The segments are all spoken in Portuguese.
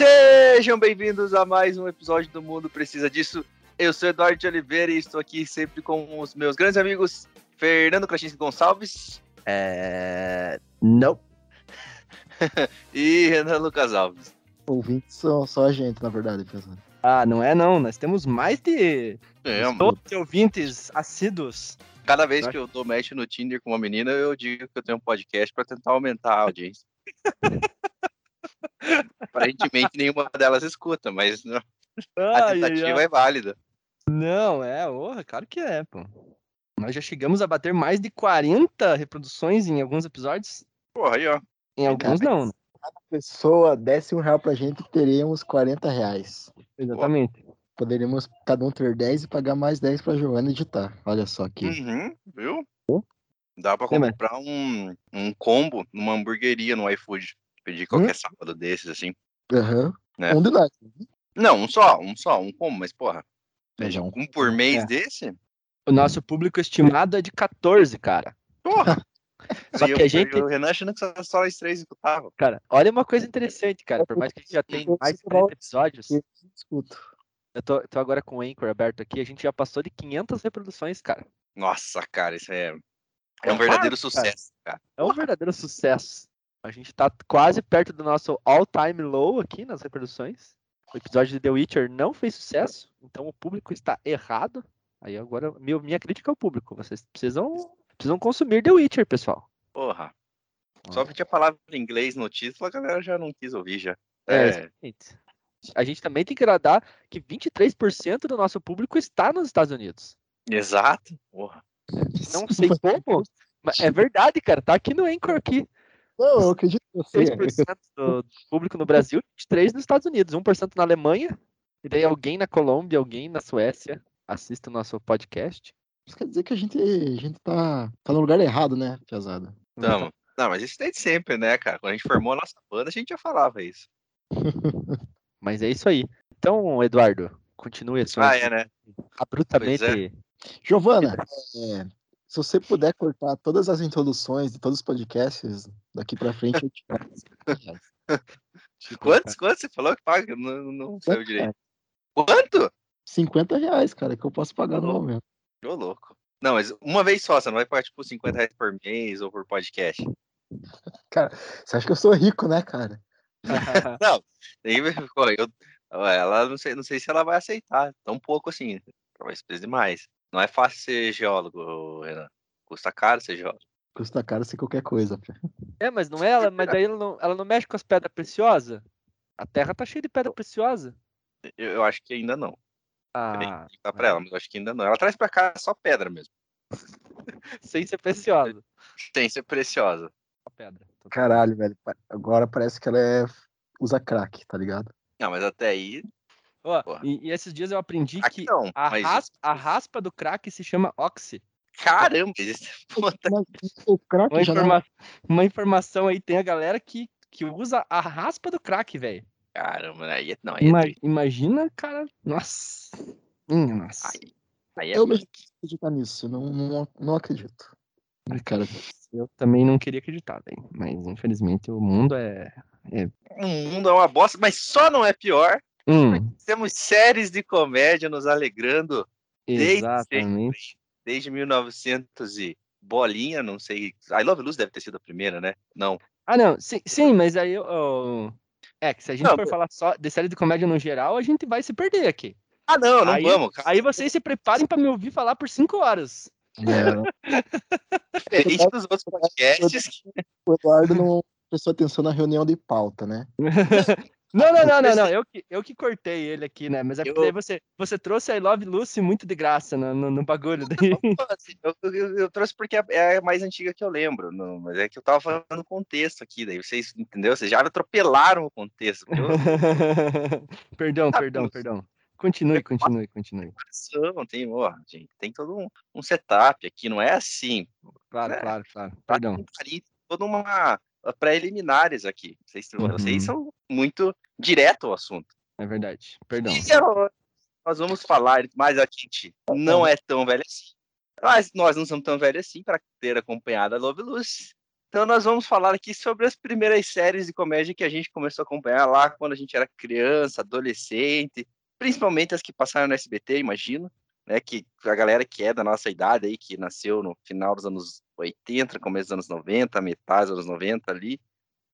Sejam bem-vindos a mais um episódio do Mundo Precisa Disso. Eu sou Eduardo de Oliveira e estou aqui sempre com os meus grandes amigos Fernando Krasinski Gonçalves. É... Não. e Renan Lucas Alves. Ouvintes são só a gente, na verdade, pessoal. Ah, não é não. Nós temos mais de É, mano. 12 ouvintes assíduos. Cada vez que eu dou match no Tinder com uma menina, eu digo que eu tenho um podcast para tentar aumentar a audiência. Aparentemente nenhuma delas escuta, mas não, a tentativa ai. é válida. Não, é, orra, claro que é, pô. Nós já chegamos a bater mais de 40 reproduções em alguns episódios. Porra, aí, ó. Em alguns não, né? Pessoa, desse um real pra gente, teríamos 40 reais. Exatamente. Poderíamos cada um ter 10 e pagar mais 10 pra Giovanna editar. Olha só aqui. Uhum, viu? Dá pra comprar um, um combo numa hamburgueria no iFood. Pedir qualquer sábado desses, assim. Aham. É. Um de nós. Não, um só, um só, um combo, mas porra. É um- Um por mês É. desse? O nosso público estimado é de 14, cara. Porra! Só que eu- a gente- o Renan achando que só, só os três escutavam. Cara, olha uma coisa interessante, cara. Por mais que a gente já tenha mais de 40 episódios, Eu escuto. eu tô, tô agora com o Anchor aberto aqui, a gente já passou de 500 reproduções, cara. Nossa, cara, isso é. É um É verdadeiro fácil, cara. sucesso, cara. É um verdadeiro sucesso. A gente tá quase perto do nosso all-time low aqui nas reproduções. O episódio de The Witcher não fez sucesso, então o público está errado. Aí agora, meu, minha crítica ao público. Vocês precisam, precisam consumir The Witcher, pessoal. Porra. Só que tinha palavra em inglês no título, a galera já não quis ouvir já. É, É. A gente também tem que agradar que 23% do nosso público está nos Estados Unidos. exato. Porra. Não sei como, mas é verdade, cara. Tá aqui no Anchor aqui. Não, eu acredito em você. 3% do público no Brasil, 23% nos Estados Unidos, 1% na Alemanha, e daí alguém na Colômbia, alguém na Suécia assiste o nosso podcast. Isso quer dizer que a gente, a gente tá, tá no lugar errado, né, Piazada? Tamo. Não, mas isso desde sempre, né, cara? Quando a gente formou a nossa banda, a gente já falava isso. Mas é isso aí. Então, Eduardo, continue a sua Ah, é, né? abruptamente. Giovana, é, se você puder cortar todas as introduções de todos os podcasts daqui pra frente, eu te pago 50 reais. Quantos, quantos você falou que paga? Não, não saiu direito. cara? Quanto? 50 reais, cara, que eu posso pagar no momento. Ô, louco. Não, mas uma vez só, você não vai pagar, tipo, 50 reais por mês ou por podcast. Você acha que eu sou rico, né, cara? Pô, eu, ela não sei, não sei se ela vai aceitar. Tão pouco assim. Talvez precise demais. Não é fácil ser geólogo, Renan. Custa caro ser geólogo. Custa caro ser qualquer coisa. pô. é, mas não é ela, mas daí ela não, ela não mexe com as pedras preciosas? A terra tá cheia de pedra preciosa. Eu, eu acho que ainda não. Ah, perguntar pra ela, mas eu acho que ainda não. Ela traz pra cá só pedra mesmo. sem ser preciosa. Tem ser preciosa. Só pedra. Caralho, velho. Agora parece que ela é... usa crack, tá ligado? Não, mas até aí. Ó, Porra. e, e esses dias eu aprendi Aqui que não. a, mas raspa, a raspa do crack se chama oxi. caramba, existe. Puta, Mas o crack Uma, já não... informa- uma informação aí, tem a galera que, que usa a raspa do crack, velho. caramba, aí é- não, aí é Ima- imagina, cara. Nossa. Minha nossa. Aí, aí é Eu mesmo triste. acreditar nisso, não, não, não acredito. Ai, Cara, eu também não queria acreditar, velho. Mas infelizmente o mundo é. O mundo é uma bosta, mas só não é pior. Hum, Temos séries de comédia nos alegrando Desde exatamente. desde 1900 e bolinha, não sei. I Love Lucy deve ter sido a primeira, né? Não. Ah, não. Sim, sim mas aí eu. eu- É, que se a gente Não, for falar só de série de comédia no geral, a gente vai se perder aqui. Ah, não, não aí, vamos. cara. Aí vocês se preparem pra me ouvir falar por cinco horas. É, Diferente dos outros podcasts. o Eduardo não prestou atenção na reunião de pauta, né? Não, não, não, não, não. Eu que, eu que cortei ele aqui, né? Mas é porque Eu- você, você trouxe a I Love Lucy muito de graça no, no, no bagulho. Daí. assim, Eu, eu- eu trouxe porque é- é a mais antiga que eu lembro. Não, mas é que eu tava falando o contexto aqui. Daí vocês, entendeu? Vocês já atropelaram o contexto. perdão, Ah, perdão, perdão. Continue, continue, continue. Tem, ó, gente, tem todo um, um setup aqui, não é assim. Claro, É. claro, claro. Tá Perdão. ali toda uma preliminares aqui. Vocês, vocês Uhum. são muito direto ao assunto. É verdade. Perdão. E eu- nós vamos falar mais a gente não é tão velho assim. Mas nós não somos tão velhos assim para ter acompanhado a Love Lucy. Então nós vamos falar aqui sobre as primeiras séries de comédia que a gente começou a acompanhar lá quando a gente era criança, adolescente, principalmente as que passaram no SBT, imagino, né? Que a galera que é da nossa idade aí, que nasceu no final dos anos 80, começo dos anos 90, metade dos anos 90 ali,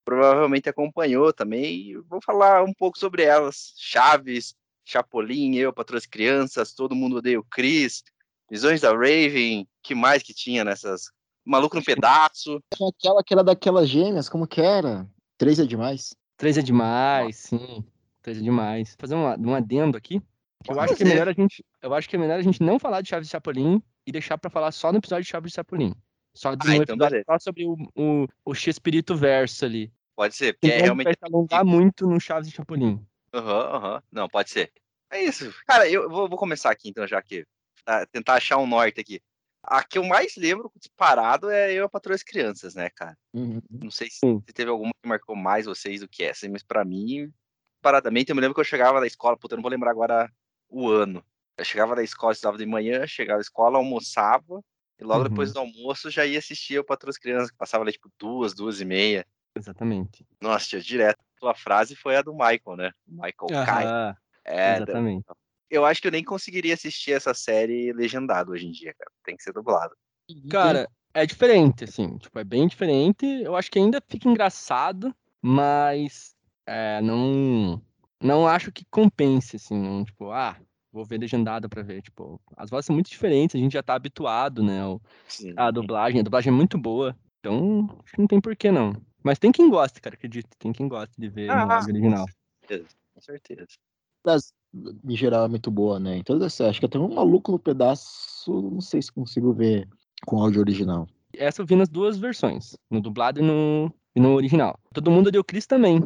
provavelmente acompanhou também. E vou falar um pouco sobre elas. Chaves, Chapolin, Eu, Patroas Crianças, Todo Mundo Odeia o Chris, Visões da Raven, que mais que tinha nessas? Maluco no Pedaço. Aquela que era daquelas gêmeas, como que era? Três é demais. Três é demais, sim. Três é demais. Vou fazer um, um adendo aqui. que Eu acho, que é melhor a gente, eu acho que é melhor a gente não falar de Chaves e Chapolin e deixar pra falar só no episódio de Chaves e Chapolin. Só de Ah, um então só sobre o, o, o X-Espírito Verso ali. Pode ser, porque é Senão realmente. vai se alongar muito no Chaves e Chapolin. Aham, aham. Não, pode ser. É isso. Cara, eu vou, vou começar aqui então, já que. tentar achar um norte aqui. A que eu mais lembro disparado é eu e a Patroa das Crianças, né, cara? Uhum. Não sei se, se teve alguma que marcou mais vocês do que essa, mas pra mim, paradamente, eu me lembro que eu chegava da escola, puta, eu não vou lembrar agora o ano. Eu chegava da escola, estudava de manhã, chegava da escola, almoçava, e logo Uhum. depois do almoço já ia assistir o Patroa das Crianças, que passava lá tipo duas, duas e meia. Exatamente. Nossa, tia, direto. A tua frase foi a do Michael, né? Michael Kai. Aham, É, exatamente. eu acho que eu nem conseguiria assistir essa série legendado hoje em dia, cara. Tem que ser dublado. Cara, é diferente, assim, tipo, é bem diferente. Eu acho que ainda fica engraçado, mas é, não, não acho que compense, assim, não, tipo, ah, vou ver legendado pra ver, tipo, as vozes são muito diferentes, a gente já tá habituado, né, ao- à dublagem, a dublagem é muito boa, então acho que não tem porquê não. Mas tem quem gosta, cara, acredito, tem quem gosta de ver Ah, áudio original. Com certeza. Das- em geral é muito boa, né? Em todas as acho que até um maluco no pedaço, não sei se consigo ver com áudio original. Essa eu vi nas duas versões, no dublado e no, e no original. Todo mundo deu Cris também,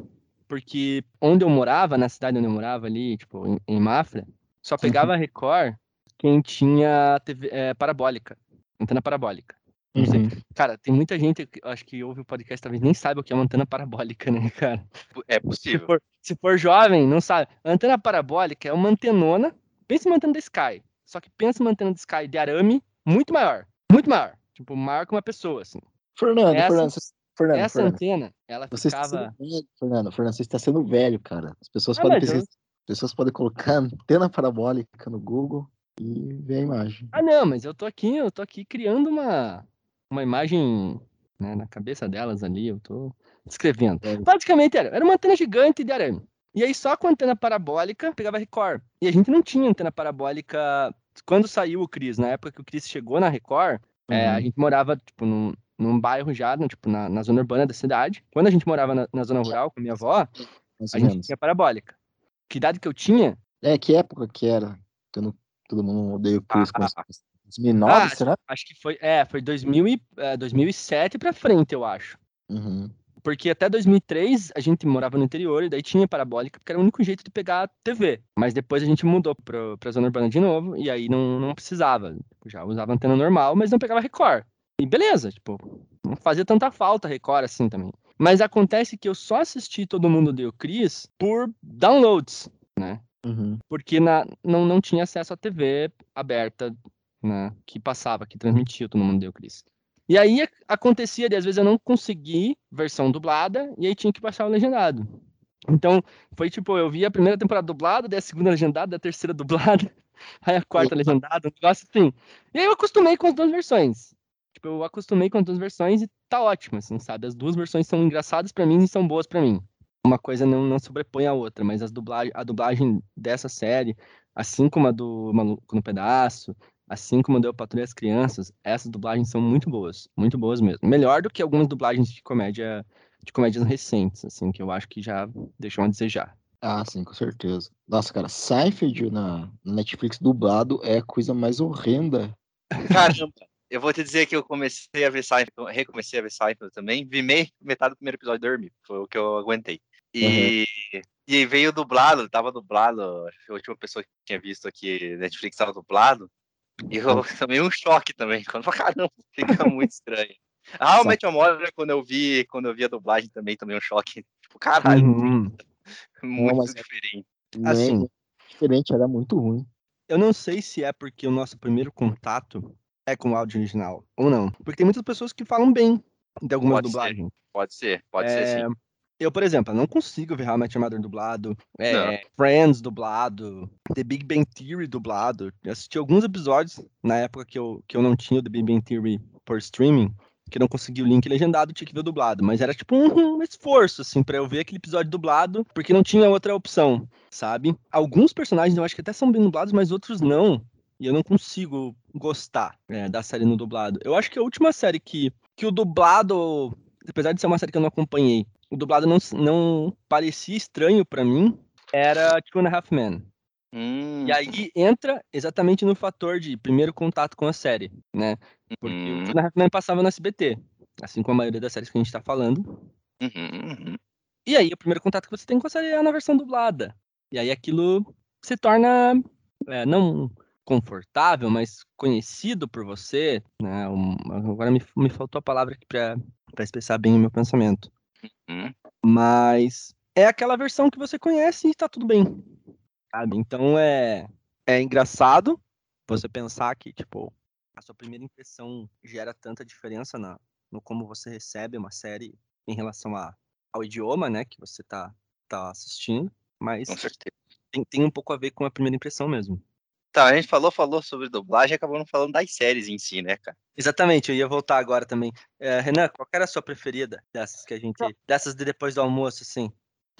porque onde eu morava, na cidade onde eu morava ali, tipo, em, em Mafra, só pegava Record quem tinha TV é, parabólica, antena parabólica. Uhum. Cara, tem muita gente, que- acho que ouve o podcast, talvez nem saiba o que é uma antena parabólica, né, cara? É Se possível. for, se for jovem, não sabe. A antena parabólica é uma antenona, pensa em uma antena da Sky, só que pensa em uma antena de Sky de arame muito maior, muito maior, tipo, maior que uma pessoa, assim. Fernando, Essa- Fernando, Fernando, Essa Fernando, antena, ela você está ficava. sendo velho, Fernando, Fernando, você está sendo velho, cara. As pessoas Ah, podem mas eu- pessoas podem colocar antena parabólica no Google e ver a imagem. Ah, não, mas eu tô aqui, eu tô aqui criando uma, uma imagem né, na cabeça delas ali, eu tô descrevendo. É. Praticamente era, era uma antena gigante de arame. E aí só com antena parabólica pegava Record. E a gente não tinha antena parabólica quando saiu o Cris, na época que o Cris chegou na Record, é, a Uhum. gente morava, tipo, num, num bairro já, no, tipo, na, na zona urbana da cidade. Quando a gente morava na, na zona rural com minha avó, mais a gente menos. tinha parabólica. Que idade que eu tinha? É, que época que era? Que eu não- todo mundo odeia o Chris. Ah, com 2009, Ah, será? Acho que foi, é, foi 2000 e, é, 2007 pra frente, eu acho. Uhum. Porque até 2003 a gente morava no interior e daí tinha parabólica, porque era o único jeito de pegar a TV. Mas depois a gente mudou pro, pra zona urbana de novo e aí não, não precisava. Já usava antena normal, mas não pegava Record. E beleza, tipo, não fazia tanta falta Record assim também. Mas acontece que eu só assisti Todo Mundo Deu Cris por downloads, né? Uhum. Porque na, não, não tinha acesso à TV aberta, né? Que passava, que transmitia Todo Mundo Deu Cris. E aí ac- acontecia de às vezes eu não conseguir versão dublada e aí tinha que baixar o legendado. Então, foi tipo, eu vi a primeira temporada dublada, daí a segunda legendada, a terceira dublada, aí a quarta legendada, um negócio assim. E aí eu acostumei com as duas versões. Tipo, eu acostumei com as duas versões e tá ótimo, assim, sabe? As duas versões são engraçadas pra mim e são boas pra mim. Uma coisa não, não sobrepõe a outra, mas as dublagem, a dublagem dessa série, assim como a do Maluco no Pedaço, assim como a do Eu Patrulho as Crianças, essas dublagens são muito boas, muito boas mesmo. Melhor do que algumas dublagens de comédia, de comédias recentes, assim, que eu acho que já deixam a desejar. Ah, sim, com certeza. Nossa, cara, Seinfeld na na Netflix dublado é a coisa mais horrenda. Caramba, eu vou te dizer que eu comecei a ver Seinfeld, recomecei a ver Seinfeld também, vi meio, metade do primeiro episódio e dormi, foi o que eu aguentei. E, e aí veio dublado, tava dublado, a última pessoa que tinha visto aqui Netflix tava dublado, e eu tomei um choque também, quando caramba, fica muito estranho. Ah, o Match Mother, quando eu vi, quando eu vi a dublagem também tomei um choque, tipo, caralho, Uhum. muito mas- diferente. Assim. Diferente, era muito ruim. Eu não sei se é porque o nosso primeiro contato é com o áudio original ou não. Porque tem muitas pessoas que falam bem de algumas Pode ser. Pode ser, pode ser É, sim. Eu, por exemplo, não consigo ver How I Met Your Mother dublado, é. Friends dublado, The Big Bang Theory dublado. Eu assisti alguns episódios na época que eu, que eu não tinha o The Big Bang Theory por streaming, que eu não conseguia o link legendado, tinha que ver o dublado. Mas era tipo um, um esforço, assim, pra eu ver aquele episódio dublado, porque não tinha outra opção, sabe? Alguns personagens eu acho que até são bem dublados, mas outros não. E eu não consigo gostar é, da série no dublado. Eu acho que a última série que, que o dublado, apesar de ser uma série que eu não acompanhei, o dublado não, não parecia estranho pra mim, era Two and a Half Men. Hum, E aí entra exatamente no fator de primeiro contato com a série, né? Porque Hum. o Two and a Half Men passava no SBT, assim como a maioria das séries que a gente tá falando. uhum, uhum. E aí o primeiro contato que você tem com a série é na versão dublada. E aí aquilo se torna é, não confortável, mas conhecido por você, né? Um- agora me, me faltou a palavra aqui pra expressar bem o meu pensamento. Uhum. Mas é aquela versão que você conhece e tá tudo bem. Sabe? Então é, é engraçado você pensar que, tipo, a sua primeira impressão gera tanta diferença na, no como você recebe uma série em relação a, ao idioma, né, que você tá, tá assistindo. Mas tem, tem um pouco a ver com a primeira impressão mesmo. Tá, a gente falou, falou sobre dublagem e acabou não falando das séries em si, né, cara? Exatamente, eu ia voltar agora também. É, Renan, qual era a sua preferida dessas que a gente. Dessas de depois do almoço, assim?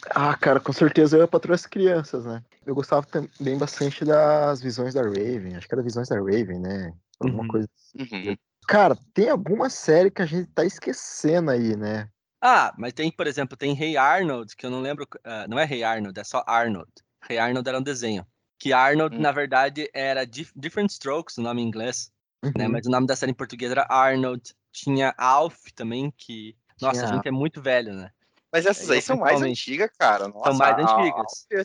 Ah, cara, com certeza eu ia patroa as crianças, né? Eu gostava também bastante das visões da Raven. Acho que era visões da Raven, né? Alguma Uhum. coisa. Uhum. Cara, tem alguma série que a gente tá esquecendo aí, né? Ah, mas tem, por exemplo, tem Rei Arnold, que eu não lembro. ah, não é Rei Arnold, é só Arnold. Rei Arnold era um desenho. Que Arnold, Hum. na verdade, era Dif- Different Strokes, o nome em inglês, né? Uhum. Mas o nome da série em português era Arnold. Tinha Alf também, que. Nossa, a Tinha gente é muito velho, né? Mas essas Eu, aí são mais antigas, cara. Nossa, São mais a- antigas. a-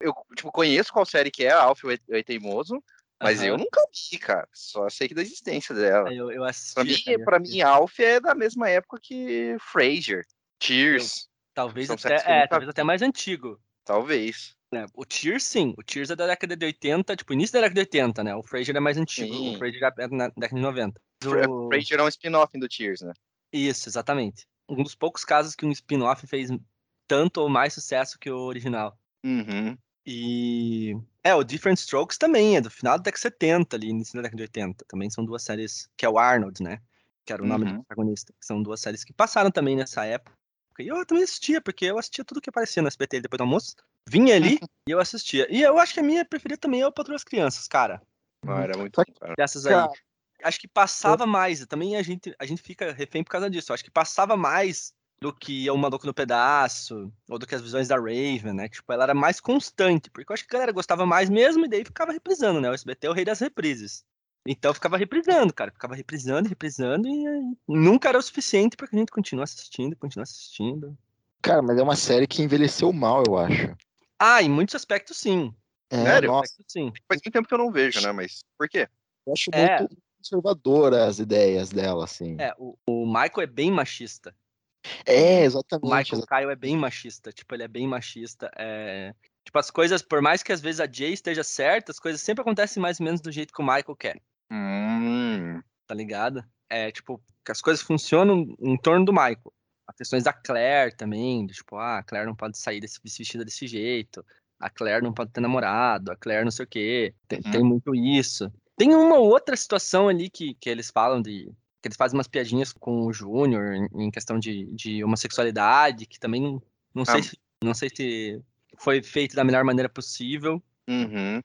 eu, tipo, conheço qual série que é, a Alf o E- o E Teimoso, mas eu Aham. nunca vi, cara. Só sei que da existência dela. Eu, eu assisti. Pra mim, cara, eu pra assisti. mim, Alf é da mesma época que Frasier, Cheers, Talvez são até, eu é, talvez até mais antigo. talvez. Né? O Cheers, sim. O Cheers é da década de 80, tipo, início da década de 80, né? O Frasier é mais antigo. Sim. O Frasier já é na década de 90. Fra- Do- Frasier é um spin-off do Cheers, né? Isso, exatamente. Um dos poucos casos que um spin-off fez tanto ou mais sucesso que o original. Uhum. E. É, o Different Strokes também, é do final da década de 70, ali, início da década de 80. Também são duas séries, que é o Arnold, né? Que era o nome do Uhum. protagonista. São duas séries que passaram também nessa época. E eu também assistia, porque eu assistia tudo que aparecia no SBT depois do almoço. Vinha ali e eu assistia. E eu acho que a minha preferida também é o Patrulha das Crianças, cara. Não, era muito Só bom, cara. Dessas aí. Cara, Acho que passava mais. Também a gente, a gente fica refém por causa disso. Acho que passava mais do que o Maluco no Pedaço, ou do que as visões da Raven, né? Tipo, ela era mais constante, porque eu acho que a galera gostava mais mesmo, e daí ficava reprisando, né? O SBT é o rei das reprises. Então eu ficava reprisando, cara. Ficava reprisando, reprisando, e aí nunca era o suficiente pra que a gente continuar assistindo, continuar assistindo. Cara, mas é uma série que envelheceu mal, eu acho. Ah, em muitos aspectos, sim. É, Sério? nossa, Aspectos, sim. Faz muito tempo que eu não vejo, né? Mas por quê? eu acho É. muito conservadora as ideias dela, assim. É, o, o Michael é bem machista. É, O exatamente. Michael Kyle é bem machista, tipo, ele é bem machista. É... Tipo, as coisas, por mais que às vezes a Jay esteja certa, as coisas sempre acontecem mais ou menos do jeito que o Michael quer, Hum, tá ligado? É, tipo, que as coisas funcionam em torno do Michael. As questões da Claire também, tipo, ah, a Claire não pode sair desse, vestida desse jeito, a Claire não pode ter namorado, a Claire não sei o quê. Tem, Uhum. tem muito isso. Tem uma outra situação ali que, que eles falam de. que eles fazem umas piadinhas com o Júnior em, em questão de, de homossexualidade, que também não, não, sei Ah. se, não sei se foi feito da melhor maneira possível. uhum.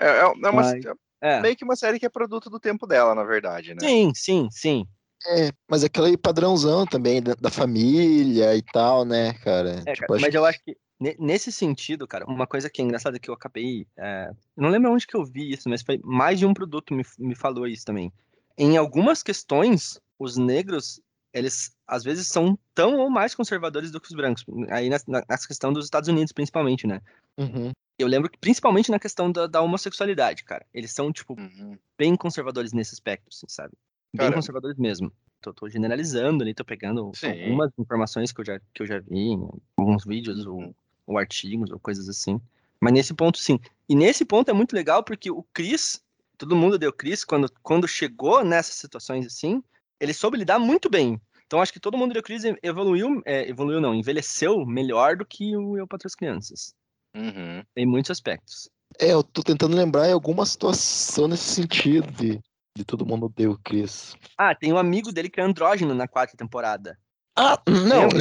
É, é- é uma, Mas- É. meio que uma série que é produto do tempo dela, na verdade, né? Sim, sim, sim. É, mas aquele padrãozão também da, da família e tal, né, cara? É, Tipo, cara, mas eu acho que ne- nesse sentido, cara, uma coisa que é engraçada que eu acabei. é, não lembro onde que eu vi isso, mas foi mais de um produto me, me falou isso também. Em algumas questões, os negros, eles às vezes são tão ou mais conservadores do que os brancos. Aí nessa questão dos Estados Unidos, principalmente, né? Uhum. Eu lembro que principalmente na questão da, da homossexualidade, cara. Eles são, tipo, Uhum. bem conservadores nesse aspecto, assim, sabe? Bem Cara. conservadores mesmo. Tô, tô generalizando ali, tô pegando Sim. algumas informações que eu já, que eu já vi, em alguns vídeos ou, Uhum. ou artigos ou coisas assim. Mas nesse ponto, sim. E nesse ponto é muito legal porque o Chris, todo mundo deu Chris, quando, quando chegou nessas situações assim, ele soube lidar muito bem. Então acho que todo mundo de Chris evoluiu, é, evoluiu não, envelheceu melhor do que o Eu para as Crianças. Uhum. Em muitos aspectos. É, eu tô tentando lembrar em alguma situação nesse sentido de, de todo mundo odeia o Chris. Ah, tem um amigo dele que é andrógeno na quarta temporada. Ah, não, Lembra?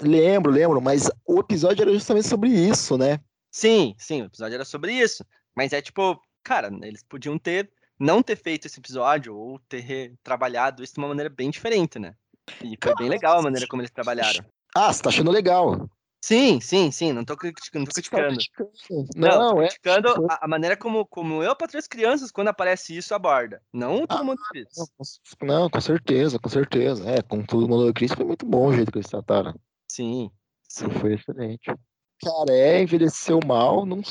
lembro, lembro, mas o episódio era justamente sobre isso, né? Sim, sim, o episódio era sobre isso. Mas é tipo, cara, eles podiam ter não ter feito esse episódio ou ter trabalhado isso de uma maneira bem diferente, né? E foi bem legal a maneira como eles trabalharam. Ah, você tá achando legal. Sim, sim, sim, não tô criticando, não tô tá criticando. criticando. Não, Não, é. criticando a, a maneira como, como eu, para as crianças, quando aparece isso, aborda. Não todo Ah, mundo fez. Não, com- Não, com certeza, com certeza. É, com todo mundo Chris foi muito bom o jeito que eles trataram. Sim, sim. Foi excelente. Cara, é, envelheceu mal. Não...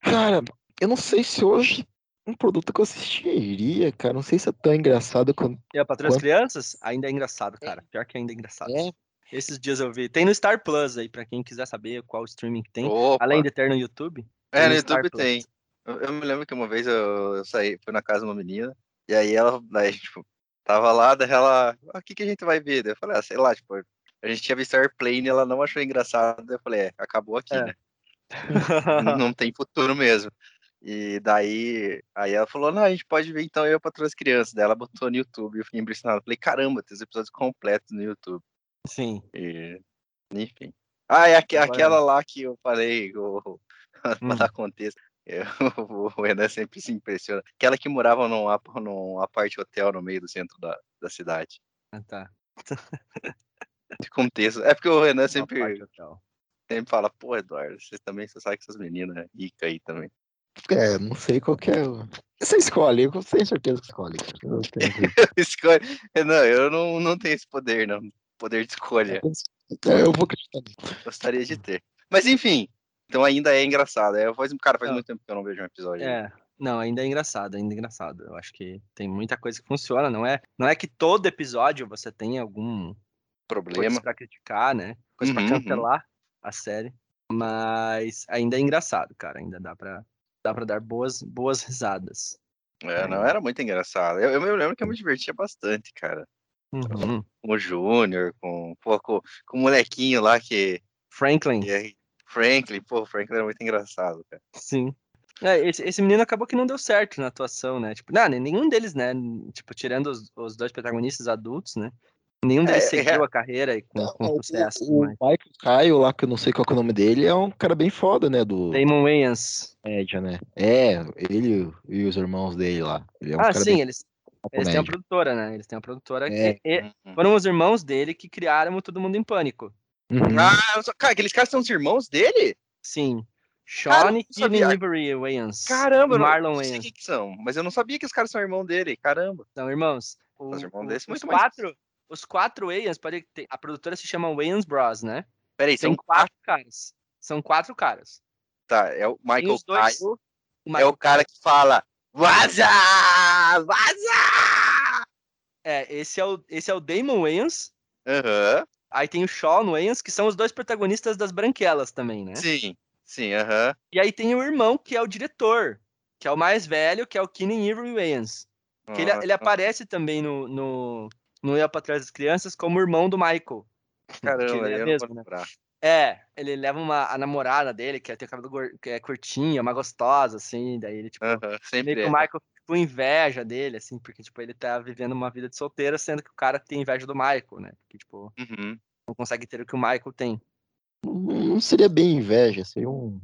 Cara, eu não sei se hoje um produto que eu assistiria, cara. Não sei se é tão engraçado quanto. E a Patrulha das Quanto- Crianças ainda é engraçado, cara. Pior que ainda é engraçado. É. Esses dias eu vi. Tem no Star Plus aí, pra quem quiser saber qual streaming que tem. Opa. Além de ter no YouTube. É, no Star YouTube Plus. tem. Eu, eu me lembro que uma vez eu, eu saí, fui na casa de uma menina, e aí ela, daí, tipo, tava lá, daí ela, ah, o que que a gente vai ver? Daí eu falei, ah, sei lá, tipo, a gente tinha visto Airplane e ela não achou engraçado, daí eu falei, é, acabou aqui, É. né? Não, tem futuro mesmo. E daí, aí ela falou, não, a gente pode ver então eu para as crianças. Daí ela botou no YouTube, eu fiquei impressionado. Falei, caramba, tem os episódios completos no YouTube. Sim. E, enfim. Ah, aque- Agora- aquela lá que eu falei, o, pra Hum. dar contexto. eu- o Renan sempre se impressiona. Aquela que morava num, num apart hotel no meio do centro da, da cidade. Ah, tá. De contexto. É porque o Renan sempre, sempre fala, pô, Eduardo, você também você sabe que essas meninas ricas aí também. É, não sei qual que é. o- Você escolhe, eu tenho certeza que escolhe. Eu tenho. Escolhe. Renan, eu não, não tenho esse poder, não. Poder de escolha. É, eu vou acreditar. Gostaria de ter. Mas enfim. Então ainda é engraçado. É, faz, cara, faz Não. muito tempo que eu não vejo um episódio. É. Não, ainda é engraçado, ainda é engraçado. Eu acho que tem muita coisa que funciona. Não é, não é que todo episódio você tem algum coisa Problema. pra criticar, né? Coisa pra Uhum, cancelar a série. Mas ainda é engraçado, cara. Ainda dá pra, dá pra dar boas, boas risadas. É, não, era muito engraçado. Eu, eu me lembro que eu me divertia bastante, cara. Uhum. Com o Júnior, com, pô, com, com o molequinho lá que, Franklin, que é Franklin. Pô, o Franklin era muito engraçado, cara. sim. É, esse, esse menino acabou que não deu certo na atuação, né? Tipo, não, nenhum deles, né? Tipo, tirando os, os dois protagonistas adultos, né? Nenhum deles É, seguiu é. a carreira e com, com O, sucesso. o mas- Michael Caio lá, que eu não sei qual é o nome dele, é um cara bem foda, né? Do Damon Wayans. comédia, né? É, ele e os irmãos dele lá. Ele é um ah, cara sim, bem eles, eles têm uma produtora, né? Eles têm uma produtora. É. E, e Uhum. foram os irmãos dele que criaram o Todo Mundo em Pânico. Uhum. Ah, só- cara, aqueles caras são os irmãos dele? Sim. Sean e Ivory Wayans. Caramba, e eu não, Marlon não sei Wayans. quem que são, mas eu não sabia que os caras são irmão dele. Caramba. São irmãos. O- Os irmãos o- deles, os, mais- quatro, os quatro Wayans, pode ter, a produtora se chama Wayans Bros, né? Peraí, são quatro caras. São quatro caras. Tá, é o Michael O é o cara que fala Vaza! Vaza! É, esse é o, esse é o Damon Wayans. Aham, Aí tem o Sean Wayans, que são os dois protagonistas das Branquelas também, né? sim, sim, aham. E aí tem o irmão, que é o diretor, que é o mais velho, que é o Keenan Ivory Wayans. Que ele, ele aparece também no, no, no Eu para Trás das Crianças como irmão do Michael. Caramba, é eu mesmo, não né? É, ele leva uma, a namorada dele, que é- tem o cabelo que é curtinho, uma gostosa, assim, daí ele, tipo, meio sempre que é. o Michael fica com inveja dele, assim, porque, tipo, ele tá vivendo uma vida de solteira, sendo que o cara tem inveja do Michael, né? Porque, tipo, Uhum. não consegue ter o que o Michael tem. Não, não seria bem inveja, seria um.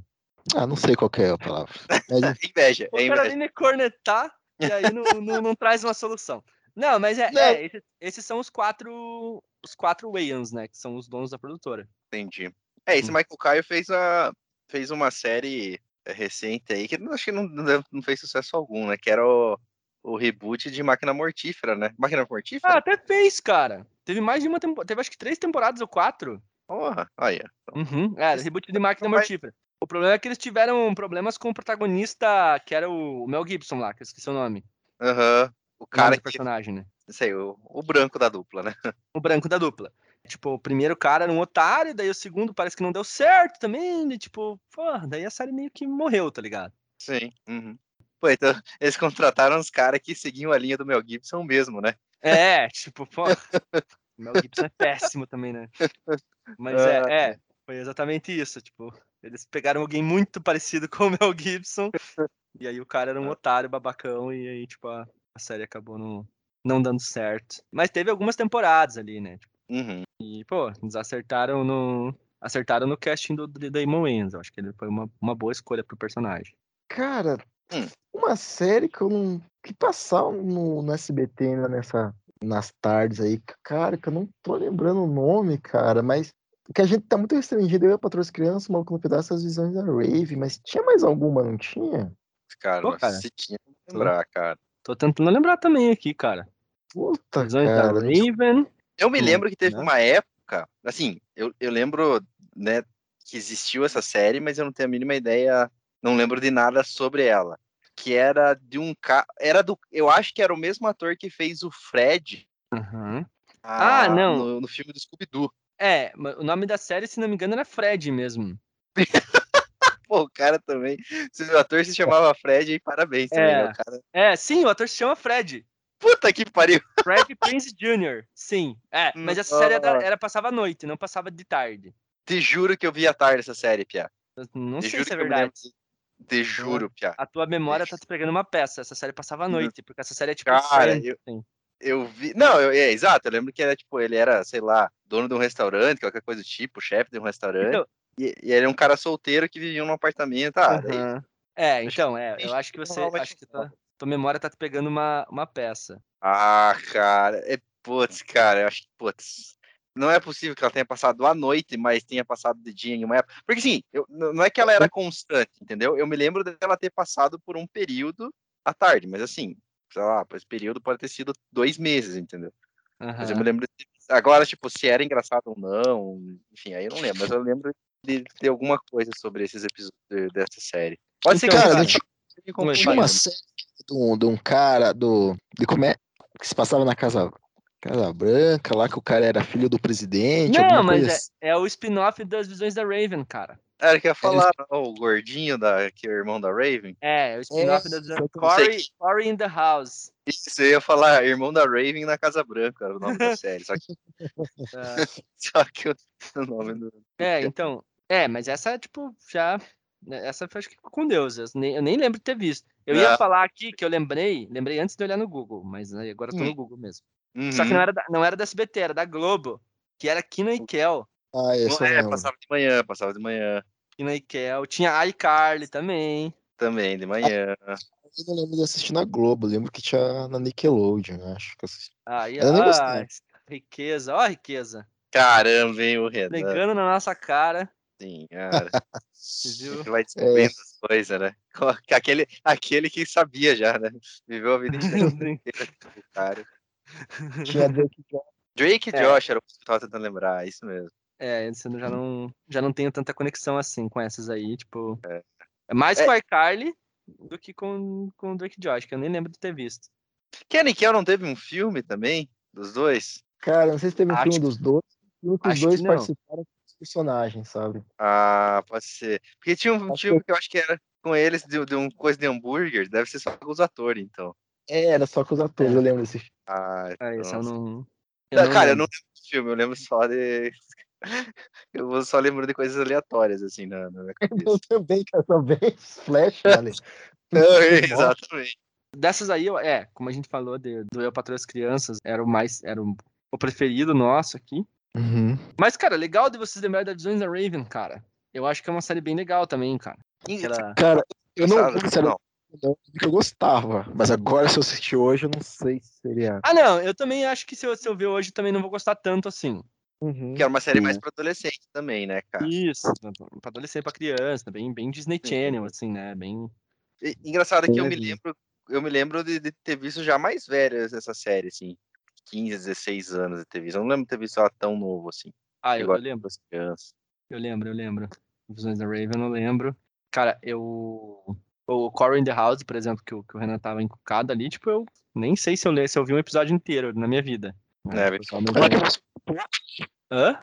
Ah, não sei qual que é a palavra. Mas, Inveja, O é cara inveja. cornetar e aí não, não, não traz uma solução. Não, mas é, é, esses, esses são os quatro os quatro Wayans, né? Que são os donos da produtora. Entendi. É, esse Hum. Michael Caio fez, a, fez uma série é, recente aí, que acho que não, não fez sucesso algum, né? Que era o, o reboot de Máquina Mortífera, né? Máquina Ah, Mortífera? até fez, cara. Teve mais de uma temporada. Teve acho que três temporadas ou quatro. Porra, aí, ó. Uhum. É, reboot de máquina mortífera. O problema é que eles tiveram problemas com o protagonista, que era o Mel Gibson lá, que eu esqueci o nome. Aham. O O cara do que. personagem, né? Sei, o, o branco da dupla, né? O branco da dupla. Tipo, o primeiro cara era um otário, daí o segundo parece que não deu certo também, e tipo, porra, daí a série meio que morreu, tá ligado? Sim. Uhum. Pô, então eles contrataram os caras que seguiam a linha do Mel Gibson mesmo, né? É, tipo, pô. O Mel Gibson é péssimo também, né? Mas é, é, foi exatamente isso. Tipo, eles pegaram alguém muito parecido com o Mel Gibson, e aí o cara era um otário, babacão, e aí, tipo, a, a série acabou não, não dando certo. Mas teve algumas temporadas ali, né? Tipo, Uhum. e, pô, eles acertaram no. Acertaram no casting do, do Damon Wayans. Eu acho que ele foi uma, uma boa escolha pro personagem. Cara, Hum. uma série que eu não. que passava no, no SBT ainda nessa. nas tardes aí, cara, que eu não tô lembrando o nome, cara, mas. Que a gente tá muito restringido, eu e a Patroa das Crianças, maluco no pedaço das visões da Rave, mas tinha mais alguma, não tinha? Cara, Pô, cara. se tinha que lembrar, cara. Tô tentando lembrar também aqui, cara. Puta, Visões da cara. Raven. Eu me lembro que teve né? uma época, assim, eu, eu lembro, né, que existiu essa série, mas eu não tenho a mínima ideia, não lembro de nada sobre ela. Que era de um cara, era do, eu acho que era o mesmo ator que fez o Fred Aham. ah, Ah, não. No, no filme do Scooby-Doo. É, o nome da série, se não me engano, era Fred mesmo. Pô, o cara também, se o ator se chamava Fred, aí parabéns também, É. né, o cara. É, sim, o ator se chama Fred. Puta que pariu. Fred Prince Jr. Sim. É, mas essa série era, era- passava à noite, não passava de tarde. Te juro que eu vi à tarde essa série, Pia. Eu Não Te sei se é verdade. Te juro, Pia. A tua memória tá te pegando uma peça. Essa série passava à Não. noite, porque essa série é tipo Cara, eu- assim. Eu vi. Não, eu, é exato. Eu lembro que era tipo, ele era, sei lá, dono de um restaurante, qualquer coisa do tipo, chefe de um restaurante. Então, E, e ele é um cara solteiro que vivia num apartamento. Ah, daí- aham. É, então, é. Eu acho que você. Acho que funcionar. Tua, memória tá te pegando uma, uma peça. ah, cara. É, putz, cara, eu acho que, putz. Não é possível que ela tenha passado à noite, mas tenha passado de dia em uma época. Porque assim, eu- não é que ela era constante, entendeu? Eu me lembro dela ter passado por um período à tarde, mas assim, sei lá, esse período pode ter sido dois meses, entendeu? Mas eu me lembro. de- Agora, tipo, se era engraçado ou não, enfim, aí eu não lembro, mas eu lembro de ter alguma coisa sobre esses episódios dessa série. Pode ser Então, que cara, eu tinha- esteja Oi, Tinha uma série de um, de um cara do. De como é? Que se passava na Casa, casa Branca, lá que o cara era filho do presidente. Não, mas coisa é, assim. é o spin-off das visões da Raven, cara. Era que ia falar, não, o gordinho da, que é o irmão da Raven. É, é o spin-off É, das visões. sei Corey, Corey in the House. Isso, eu ia falar irmão da Raven na Casa Branca, era o nome da série. Só que, É. só que o o nome do. É, então. É, mas essa, tipo, já. Né, Essa foi acho que com Deus. Eu nem, eu nem lembro de ter visto. Eu ia Ah. falar aqui que eu lembrei, lembrei antes de olhar no Google, mas agora eu tô Hum. no Google mesmo. Uhum. Só que não era, da, não era da SBT, era da Globo, que era Kina e Kel. Ah, esse eu É, passava de manhã, passava de manhã. Kina e Kel. Tinha iCarly também. Também, de manhã. Eu não lembro de assistir na Globo, eu lembro que tinha na Nickelodeon, acho que eu assisti. Aí, Eu nem ah, riqueza, ó a riqueza. Caramba, hein, o Renan. Negando na nossa cara. Sim, cara. Você vai descobrindo as coisas, né? Aquele, aquele que sabia já, né? Viveu a vida inteira cara. Tinha Drake Josh. Drake e É. Josh era o que eu tava tentando lembrar, é isso mesmo. É, eu já não, já não tenho tanta conexão assim com essas aí, tipo. É. É mais É. com a iCarly do que com, com o Drake Josh, que eu nem lembro de ter visto. Kenny Kel não teve um filme também? Dos dois? Cara, não sei se teve um Acho filme que- dos dois. filme que os acho dois participaram dos personagens, sabe? Ah, pode ser. Porque tinha um Acho filme que eu acho que era com eles de, de um coisa de hambúrguer, deve ser só com os atores, então. É, era só com os atores, É. eu lembro desse filme. Ah, Ah, esse eu não. Não, não cara, eu lembro. não lembro do filme, eu lembro só de. Eu só lembro de coisas aleatórias, assim, na, na minha Eu cabeça. também, cara, também. Flash, vale. Não, exatamente. Dessas aí, eu- é, como a gente falou de- do Eu Patrulho as Crianças, era o mais. Era o, o preferido nosso aqui. Uhum. Mas, cara, legal de vocês lembrarem da Visões da Raven, cara. Eu acho que é uma série bem legal também, cara. Aquela... Cara, eu não, sinceramente, não. eu gostava, mas agora se eu assistir hoje, eu não sei se seria. Ah, não, eu também acho que se eu, se eu ver hoje, também não vou gostar tanto assim. Uhum. Que era uma série mais Sim. pra adolescente também, né, cara? Isso, pra pra adolescente, pra criança, bem, bem Disney Channel, assim, né? Bem. E- engraçado é que eu me Uhum. lembro, eu me lembro de, de ter visto já mais velhas essa série, assim. 15, 16 anos de ter visto. Eu não lembro de ter visto ela tão novo, assim. Ah, eu, eu lembro, as crianças. eu lembro, eu lembro. Visões da Raven, eu lembro. Cara, eu. O Corey in the House, por exemplo, que o, que o Renan tava encucado ali, tipo, eu nem sei se eu, le- se eu vi um episódio inteiro na minha vida. É, vi. passou- Hã?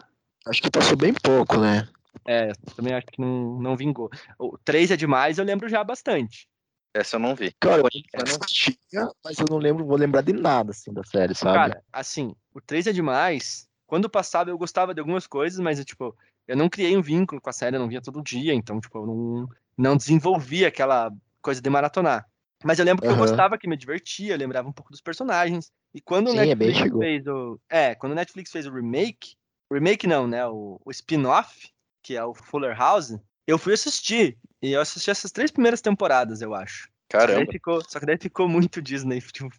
Acho que passou bem pouco, né? É, também acho que não, não vingou. O 3 é demais, eu lembro já bastante. Essa eu não vi. Cara, eu Eu não- assistia, mas eu não lembro, vou lembrar de nada, assim, da série, sabe? Cara, assim, o 3 é demais. Quando passava, eu gostava de algumas coisas, mas, eu, tipo, eu não criei um vínculo com a série, eu não via todo dia, então, tipo, eu não, não desenvolvi aquela coisa de maratonar. Mas eu lembro que eu Aham. gostava, que me divertia, eu lembrava um pouco dos personagens. E quando o Sim, é bem Netflix chegou. fez o. É, quando o Netflix fez o remake, o remake não, né? O, o spin-off, que é o Fuller House, eu fui assistir. E eu assisti essas três primeiras temporadas, eu acho. Só que Caramba. ficou, só que daí ficou muito Disney. Tipo,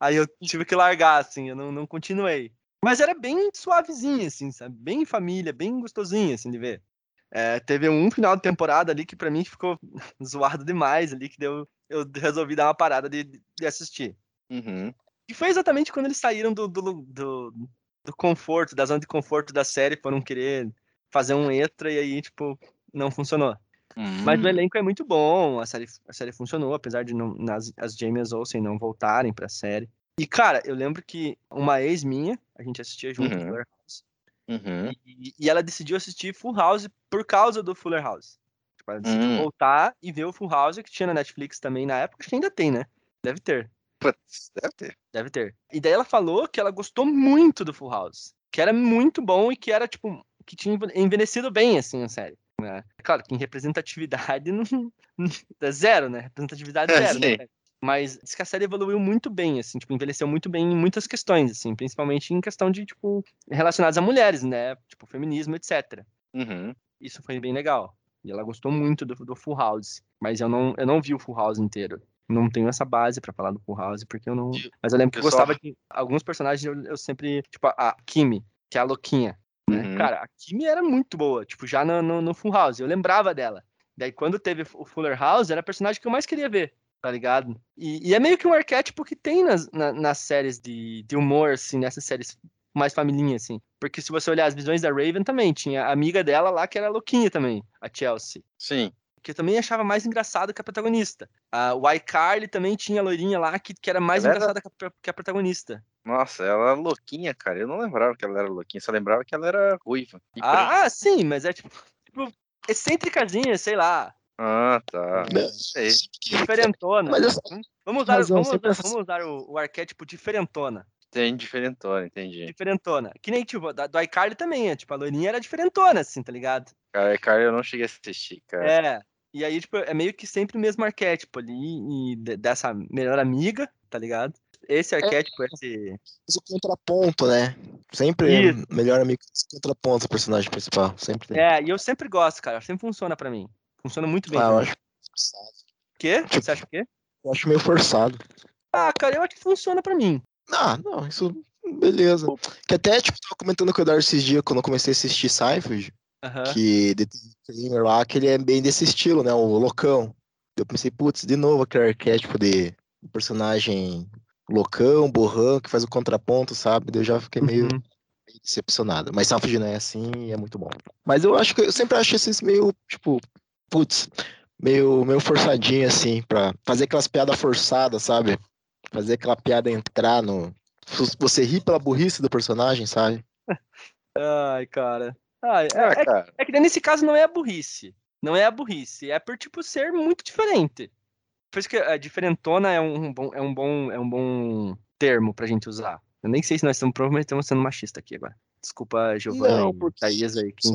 aí eu tive que largar, assim, eu não, não continuei. Mas era bem suavezinho, assim, sabe? Bem família, bem gostosinho, assim, de ver. É, teve um final de temporada ali que pra mim ficou zoado demais ali, que deu, eu resolvi dar uma parada de, de assistir. Uhum. E foi exatamente quando eles saíram do, do, do, do conforto, da zona de conforto da série, foram querer fazer um extra e aí, tipo, não funcionou. Mas o Hum. elenco é muito bom, a série, a série funcionou, apesar de não, nas, as James Olsen não voltarem pra série. E, cara, eu lembro que uma ex minha, a gente assistia junto Uhum. Fuller House, Uhum. e, e ela decidiu assistir Full House por causa do Fuller House. Tipo, ela decidiu Hum. voltar e ver o Full House, que tinha na Netflix também na época, acho que ainda tem, né? Deve ter. Putz, deve ter. Deve ter. E daí ela falou que ela gostou muito do Full House. Que era muito bom e que era, tipo, que tinha enve- envelhecido bem, assim, a série. Né? Claro que em representatividade não, é zero, né? Representatividade É, zero, né? Mas diz que a série evoluiu muito bem, assim, tipo, envelheceu muito bem em muitas questões, assim, principalmente em questão de, tipo, relacionadas a mulheres, né? Tipo, feminismo, etc. Uhum. Isso foi bem legal. E ela gostou muito do, do Full House. Mas eu não, eu não vi o Full House inteiro. Não tenho essa base pra falar do Full House, porque eu não. Mas eu lembro que eu gostava de. Alguns personagens eu, eu sempre. Tipo, a- a Kimi, que é a louquinha. Né? Uhum. Cara, a Kimi era muito boa, tipo, já no, no, no Full House. Eu lembrava dela. Daí quando teve o Fuller House, era a personagem que eu mais queria ver, tá ligado? E, e é meio que um arquétipo que tem nas, na- nas séries de, de humor, assim, nessas séries mais familhinha, assim. Porque se você olhar as visões da Raven também, tinha a amiga dela lá que era louquinha também, a Chelsea. Sim. Que eu também achava mais engraçado que a protagonista. A o iCarly também tinha a loirinha lá que, que era mais Ela era- engraçada que a, que a protagonista. Nossa, ela era louquinha, cara. Eu não lembrava que ela era louquinha, só lembrava que ela era ruiva. Ah, ah, sim, mas é tipo, tipo excêntricazinha, sei lá. Ah, tá. Sei. Diferentona. Mas eu- Vamos usar, razão, vamos, sempre usar, vamos usar o, o arquétipo diferentona. Tem diferentona, entendi. Diferentona. Que nem, tipo, da, do iCarly também, é, tipo, a loirinha era diferentona, assim, tá ligado? Cara, cara, eu não cheguei a assistir, cara. É. E aí, tipo, é meio que sempre o mesmo arquétipo ali, e de- dessa melhor amiga, tá ligado? Esse arquétipo, esse... Mas o contraponto, né? Sempre é Isso. melhor amigo contraponto o personagem principal. Sempre tem. É, e eu sempre gosto, cara, sempre funciona pra mim. Funciona muito bem. ah, eu acho forçado. Quê? tipo- Você acha o quê? Eu acho meio forçado. Ah, cara, eu acho que funciona pra mim. Ah, não, isso. Beleza. Que até, tipo, tava comentando com o Eduardo esses dias quando eu comecei a assistir Seinfeld, Aham. que Kramer lá, que ele é bem desse estilo, né? O loucão. Eu pensei, putz, de novo aquele arquétipo de personagem loucão, borrão, que faz o contraponto, sabe? Eu já fiquei meio, Uhum. decepcionado. Mas Seinfeld não é assim é muito bom. Mas eu acho que eu sempre acho esses meio, tipo, putz, meio, meio forçadinho, assim, pra fazer aquelas piadas forçadas, sabe? Fazer aquela piada entrar no. Você ri pela burrice do personagem, sabe? Ai, cara. Ah, é, Ah, é cara. É que nesse caso não é a burrice. Não é a burrice. É por, tipo, ser muito diferente. Por isso que a diferentona é um bom, é um bom, é um bom termo pra gente usar. Eu nem sei se nós estamos, provavelmente estamos sendo machista aqui agora. Desculpa, Giovanna Não, e Thaís aí, que,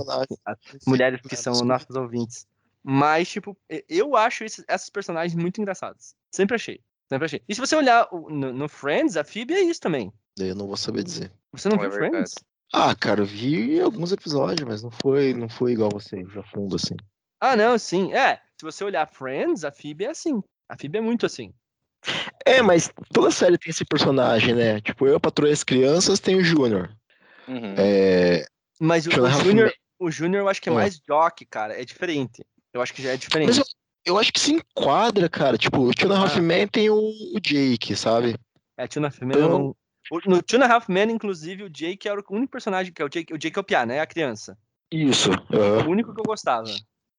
as mulheres que são nossos ouvintes. Mas, tipo, eu acho esses, essas personagens muito engraçadas. Sempre achei. Sempre achei. E se você olhar no, no Friends, a Phoebe é isso também. Daí eu não vou saber dizer. Você não É viu verdade. Friends? Ah, cara, eu vi alguns episódios, mas não foi, não foi igual você, já fundo assim. Ah, não, sim. É, se você olhar Friends, a Phoebe é assim. A Phoebe é muito assim. É, mas toda série tem esse personagem, né? Tipo, eu, Patroa e as Crianças, tem o Júnior. Uhum. É, Mas o, a o Júnior, Men. o Júnior eu acho que é Ah. mais jock, cara. É diferente. Eu acho que já é diferente. Mas eu, eu acho que se enquadra, cara. Tipo, o a Half Ah. Men tem o, o Jake, sabe? É, Two and a Half Men. Então- No Two and a Half Men, inclusive, o Jake era o único personagem que é o Jake. O Jake é o Pia, né? A criança. Isso. É aham. o único que eu gostava.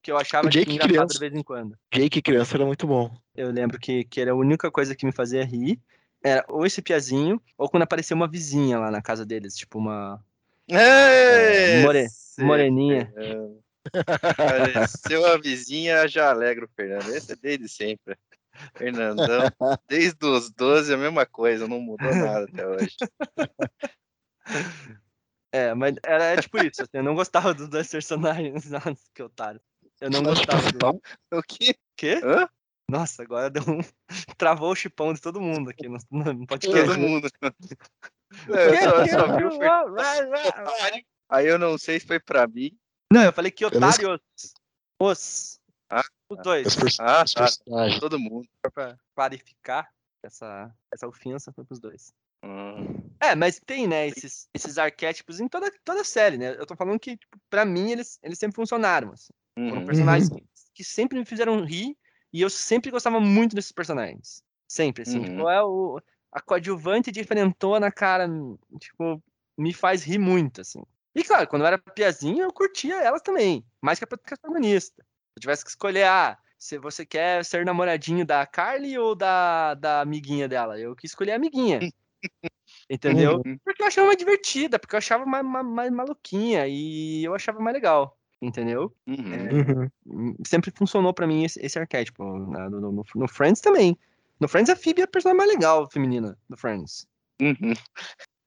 Que eu achava O Jake engraçado criança. de vez em quando. Jake criança era muito bom. Eu lembro que, que era a única coisa que me fazia rir. Era ou esse piazinho, ou quando aparecia uma vizinha lá na casa deles, tipo uma. É, more- moreninha. Fernando. Apareceu a vizinha, já alegra o Fernando. Esse é desde sempre. Fernandão, desde os 12 a mesma coisa, não mudou nada até hoje. É, mas era é tipo isso, assim, eu não gostava dos dois personagens. Nossa, que otário. Eu não gostava do. O quê? Quê? Hã? Nossa, agora deu um. Travou o chipão de todo mundo aqui no, no podcast. Todo mundo. Que- eu só, que- só vi o Rá, rá, rá. Fernando. Aí eu não sei se foi pra mim. Não, eu falei que otários. Os. Ah, Os Os, dois. pers- Ah, os tá. personagens. Todo mundo. Pra clarificar essa, essa ofensa foi pros dois. Hum. É, mas tem, né, esses, esses arquétipos em toda, toda a série, né? Eu tô falando que, tipo, pra mim, eles, eles sempre funcionaram, assim. Foram Uhum. personagens que, que sempre me fizeram rir e eu sempre gostava muito desses personagens. Sempre, assim. Uhum. Tipo, é o, a coadjuvante diferentona, cara, tipo, me faz rir muito, assim. E claro, quando eu era piazinho, eu curtia elas também, mais que a protagonista. Se eu tivesse que escolher, ah, se você quer ser namoradinho da Carly ou da, da amiguinha dela, eu quis escolher a amiguinha. Entendeu? Uhum. Porque eu achava mais divertida, porque eu achava mais, mais, mais maluquinha e eu achava mais legal. Entendeu? Uhum. Uhum. sempre funcionou pra mim esse, esse arquétipo. né, No, no- no Friends também. No Friends, a Phoebe é a personagem mais legal feminina do Friends. Uhum.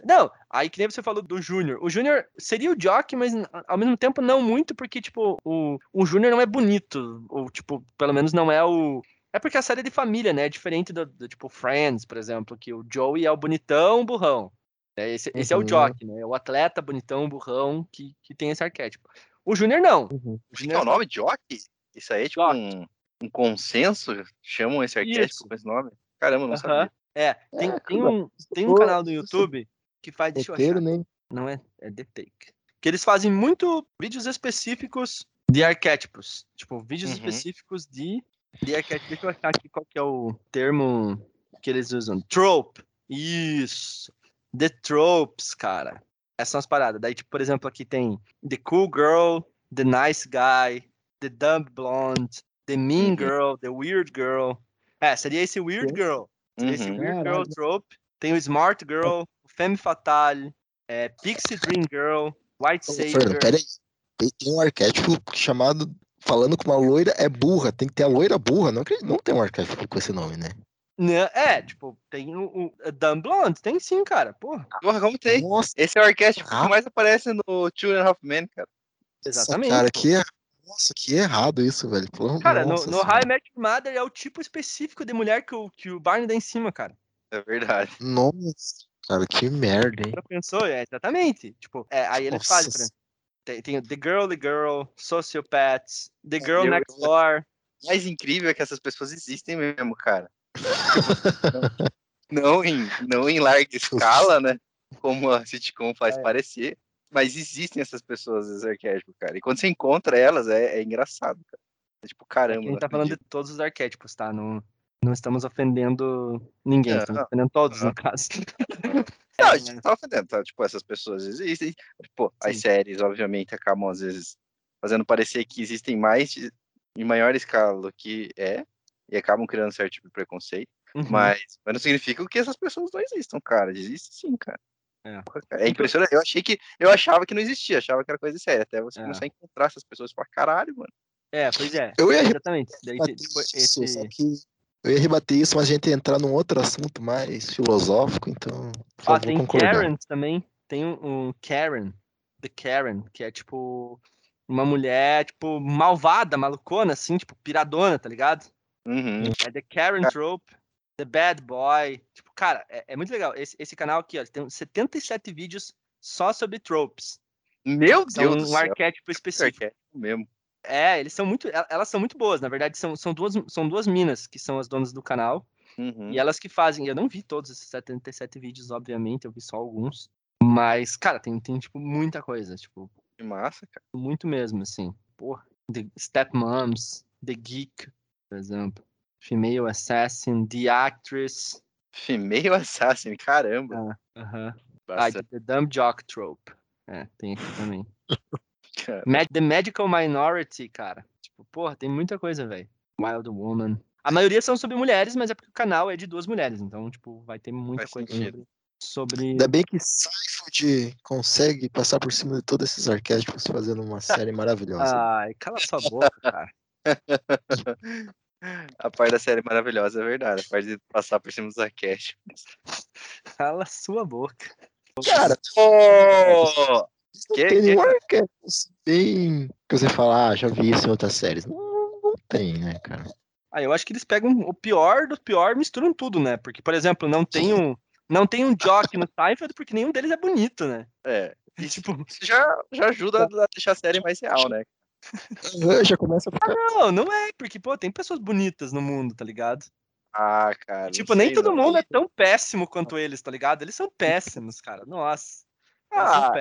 Não, aí que nem você falou do Júnior. O Júnior seria o Jock, mas ao mesmo tempo não muito, porque, tipo, o, o Júnior não é bonito. Ou, tipo, pelo menos não é o. É porque a série é de família, né? É diferente do, do, tipo, Friends, por exemplo, que o Joey é o bonitão, burrão. É, esse, esse é o Uhum. Jock, né? O atleta bonitão, burrão, que, que tem esse arquétipo. O Júnior não. Uhum. O que Júnior é o nome? Jockey? Isso aí é tipo um, um consenso? Chamam esse arquétipo Isso. com esse nome? Caramba, não Aham. sabia. É, tem, É, tem, um, tem um canal do YouTube que faz. Achar. Roteiro, né? Não é, é The Take. Que eles fazem muito vídeos específicos de arquétipos. Tipo, vídeos Uhum. específicos de, de arquétipos. Deixa eu achar aqui qual que é o termo que eles usam. Trope. Isso. The tropes, cara. Essas são as paradas. Daí, tipo, por exemplo, aqui tem The Cool Girl, The Nice Guy, The Dumb Blonde, The Mean Uhum. Girl, The Weird Girl. É, seria esse Weird Girl. Esse Uhum. Weird Girl. Trope. Tem o Smart Girl, Femme Fatale, é, Pixie Dream Girl, White Savior. Fernando, peraí. Tem tem um arquétipo chamado. Falando com uma loira é burra. Tem que ter a loira burra. Não, não tem um arquétipo com esse nome, né? Né, É, tipo, tem o, o a Dumb Blonde, tem sim, cara. Porra, Porra, como tem? Nossa, Esse é o arquétipo Ah. que mais aparece no Two and a Half Men, cara. exatamente. cara, pô. que é... Nossa, que errado isso, velho. Pelo- Cara, no, nossa no senhora. High Match Mother é o tipo específico de mulher que o, que o Barney dá em cima, cara. É verdade. Nossa, cara, que merda, hein? Já pensou? É, exatamente. Tipo, é, aí eles Nossa fazem, por exemplo, tem, tem The Girly Girl, Sociopaths, The Girl Next Door. O mais incrível é que essas pessoas existem mesmo, cara. não, em, não em larga escala, né? Como a sitcom faz É. parecer. Mas existem essas pessoas, esses arquétipos, cara. E quando você encontra elas, é, é engraçado, cara. É tipo, caramba. Aqui a gente tá falando de todos os arquétipos, tá? Não, não estamos ofendendo ninguém, Não, estamos ofendendo todos, não. no caso. Não, a É, gente não tá ofendendo, tá? Tipo, essas pessoas existem. Tipo, as Sim. séries, obviamente, acabam, às vezes, fazendo parecer que existem mais de- em maior escala do que é. E acabam criando certo tipo de preconceito. uhum. Mas, mas não significa que essas pessoas não existam, cara. Existem sim, cara. É. É impressionante. Eu achei que. Eu achava que não existia, achava que era coisa séria. Até você É. começar a encontrar essas pessoas e falar, caralho, mano. É, pois é. Eu ia Exatamente. Daí, tipo, esse... só que eu ia rebater isso, mas a gente ia entrar num outro assunto mais filosófico, então. Favor, tem concordar. Karen também. Tem um, um Karen, The Karen, que é tipo uma mulher, tipo, malvada, malucona, assim, tipo, piradona, tá ligado? Uhum. É The Karen Trope, The Bad Boy. Tipo, cara, é, é muito legal. Esse, esse canal aqui, ó, tem 77 vídeos só sobre tropes. Meu São Deus do um céu. arquétipo específico. arquétipo mesmo. É, eles são muito. el- Elas são muito boas, na verdade, são, são, duas, são duas minas que são as donas do canal. Uhum. E elas que fazem. Eu não vi todos esses 77 vídeos, obviamente, eu vi só alguns. Mas, cara, tem, tem tipo, muita coisa. Tipo, Que massa, cara. muito mesmo, assim. Porra. The Stepmoms, The Geek, por exemplo. Female Assassin, The Actress. Female Assassin, caramba. Ah, aham. Ah, Bastante, The Dumb Jock Trope. É, tem aqui também. cara. The Medical Minority, cara. Tipo, porra, tem muita coisa, velho. Wild Woman. A maioria são sobre mulheres, mas é porque o canal é de duas mulheres. Então, tipo, vai ter muita Faz coisa sentido. sobre. sobre... Ainda bem que Seinfeld consegue passar por cima de todos esses arquétipos fazendo uma série maravilhosa. Ai, cala sua boca, cara. A parte da série é maravilhosa, é verdade. A parte de passar por cima dos arquétipos. Cala sua boca. Cara, Oh! Que- tem que- nenhum arquétipo assim, bem. Que você fala, ah, já vi isso em outras séries. Não, não tem, né, cara? Ah, eu acho que eles pegam o pior do pior, misturam tudo, né? Porque, por exemplo, não tem um, não tem um Jock no Seinfeld porque nenhum deles é bonito, né? É. E, tipo, Isso já, já ajuda a deixar a série mais real, né? Ah, Já começa a ficar. não, não é, porque, pô, tem pessoas bonitas no mundo, tá ligado? Ah, cara. tipo, nem todo não. mundo é tão péssimo quanto eles, tá ligado? Eles são péssimos, cara. Nossa. Ah,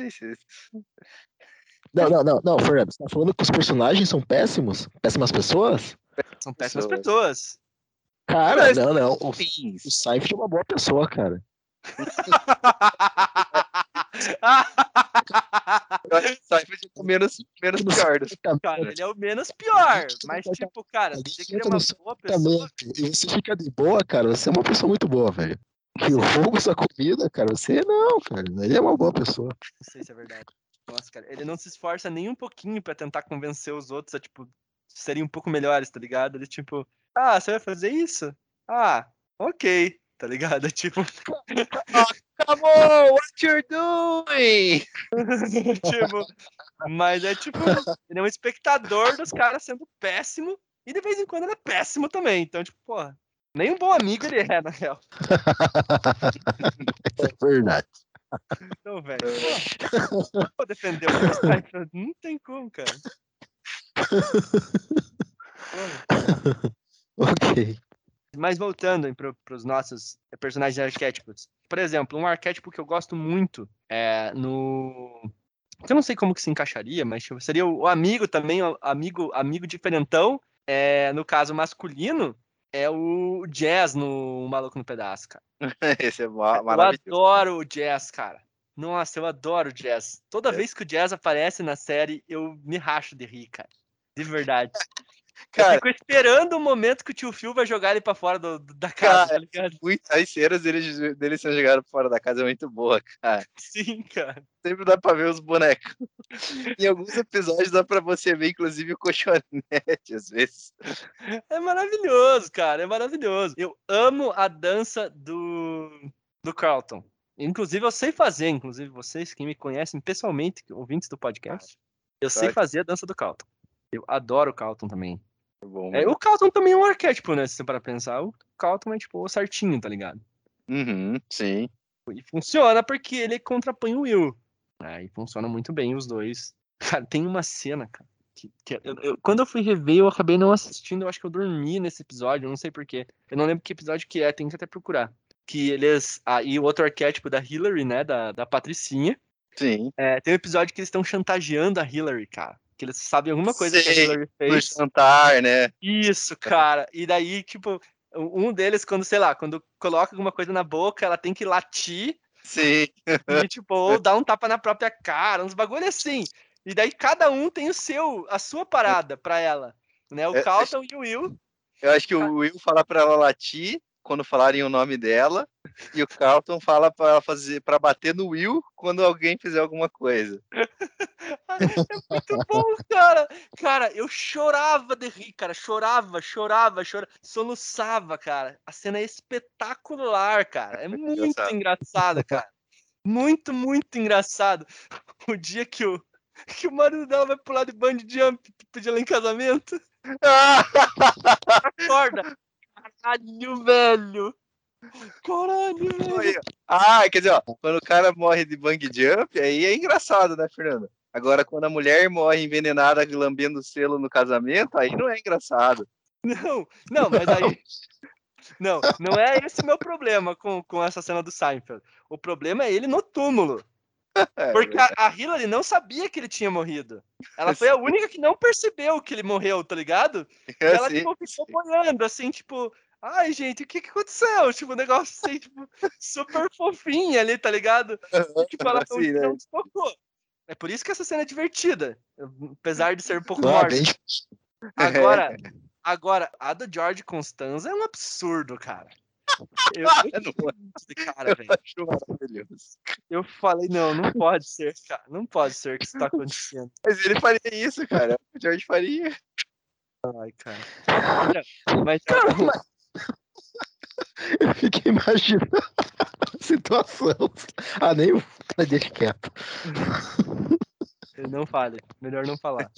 é. sei se. Não, não, não, não, Fernando, você tá falando que os personagens são péssimos? Péssimas pessoas? São péssimas Pessoas. pessoas. Cara, Mas- não, não. O, o Seinfeld é uma boa pessoa, cara. Eu acho que Seinfeld é o menos, menos pior. cara, ele é o menos pior. Mas, tipo, cara, você queria no uma boa pessoa. E você fica de boa, cara. Você é uma pessoa muito boa, velho. Que rouba sua comida, cara. Você não, cara. Ele é uma boa pessoa. Não sei se é verdade. Nossa, cara, ele não se esforça nem um pouquinho pra tentar convencer os outros a, tipo, serem um pouco melhores, tá ligado? Ele, tipo, ah, você vai fazer isso? Ah, ok, tá ligado? É tipo, Come on, what you're doing? tipo, mas é tipo, ele é um espectador dos caras sendo péssimo e de vez em quando ele é péssimo também. Então, tipo, porra, nem um bom amigo ele é, na real. É verdade. Então, velho, pô, vou defender o Seinfeld, não tem como, cara. ok. Mas voltando para os nossos personagens arquétipos. Por exemplo, um arquétipo que eu gosto muito é no. Eu não sei como que se encaixaria, mas tipo, seria o amigo também, o amigo, amigo diferentão. É, no caso masculino, é o Jazz no Maluco no Pedaço, cara. Esse é ma- Eu maravilhoso. adoro o Jazz, cara. Nossa, eu adoro o Jazz. Toda É. vez que o Jazz aparece na série, eu me racho de rir, cara. De verdade. Eu Cara, fico esperando o momento que o tio Phil vai jogar ele pra fora do- do- da casa, Cara, tá ligado? muito, as cenas dele, dele sendo jogado fora da casa é muito boa, cara. Sim, cara. Sempre dá pra ver os bonecos. Em alguns episódios dá pra você ver, inclusive, o colchonete, às vezes. É maravilhoso, cara. É maravilhoso. Eu amo a dança do, do Carlton. Inclusive, eu sei fazer, inclusive, vocês que me conhecem pessoalmente, ouvintes do podcast, eu sei Claro. fazer a dança do Carlton. Eu adoro o Carlton também. É bom. É, o Carlton também é um arquétipo, né? Se você para pensar, o Carlton é tipo o certinho, tá ligado? Uhum, sim. E funciona porque ele contrapõe o Will. Aí funciona muito bem os dois. Cara, tem uma cena, cara. Que, que eu- eu- quando eu fui rever, eu acabei não assistindo. Eu acho que eu dormi nesse episódio, eu não sei porquê. Eu não lembro que episódio que é, tem que até procurar. Que eles. Ah, e o outro arquétipo da Hillary, né? Da, da Patricinha. Sim. É, tem um episódio que eles estão chantageando a Hillary, cara. Que eles sabem alguma coisa que a Sei, Hillary fez. jantar, né? Isso, cara. E daí, tipo, um deles, quando, sei lá, quando coloca alguma coisa na boca, ela tem que latir Sim. e, tipo, ou dar um tapa na própria cara, uns bagulho assim. E daí cada um tem o seu, a sua parada pra ela. Né? O É, Carlton e o Will. Eu acho que o Will fala pra ela latir quando falarem o nome dela. E o Carlton fala pra ela fazer para bater no Will quando alguém fizer alguma coisa. É muito bom, cara. Cara, eu chorava de rir, cara. Chorava, chorava, chorava. Soluçava, cara. A cena é espetacular, cara. É muito Engraçado. cara. Muito, muito engraçado. O dia que o, que o marido dela vai pular de bungee jump pedir ela em casamento. Acorda. Caralho, velho. Caralho, velho. Ah, quer dizer, ó, quando o cara morre de bang jump, aí é engraçado, né, Fernando? Agora, quando a mulher morre envenenada lambendo o selo no casamento, aí não é engraçado. Não, não, mas aí. Não, não é esse meu problema com, com essa cena do Seinfeld. O problema é ele no túmulo. É, Porque a, a Hillary não sabia que ele tinha morrido. Ela foi a única que não percebeu que ele morreu, tá ligado? E é ela assim, tipo, ficou boiando, assim, tipo, ai, gente, o que que aconteceu? Tipo, um negócio assim, tipo, super fofinho ali, tá ligado? E, tipo, ela Assim, né? não se tocou. É por isso que essa cena é divertida. Apesar de ser um pouco Ah, morta. bem, Agora, agora, a do George Constanza é um absurdo, cara. Eu, Não é. cara, eu velho. acho maravilhoso. Eu falei, não, não pode ser, cara. Não pode ser que isso tá acontecendo. Mas ele faria isso, cara. O George faria. Ai, cara. Mas, Cara, mas... Eu fiquei imaginando a situação. Ah, nem o. Deixa quieto. não fale, melhor não falar.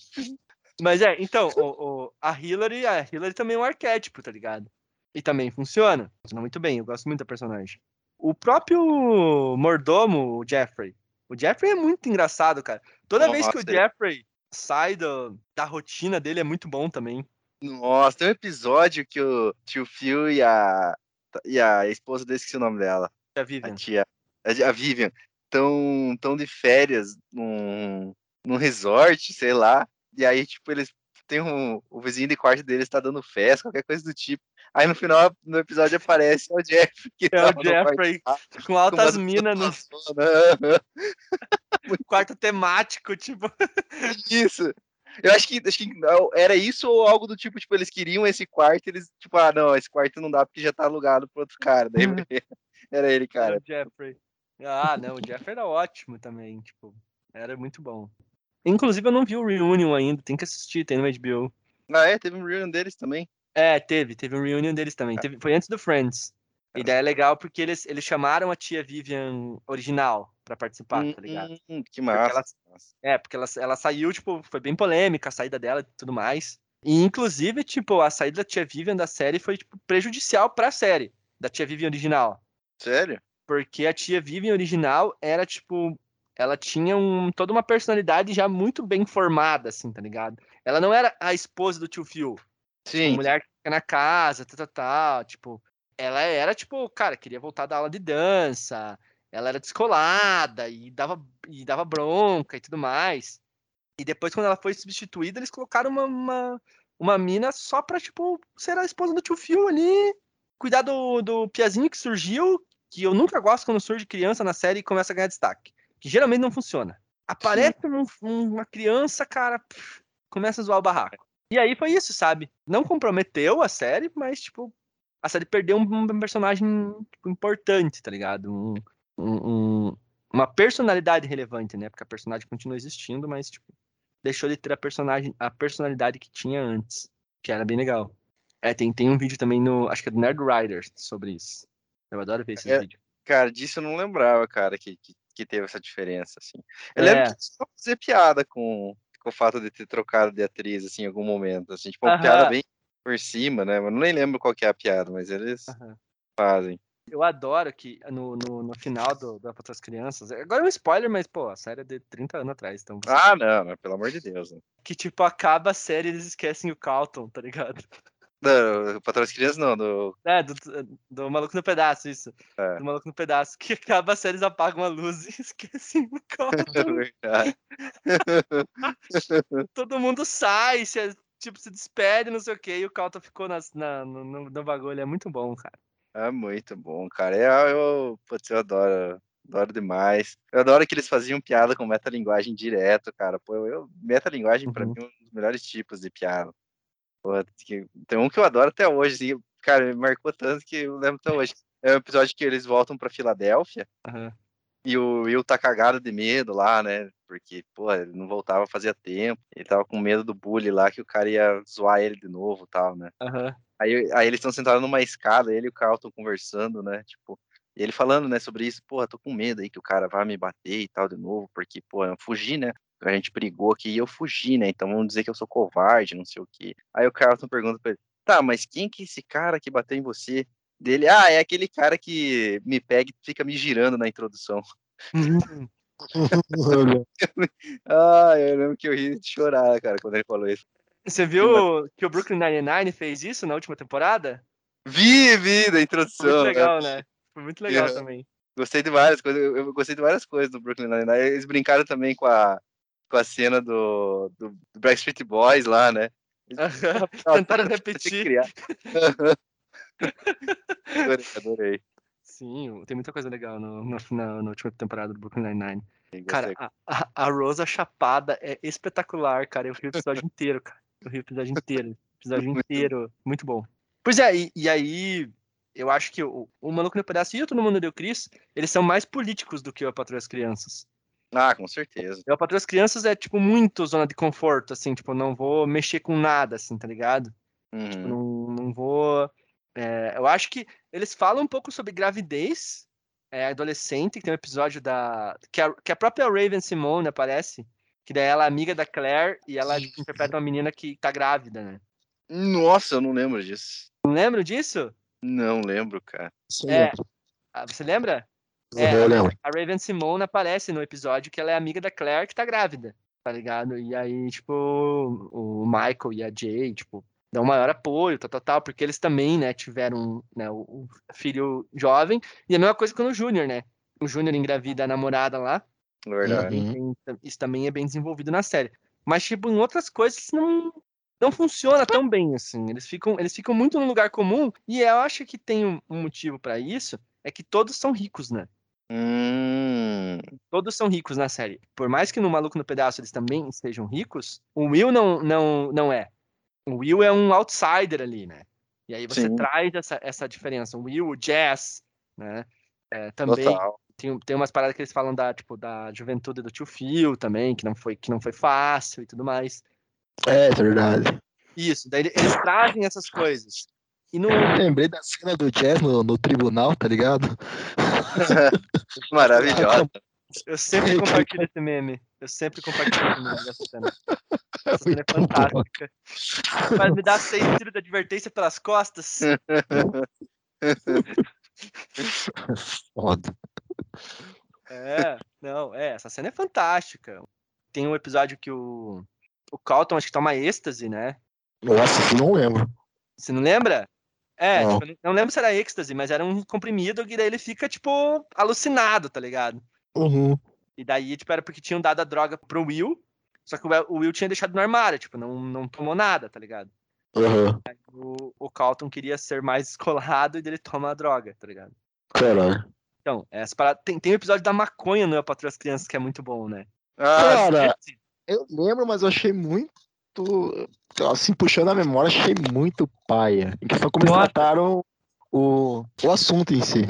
Mas é, então, o, o- a Hillary, a Hillary também é um arquétipo, tá ligado? E também funciona. Funciona muito bem, eu gosto muito da personagem. O próprio mordomo, o Jeffrey. O Jeffrey é muito engraçado, cara. Toda vez que o Jeffrey sai do- da rotina dele é muito bom também. Nossa, tem um episódio que o tio Phil e a, e a esposa dele, esqueci o nome dela, A a Vivian. tia, a Vivian, estão tão de férias num, num resort, sei lá, e aí, tipo, eles tem um, o vizinho de quarto deles tá dando festa, qualquer coisa do tipo. Aí no final, no episódio aparece o Jeff, que É o quarto Jeffrey com altas minas no quarto temático, tipo. Isso. Eu acho que, acho que era isso ou algo do tipo, tipo, eles queriam esse quarto, eles, tipo, ah, não, esse quarto não dá porque já tá alugado pro outro cara. Daí era ele, Era cara. o Jeffrey. Ah, não, o Jeffrey era ótimo também, tipo, era muito bom. Inclusive, eu não vi o Reunion ainda, tem que assistir, tem no HBO. Ah, é, teve um reunion deles também. É, teve, teve um Reunion deles também. Teve, foi antes do Friends. E daí é legal porque eles, eles chamaram a tia Vivian original pra participar, tá ligado? Hum, que massa. ela- É, porque ela, ela saiu, tipo, foi bem polêmica a saída dela e tudo mais. E, inclusive, tipo, a saída da tia Vivian da série foi, tipo, prejudicial pra série, da tia Vivian original. Sério? Porque a tia Vivian original era, tipo, ela tinha um, toda uma personalidade já muito bem formada, assim, tá ligado? Ela não era a esposa do tio Phil, Sim. uma mulher que fica na casa, tal, tal, tal, tipo, ela era, tipo, cara, queria voltar da aula de dança, ela era descolada e dava, e dava bronca e tudo mais. E depois, quando ela foi substituída, eles colocaram uma, uma, uma mina só pra, tipo, ser a esposa do tio Phil ali, cuidar do, do piazinho que surgiu, que eu nunca gosto quando surge criança na série e começa a ganhar destaque. Que geralmente não funciona. Aparece um- um- uma criança, cara, pff, começa a zoar o barraco. E aí foi isso, sabe? Não comprometeu a série, mas, tipo, a série perdeu um, personagem tipo, importante, tá ligado? Um, um- um- uma personalidade relevante, né? Porque a personagem continua existindo, mas, tipo, deixou de ter a personagem, a personalidade que tinha antes, que era bem legal. É, tem, tem um vídeo também no, acho que é do Nerd Riders sobre isso. Eu adoro ver esses É, vídeos. Cara, disso eu não lembrava, cara, que, que, que teve essa diferença, assim. Eu É. lembro que só fazer piada com, com o fato de ter trocado de atriz, assim, em algum momento, assim, tipo, uma piada bem por cima, né? Eu nem lembro qual que é a piada, mas eles Aham. fazem. Eu adoro que no, no, no final do, do Para as Crianças, agora é um spoiler, mas, pô, a série é de 30 anos atrás, então. Ah, não, não, pelo amor de Deus. Né? Que, tipo, acaba a série e eles esquecem o Calton, tá ligado? Não, Patrão das Crianças não, do... É, do, do Maluco no Pedaço, isso. É. Do Maluco no Pedaço. Que acaba a série, eles apagam a luz e esquecem o Calton. Verdade. Todo mundo sai, se, tipo, se despede, não sei o quê, e o Calton ficou nas, na, no, no, bagulho. É muito bom, cara. É muito bom, cara. Eu, eu, putz, eu adoro, adoro demais. Eu adoro que eles faziam piada com metalinguagem direto, cara. Pô, eu, metalinguagem pra Uhum. mim é um dos melhores tipos de piada. Pô, que- tem um que eu adoro até hoje, assim, cara, me marcou tanto que eu lembro até hoje. É um episódio que eles voltam pra Filadélfia Aham. e o Will tá cagado de medo lá, né? Porque, pô, ele não voltava fazia tempo. Ele tava com medo do bully lá, que o cara ia zoar ele de novo e tal, né? Aham. Aí, aí eles estão sentados numa escada, ele e o Carlton conversando, né? Tipo, e ele falando, né, sobre isso, porra, tô com medo aí que o cara vai me bater e tal de novo, porque, pô, eu fugi, né? A gente brigou aqui e eu fugi, né? Então vamos dizer que eu sou covarde, não sei o quê. Aí o Carlton pergunta pra ele, tá, mas quem que é esse cara que bateu em você? Dele, ah, é aquele cara que me pega e fica me girando na introdução. Olha, Ah, eu lembro que eu ri de chorar, cara, quando ele falou isso. Você viu que o Brooklyn Nine-Nine fez isso na última temporada? Vi, vi da introdução. Foi muito né? legal, né? Foi muito legal Aham. também. Gostei de várias coisas. Eu eu gostei de várias coisas do Brooklyn Nine-Nine. Eles brincaram também com a, com a cena do, do, do Backstreet Boys lá, né? Tentaram repetir. adorei, adorei. Sim, tem muita coisa legal no, no- na, na última temporada do Brooklyn Nine-Nine. Cara, a, a, a Rosa Chapada é espetacular, cara. Eu vi o episódio inteiro, cara. Eu vi o episódio inteiro. o Episódio Muito inteiro. Muito bom. Pois é, e, e aí eu acho que o, o Maluco no Pedaço e o Todo Mundo Deu Cris, eles são mais políticos do que o A Patroa das Crianças. Ah, com certeza. Eu para as crianças é tipo muito zona de conforto, assim, tipo, não vou mexer com nada, assim, tá ligado? Uhum. Tipo, não, não vou. É, eu acho que eles falam um pouco sobre gravidez é, adolescente, que tem um episódio da. Que a, que a própria Raven Simone aparece, que daí ela é amiga da Claire e ela tipo, interpreta uma menina que tá grávida, né? Nossa, eu não lembro disso. Não lembro disso? Não lembro, cara. Isso É. Ah, você lembra? Eu É, lembro. a Raven Simone aparece no episódio que ela é amiga da Claire que tá grávida, tá ligado? E aí, tipo, o Michael e a Jay, tipo, dão maior apoio, tal, tal, tal, porque eles também, né, tiveram né, o o filho jovem. E a mesma coisa com o Júnior, né? O Júnior engravida a namorada lá. Verdade. Uhum. Isso também é bem desenvolvido na série. Mas, tipo, em outras coisas não, não funciona tão bem, assim. Eles ficam, eles ficam muito no lugar comum. E eu acho que tem um, um motivo pra isso, é que todos são ricos, né? Hum, Todos são ricos na série. Por mais que no Maluco no Pedaço eles também sejam ricos, o Will não, não, não é. O Will é um outsider ali, né? E aí você Sim. traz essa, essa diferença. O Will, o Jazz, né? É, também total. tem, tem umas paradas que eles falam da, tipo, da juventude do tio Phil também, que não foi, que não foi fácil e tudo mais. É, é verdade. Isso, daí eles trazem essas coisas. E no, Lembrei da cena do Jazz no, no tribunal, tá ligado? Maravilhosa. Eu sempre compartilho esse meme. Eu sempre compartilho esse meme dessa cena. Essa cena é fantástica. Mas me dá seis tiros de advertência pelas costas. Foda. É, não, é, essa cena é fantástica. Tem um episódio que o, o Calton acho que toma êxtase, né? Nossa, eu não lembro. Você não lembra? É, Não. tipo, não lembro se era êxtase, mas era um comprimido que daí ele fica, tipo, alucinado, tá ligado? Uhum. E daí, tipo, era porque tinham dado a droga pro Will, só que o Will- tinha deixado no armário, tipo, não, não tomou nada, tá ligado? Uhum. O, o Calton queria ser mais descolado e dele toma a droga, tá ligado? Caralho. Então, essa parada, tem, tem um episódio da maconha no Eu Patrulho as Crianças que é muito bom, né? Ah, Cara, eu lembro, mas eu achei muito. Assim, puxando a memória, achei muito paia. Em questão como eles trataram o, o assunto em si.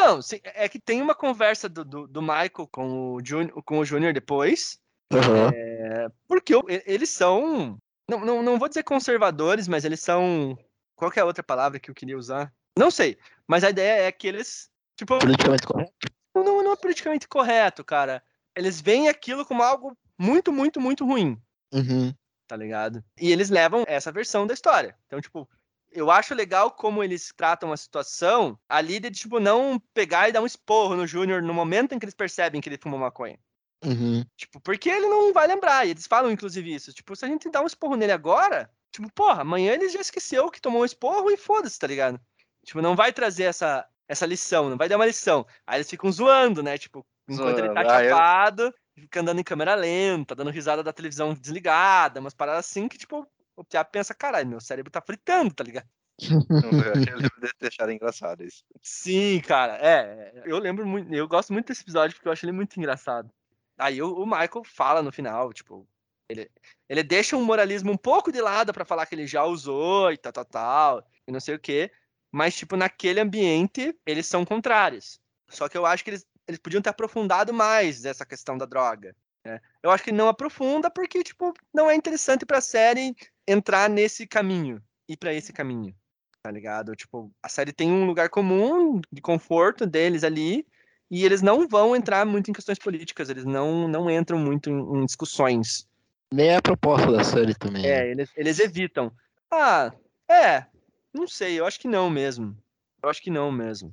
Não, sim, é que tem uma conversa do, do, do Michael com o, Júnior, com o Júnior depois, Uhum. porque o- e- eles são, não, não, não vou dizer conservadores, mas eles são, qual é a outra palavra que eu queria usar? Não sei, mas a ideia é que eles, tipo, Politicamente correto. não, não é politicamente correto, cara. Eles veem aquilo como algo muito, muito, muito ruim. Uhum. tá ligado? E eles levam essa versão da história. Então, tipo, eu acho legal como eles tratam a situação ali de, tipo, não pegar e dar um esporro no Júnior no momento em que eles percebem que ele fumou maconha. Uhum. Tipo, porque ele não vai lembrar. E eles falam, inclusive, isso. Tipo, se a gente dá um esporro nele agora, tipo, porra, amanhã ele já esqueceu que tomou um esporro e foda-se, tá ligado? Tipo, não vai trazer essa, essa lição, não vai dar uma lição. Aí eles ficam zoando, né? Tipo, enquanto ele tá Zoando. Ah, eu- chapado, fica andando em câmera lenta, dando risada da televisão desligada, umas paradas assim que, tipo, o Piá pensa, caralho, meu cérebro tá fritando, tá ligado? eu lembro de achado engraçado isso. Sim, cara, é. Eu lembro muito, eu gosto muito desse episódio porque eu acho ele muito engraçado. Aí o, o Michael fala no final, tipo, ele, ele deixa um moralismo um pouco de lado pra falar que ele já usou e tal, tal, tal, e não sei o quê. Mas, tipo, naquele ambiente, eles são contrários. Só que eu acho que eles, eles podiam ter aprofundado mais essa questão da droga. né? Eu acho que não aprofunda porque, tipo, não é interessante pra série entrar nesse caminho, ir pra esse caminho tá ligado? Tipo, a série tem um lugar comum de conforto deles ali, e eles não vão entrar muito em questões políticas, eles não, não entram muito em, em discussões. Nem é a proposta da série também. né? É, eles, eles evitam. Ah, é, não sei, eu acho que não mesmo. Eu acho que não mesmo.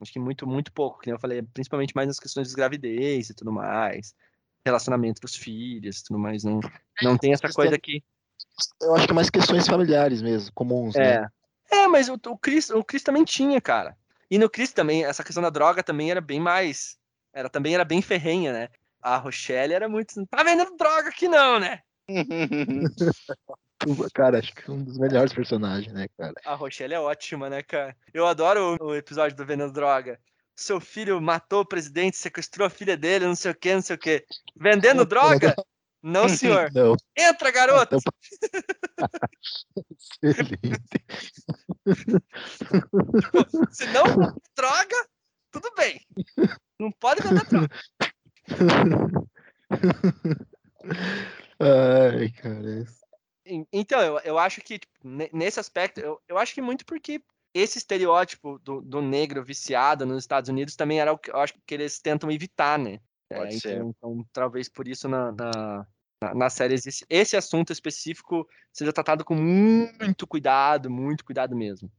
Acho que muito, muito pouco, que nem eu falei, principalmente mais nas questões de gravidez e tudo mais, relacionamento dos filhos e tudo mais, não, não tem essa coisa que Eu acho que mais questões familiares mesmo, comuns, né? É. É, mas o, o Chris, o Chris também tinha, cara. E no Chris também, essa questão da droga também era bem mais. Era, também era bem ferrenha, né? A Rochelle era muito. Não tá vendendo droga aqui, não, né? Cara, acho que é um dos melhores personagens, né, cara? A Rochelle é ótima, né, cara? Eu adoro o, o episódio do Vendendo Droga. Seu filho matou o presidente, sequestrou a filha dele, não sei o que, não sei o que. Vendendo droga? Não, senhor. Não, Entra, garoto! excelente. Se não droga, tudo bem. Não pode vender droga. Ai, cara. En- Então, eu, eu acho que tipo, ne- nesse aspecto, eu, eu acho que muito porque esse estereótipo do, do negro viciado nos Estados Unidos também era o que eu acho que eles tentam evitar, né? É, Pode ser. então, então, talvez por isso na, na, na, na série esse, esse assunto específico seja tratado com muito cuidado, muito cuidado mesmo.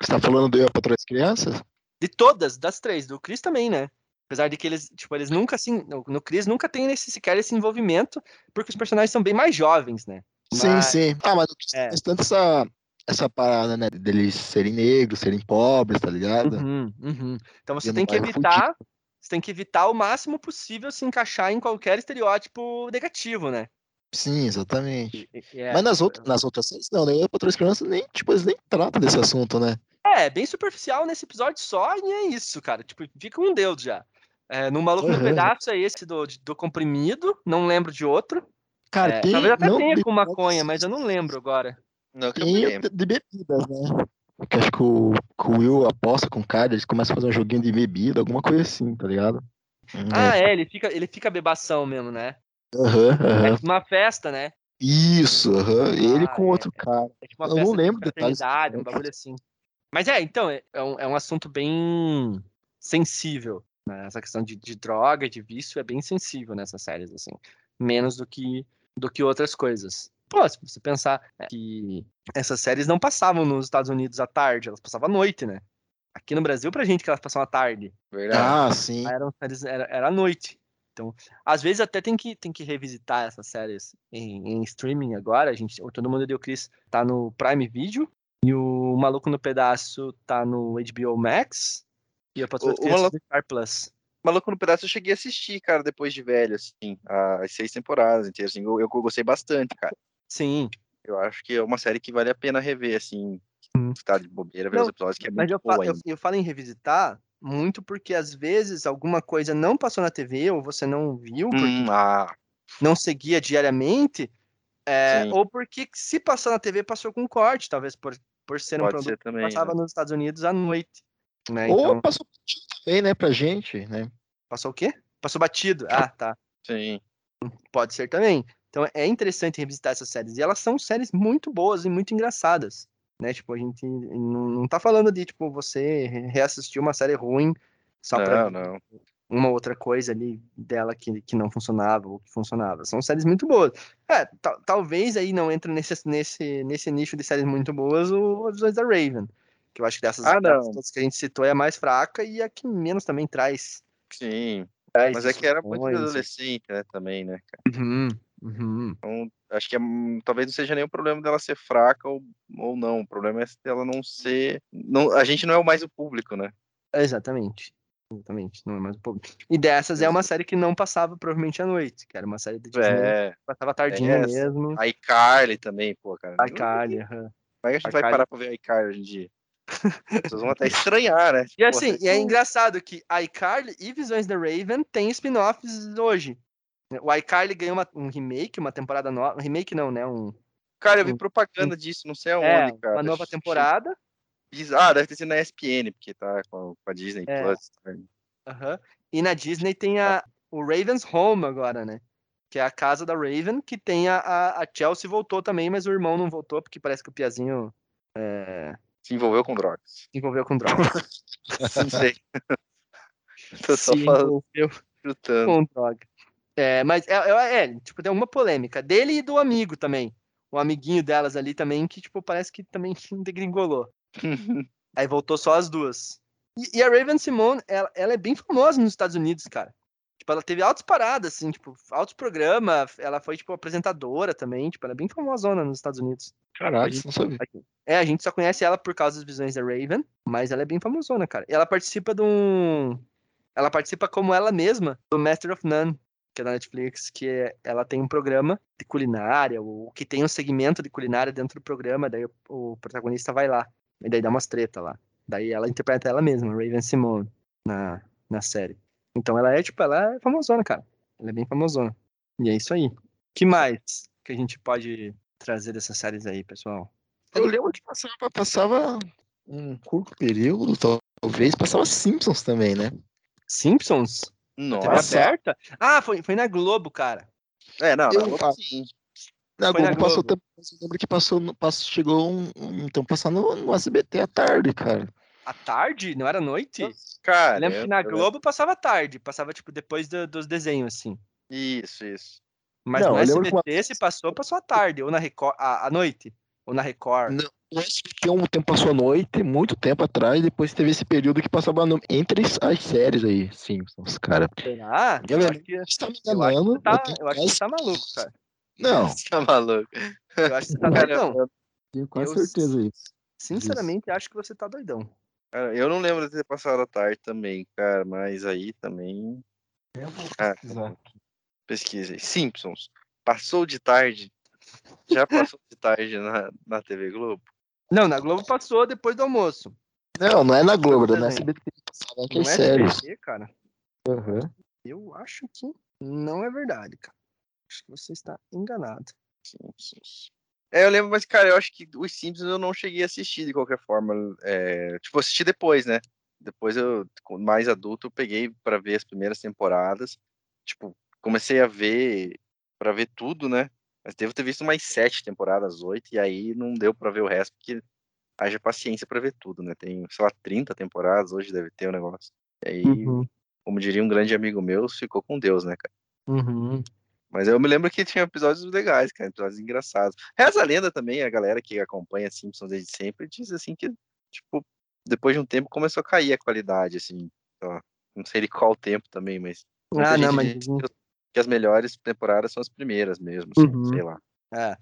Você tá falando do Eu para as Crianças? De todas, das três, do Chris também, né? Apesar de que eles, tipo, eles nunca assim, no, Chris nunca tem esse, sequer esse envolvimento, porque os personagens são bem mais jovens, né? Sim, Mas- sim. Ah, mas É. é. tanto essa, essa parada, né? Deles serem negros, serem pobres, tá ligado? Uhum, uhum. Então você E tem que evitar, você tem que evitar o máximo possível se encaixar em qualquer estereótipo negativo, né? Sim, exatamente. E- e- é, Mas nas outras, nas outras séries, não, né? Eu as Crianças nem, tipo, eles nem tratam desse assunto, né? é, bem superficial nesse episódio só, e é isso, cara. Tipo, fica um deus já. É, no Maluco no Uhum. Pedaço é esse do, do comprimido, não lembro de outro. Cara, É, tem. talvez até não tenha com maconha, mas eu não lembro agora. Não, que eu me Tem lembro. de, de bebidas, né? Que acho que o, que o Will aposta com o cara, eles começam a fazer um joguinho de bebida, alguma coisa assim, tá ligado? Ah, é, ele fica, ele fica bebação mesmo, né? Aham, É aham. tipo uma festa, né? Isso, aham. Ele Ah, com é, outro cara. É tipo uma Eu não festa de lembro detalhes. um bagulho assim. Mas é, então, é, é um, é um assunto bem sensível. Né? Essa questão de, de droga, de vício, é bem sensível nessas séries, assim. Menos do que, do que outras coisas. Pô, se você pensar que essas séries não passavam nos Estados Unidos à tarde, elas passavam à noite, né? Aqui no Brasil, pra gente que elas passavam à tarde. Verdade. Ah, sim. Lá eram séries, era, era à noite. Então, às vezes até tem que, tem que revisitar essas séries em, em streaming agora. A gente, o Todo Mundo Deu Chris tá no Prime Video e o Maluco no Pedaço tá no HBO Max e a Patrulha Maluco- no Star Plus. Maluco no Pedaço eu cheguei a assistir, cara, depois de velho, assim, as seis temporadas inteiras, assim, eu, eu gostei bastante, cara. Sim, Eu acho que é uma série que vale a pena rever, assim, Hum. tá de bobeira, ver os episódios, que é mas muito eu, fa- eu, ainda. eu falo em revisitar muito porque às vezes alguma coisa não passou na TV ou você não viu, porque Hum, ah, não seguia diariamente, é, ou porque se passou na TV passou com corte, talvez por, por ser um pode produto ser também, passava né? nos Estados Unidos à noite. Né? Ou Então, passou também, né, pra gente, né? passou o quê? Passou batido. Ah, tá. Sim. Pode ser também. Então é interessante revisitar essas séries. E elas são séries muito boas e muito engraçadas. Né? Tipo, a gente não, não tá falando de tipo, você reassistir uma série ruim só pra Não, não. uma outra coisa ali dela que, que não funcionava ou que funcionava. São séries muito boas. É, tal- talvez aí não entre nesse, nesse, nesse nicho de séries muito boas o As Visões da Raven. Que eu acho que dessas, Ah, não. que a gente citou é a mais fraca e a que menos também traz. Sim. traz Mas é que era muito adolescente, né, também, né, cara. Uhum, uhum. Então, acho que é, talvez não seja nem o problema dela ser fraca ou, ou não. O problema é dela não ser. Não, a gente não é mais o público, né? Exatamente. Exatamente. Não é mais um pouco. E dessas é uma série que não passava provavelmente à noite, que era uma série da Disney. É. Passava tardinha essa. mesmo. A iCarly também, pô, cara. A Carly, aham. Como é que a gente vai iCarly. parar pra ver a iCarly hoje em dia? As pessoas vão até estranhar, né? E Pô, assim, vocês e é engraçado que iCarly e Visões da Raven têm spin-offs hoje. O iCarly ganhou uma- um remake, uma temporada nova. Um remake não, né? Um, Cara, eu vi propaganda disso, não sei aonde, é, cara. uma nova temporada. Ah, deve ter sido na ESPN, porque tá com a, Disney É. Plus. né? aham. E na Disney tem a, o Raven's Home agora, né? Que é a casa da Raven, que tem a, a, Chelsea voltou também, mas o irmão não voltou, porque parece que o Piazinho é, Se envolveu com drogas. se envolveu com droga. Não sei. Tô só se falando, envolveu chutando. com droga. É, mas é, é, é, tipo, tem uma polêmica dele e do amigo também. O amiguinho delas ali também, que, tipo, parece que também degringolou. Aí voltou só as duas. E, e a Raven Simone, ela, ela é bem famosa nos Estados Unidos, cara. Tipo, ela teve altas paradas, assim, tipo, altos programas. Ela foi, tipo, apresentadora também. Tipo, ela é bem famosona nos Estados Unidos. Caralho, não sabia. É, a gente só conhece ela por causa das visões da Raven, mas ela é bem famosona, cara. E ela participa de um. Ela participa como ela mesma do Master of None, que é da Netflix, que é- ela tem um programa de culinária, ou que tem um segmento de culinária dentro do programa, daí o, o protagonista vai lá. E daí dá umas treta lá. Daí ela interpreta ela mesma, Raven Simone, na, na série. Então ela é, tipo, ela é famosona, cara. Ela é bem famosona. E é isso aí. que mais que a gente pode trazer dessas séries aí, pessoal? Eu lembro que passava, passava um curto período, talvez, passava Simpsons também, né? Simpsons? Nossa. aberta? Ah, foi, foi na Globo, cara. É, não, Eu- não, ah, sim. Na Foi na Globo passou Globo. tempo. Eu lembro que passou, passou chegou um, um- então passando no, no SBT à tarde, cara. À tarde? Não era noite? Cara, Eu lembro que na eu- Globo passava tarde, passava tipo depois do- dos desenhos, assim. Isso, isso. Mas Não, no eu SBT se passou, passou à tarde, ou na Record, à, à noite, ou na Record. Não, o SBT um tempo passou à noite, muito tempo atrás, depois teve esse período que passava no- entre as- séries aí, Simpsons, cara. Será? Eu Eu acho que, eu Você tá me acho que você tá, eu eu acho que você tá maluco, cara. Não, Você tá maluco. Eu acho que você tá doidão. eu, tenho quase Eu- certeza disso. Sinceramente, acho que você tá doidão. cara, eu não lembro de ter passado a tarde também, cara, mas aí também. Ah, pesquisa aí. Simpsons. Passou de tarde. Já passou de tarde na, na TV Globo? Não, na Globo passou depois do almoço. Não, não é na Globo, Todo é na desenho. SBT. Não é. SBT, cara. Aham. Eu acho que não é verdade, cara. Acho que você está enganado. É, eu lembro, mas, cara, eu acho que os Simpsons eu não cheguei a assistir de qualquer forma. É, tipo, eu assisti depois, né? Depois eu, com- mais adulto, eu peguei pra ver as primeiras temporadas. Tipo, comecei a ver pra ver tudo, né? Mas devo ter visto mais sete temporadas, oito, e aí não deu pra ver o resto, porque haja paciência pra ver tudo, né? Tem, sei lá, 30 temporadas, hoje deve ter o negócio. E aí, Uhum. como diria um grande amigo meu, ficou com Deus, né, cara? Uhum. Mas eu me lembro que tinha episódios legais, cara, episódios engraçados. Reza a lenda também, a galera que acompanha Simpsons desde sempre diz assim que, tipo, depois de um tempo começou a cair a qualidade, assim. ó, não sei de qual tempo também, mas. Ah, não, mas. Que, as melhores temporadas são as primeiras mesmo, assim, Uhum. sei lá. É.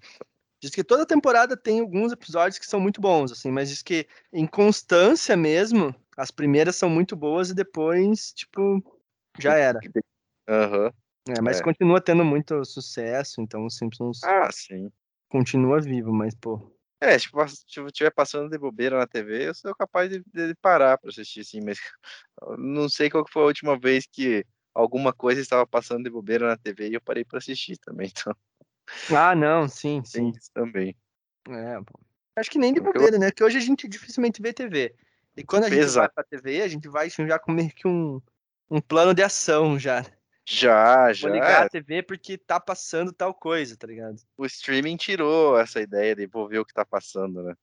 Diz que toda temporada tem alguns episódios que são muito bons, assim, mas diz que em constância mesmo, as primeiras são muito boas e depois, tipo, já era. Aham. É, mas É. continua tendo muito sucesso, então o Simpsons Ah, sim. continua vivo, mas, pô. É, tipo, se eu estiver passando de bobeira na TV, eu sou capaz de, de parar pra assistir, assim, mas eu não sei qual que foi a última vez que alguma coisa estava passando de bobeira na TV e eu parei pra assistir também, então Ah, não, sim, sim. isso também. É, pô. Acho que nem de Eu- bobeira, né? Porque hoje a gente dificilmente vê TV. E quando a gente vai Exato. pra TV, a gente vai assim, já com meio que um, um plano de ação já. Já, já. Vou ligar a TV porque tá passando tal coisa, tá ligado? O streaming tirou essa ideia de vou ver o que tá passando, né?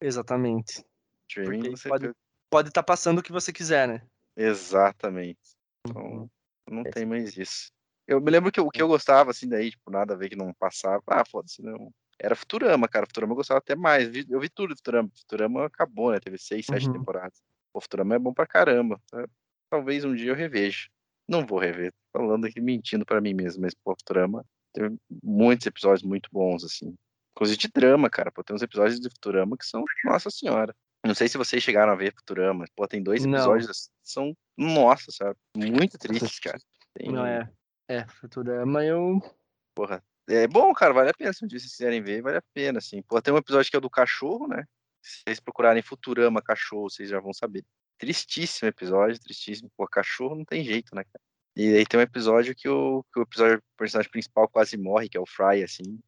Exatamente. Streaming pode- Pode estar passando o que você quiser, né? Exatamente. Então, não tem mais isso. Eu me lembro que o que eu gostava, assim, daí, tipo, nada a ver que não passava. Ah, foda-se, não. Era Futurama, cara. Futurama eu gostava até mais. Eu vi tudo de Futurama. Futurama acabou, né? Teve seis, sete Uhum. temporadas. O Futurama é bom pra caramba. tá? Talvez um dia eu reveja. Não vou rever. Tô falando aqui mentindo pra mim mesmo, mas, pô, Futurama teve muitos episódios muito bons, assim. Inclusive de drama, cara. Pô, tem uns episódios de Futurama que são, nossa senhora. Não sei se vocês chegaram a ver Futurama. Pô, tem dois episódios assim, que são, nossa, sabe? Muito tristes, cara. Tem- Não é. É, Futurama eu. Porra. É bom, cara, vale a pena. Se um dia vocês quiserem ver, vale a pena, assim. Pô, tem um episódio que é o do cachorro, né? Se vocês procurarem Futurama cachorro, vocês já vão saber. Tristíssimo episódio, tristíssimo. Pô, cachorro não tem jeito, né, cara? E aí tem um episódio que o, que o episódio, o personagem principal quase morre, que é o Fry, assim.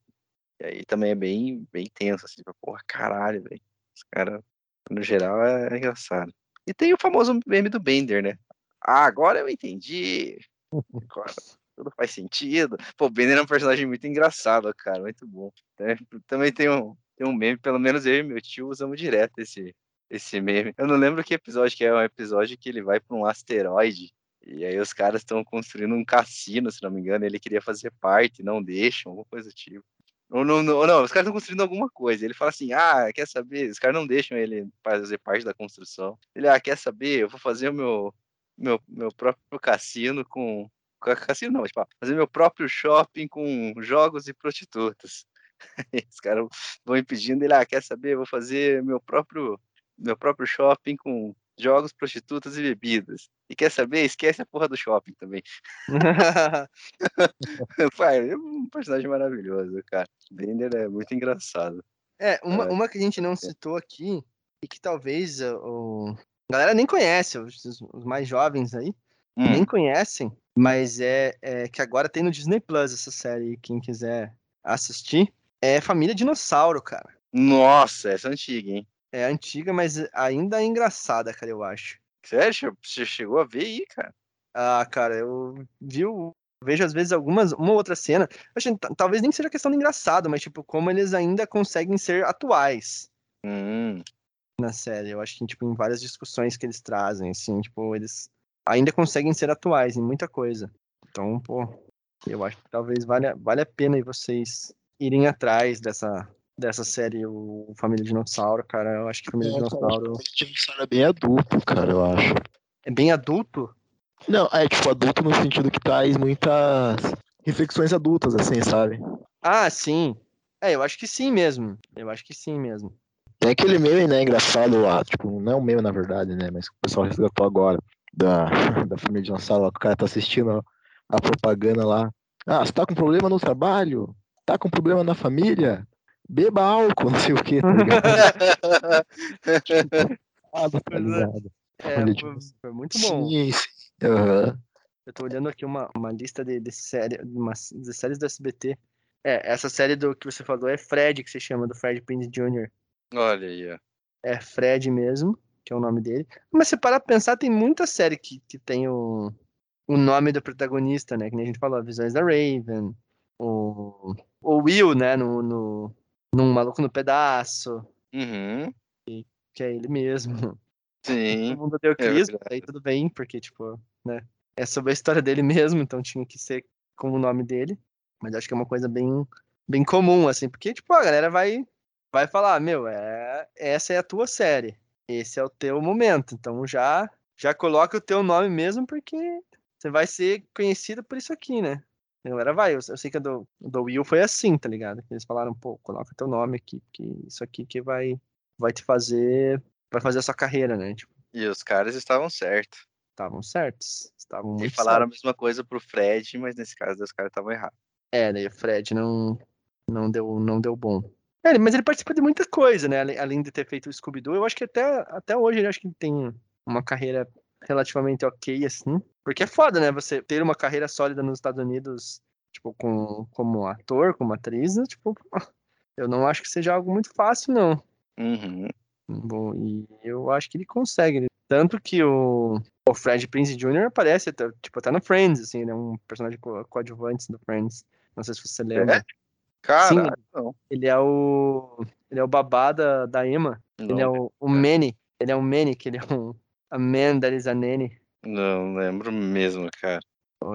E aí também é bem, bem tenso, assim. Porra, caralho, velho. Os caras, no geral, é engraçado. E tem o famoso meme do Bender, né? Ah, agora eu entendi. Agora tudo faz sentido. Pô, o Bender é um personagem muito engraçado, cara, muito bom. É, Também tem um, tem um meme, pelo menos eu e meu tio usamos direto esse, esse meme. Eu não lembro que episódio que é, é um episódio que ele vai para um asteroide. E aí os caras estão construindo um cassino, se não me engano, ele queria fazer parte, não deixam, alguma coisa do tipo. Ou não, não, não, os caras estão construindo alguma coisa. Ele fala assim: ah, quer saber? Os caras não deixam ele fazer parte da construção. Ele, ah, quer saber? Eu vou fazer o meu, meu, meu próprio cassino com. cassino não, tipo, ah, fazer meu próprio shopping com jogos e prostitutas. Os caras vão impedindo ele, ah, quer saber? Eu vou fazer meu próprio, meu próprio shopping com jogos, prostitutas e bebidas. E quer saber? Esquece a porra do shopping também. Pai, é um personagem maravilhoso, cara. Bender é muito engraçado. É, uma, É. uma que a gente não citou aqui, e que talvez uh, o... a galera nem conhece, os, os mais jovens aí, Hum, nem conhecem, mas é, é que agora tem no Disney Plus essa série, quem quiser assistir, é Família Dinossauro, cara. Nossa, essa é antiga, hein? É antiga, mas ainda é engraçada, cara, eu acho. Sério? Você chegou a ver aí, cara? Ah, cara, eu vi o- vejo às vezes algumas, uma outra cena. Acho talvez nem seja questão de engraçado, mas tipo, como eles ainda conseguem ser atuais Hum, na série. Eu acho que, tipo, em várias discussões que eles trazem, assim, tipo, eles ainda conseguem ser atuais em muita coisa. Então, pô, eu acho que talvez valha, valha a pena vocês irem atrás dessa, dessa série, o Família Dinossauro, cara. Eu acho que Família É, Dinossauro o dinossauro é bem adulto, cara, eu acho. é bem adulto. Não, é tipo adulto no sentido que traz muitas reflexões adultas, assim, sabe? Ah, sim. É, eu acho que sim mesmo. Eu acho que sim mesmo. Tem aquele meme, né, engraçado lá, tipo, não é um meme na verdade, né, mas o pessoal resgatou agora, da, da família Dinossauro, lá, que o cara tá assistindo a, a propaganda lá. Ah, você tá com problema no trabalho? Tá com problema na família? Beba álcool, não sei o que, tá ligado? Ah, tá é. ligado? É, foi, muito bom. Sim, sim. Aham. Eu tô olhando aqui uma, uma lista de, de, série, de, umas, de séries do SBT. É, essa série do que você falou é Fred, que se chama, do Fred Prinze Jr. olha aí, ó. É Fred mesmo, que é o nome dele. Mas se parar pra pensar, tem muita série que, que tem o, o nome do protagonista, né? Que nem a gente falou, Visões da Raven, o, o Will, né? No, no, num Maluco no Pedaço, Uhum, que é ele mesmo. sim. Todo mundo deu Chris, verdade. aí tudo bem, porque, tipo, né? É sobre a história dele mesmo, então tinha que ser com o nome dele. Mas acho que é uma coisa bem, bem comum, assim, porque, tipo, a galera vai, vai falar, meu, é, essa é a tua série. Esse é o teu momento. Então já, já coloca o teu nome mesmo, porque você vai ser conhecido por isso aqui, né? A galera vai. Eu, eu sei que a do, do Will foi assim, tá ligado? Eles falaram, pô, coloca teu nome aqui, porque isso aqui que vai, vai te fazer. Vai fazer a sua carreira, né? Tipo, E os caras estavam certos. estavam certos. Estavam E muito falaram a certos. mesma coisa pro Fred, mas nesse caso os caras estavam errados. É, daí o Fred não, não, deu, não deu bom. É, mas ele participa de muita coisa, né? Além de ter feito o Scooby-Doo, eu acho que até, até hoje ele acho que tem uma carreira relativamente ok, assim. Porque é foda, né? Você ter uma carreira sólida nos Estados Unidos, tipo, com, como ator, como atriz, né? tipo, eu não acho que seja algo muito fácil, não. Uhum. Bom, e eu acho que ele consegue. né? Tanto que o, o Fred Prinze Jr. aparece, até, tipo, até no Friends, assim, ele é um personagem co- coadjuvante do Friends. Não sei se você lembra. Caralho, não. Ele é o. Ele é o babá da, da Emma. Ele é Não, o, o Manny. Ele é um Manny, que ele é um. A man that is a nanny. não lembro mesmo, cara.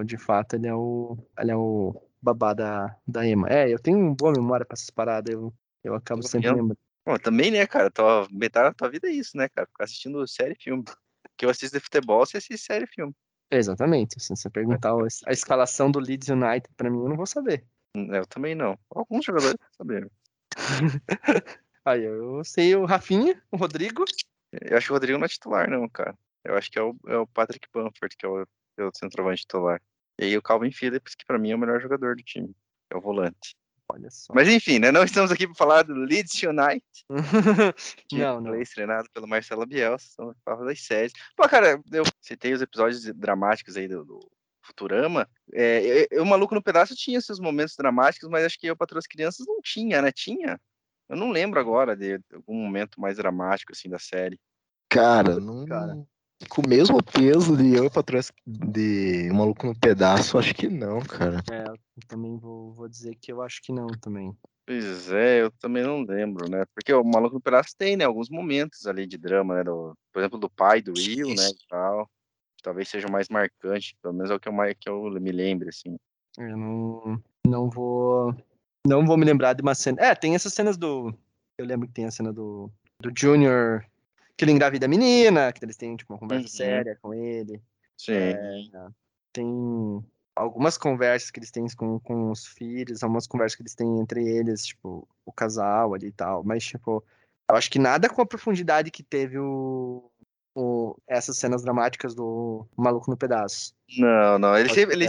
De fato, ele é o. Ele é o babá da, da Emma. É, eu tenho uma boa memória pra essas paradas. Eu, eu acabo Eu sempre lembrando. Bom, também, né, cara? Tua, metade da tua vida é isso, né, cara? Ficar assistindo série e filme. Que eu assisto de futebol, você assiste série e filme. Exatamente. Se você perguntar a escalação do Leeds United pra mim, eu não vou saber. Eu também não. Alguns jogadores sabem. Aí eu sei o Rafinha, o Rodrigo. Eu acho que o Rodrigo não é titular, não, cara. Eu acho que é o, é o Patrick Bamford, que é o, é o centroavante titular. E aí o Calvin Phillips, que pra mim é o melhor jogador do time. É o volante. Olha só. Mas enfim, né? Não estamos aqui para falar do Leeds United, não, não. foi treinado pelo Marcelo Bielsa. Estamos falando das séries. Pô, cara, eu citei os episódios dramáticos aí do, do Futurama. É, eu, eu, Maluco no Pedaço, tinha seus momentos dramáticos, mas acho que eu, Patroa as Crianças, não tinha, né? Tinha? Eu não lembro agora de algum momento mais dramático, assim, da série. Cara, não. Cara. Com o mesmo peso de eu pra trás de Maluco no Pedaço, acho que não, cara. É, eu também vou, vou dizer que eu acho que não também. Pois é, eu também não lembro, né? Porque o Maluco no Pedaço tem, né? Alguns momentos ali de drama, né? Do, por exemplo, do pai do Will, né? E tal. Talvez seja o mais marcante, pelo menos é o que eu, mais, que eu me lembre, assim. Eu não, não vou. Não vou me lembrar de uma cena. É, tem essas cenas do. Eu lembro que tem a cena do, do Junior, que ele engravida a menina, que eles têm tipo, uma conversa Uhum. séria com ele. Sim. É, tem algumas conversas que eles têm com, com os filhos, algumas conversas que eles têm entre eles, tipo, o casal ali e tal. Mas, tipo, eu acho que nada com a profundidade que teve o, o, essas cenas dramáticas do Maluco no Pedaço. Não, não. Ele sempre, ele,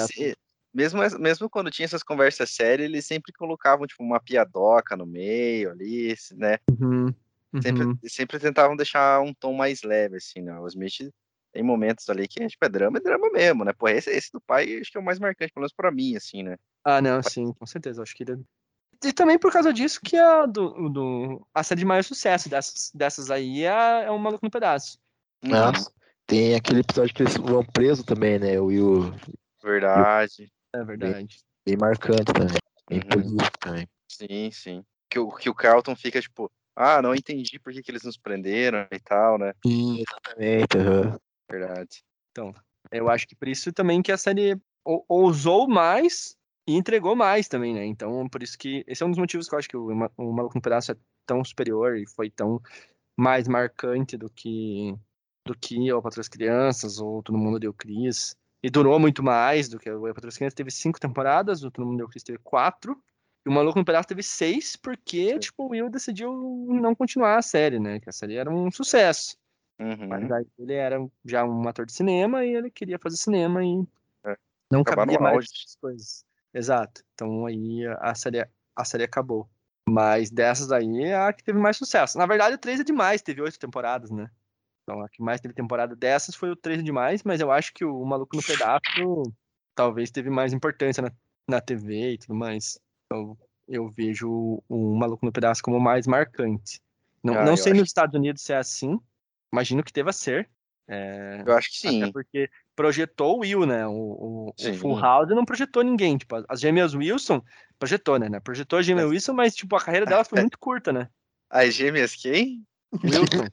mesmo, mesmo quando tinha essas conversas sérias, eles sempre colocavam, tipo, uma piadoca no meio ali, né? Uhum, Sempre, uhum. sempre tentavam deixar um tom mais leve, assim, né? O Smith tem momentos ali que, tipo, é drama, é drama mesmo, né? Pô, esse, esse do pai acho que é o mais marcante, pelo menos pra mim, assim, né? Ah, não, sim, com certeza. Acho que ele... E também por causa disso que a, do, do, a série de maior sucesso dessas, dessas aí é, é o Maluco no Pedaço. Ah, Uhum. Tem aquele episódio que eles vão preso também, né? O Will, Verdade. É verdade. bem marcante também. Bem Uhum. político também. Sim, sim. Que o, que o Carlton fica tipo, ah, não entendi por que, que eles nos prenderam e tal, né? Sim, exatamente. aham. Verdade. Eu acho que por isso também que a série ou- ousou mais e entregou mais também, né? Então, por isso que. Esse é um dos motivos que eu acho que o, o Maluco no Pedaço é tão superior e foi tão mais marcante do que do que o Patrulha das Crianças ou Todo Mundo Deu Cris. E durou muito mais do que o das Crianças. Teve cinco temporadas, o Todo Mundo Deu Cris teve quatro. E o Maluco no Pedaço teve seis, porque, Sim. tipo, o Will decidiu não continuar a série, né? Que a série era um sucesso. Uhum. Mas aí ele era já um ator de cinema e ele queria fazer cinema e É. não Acabar cabia mais essas coisas. Exato. Então aí a- a série, a série acabou. Mas dessas aí é a que teve mais sucesso. Na verdade, o 3 é demais, teve oito temporadas, né? Então a que mais teve temporada dessas foi o 3 é demais, mas eu acho que o Maluco no Pedaço talvez teve mais importância na, na TV e tudo mais. Então eu vejo o, Maluco no Pedaço como mais marcante. Não, Ah, não sei acho nos Estados Unidos se é assim, imagino que deva ser. É, Eu acho que até sim. porque projetou o Will, né? O, o- o. Full House não projetou ninguém. Tipo, as gêmeas Wilson projetou, né? Projetou a gêmea Wilson, mas tipo, a carreira dela foi muito curta, né? As gêmeas quem? Wilson.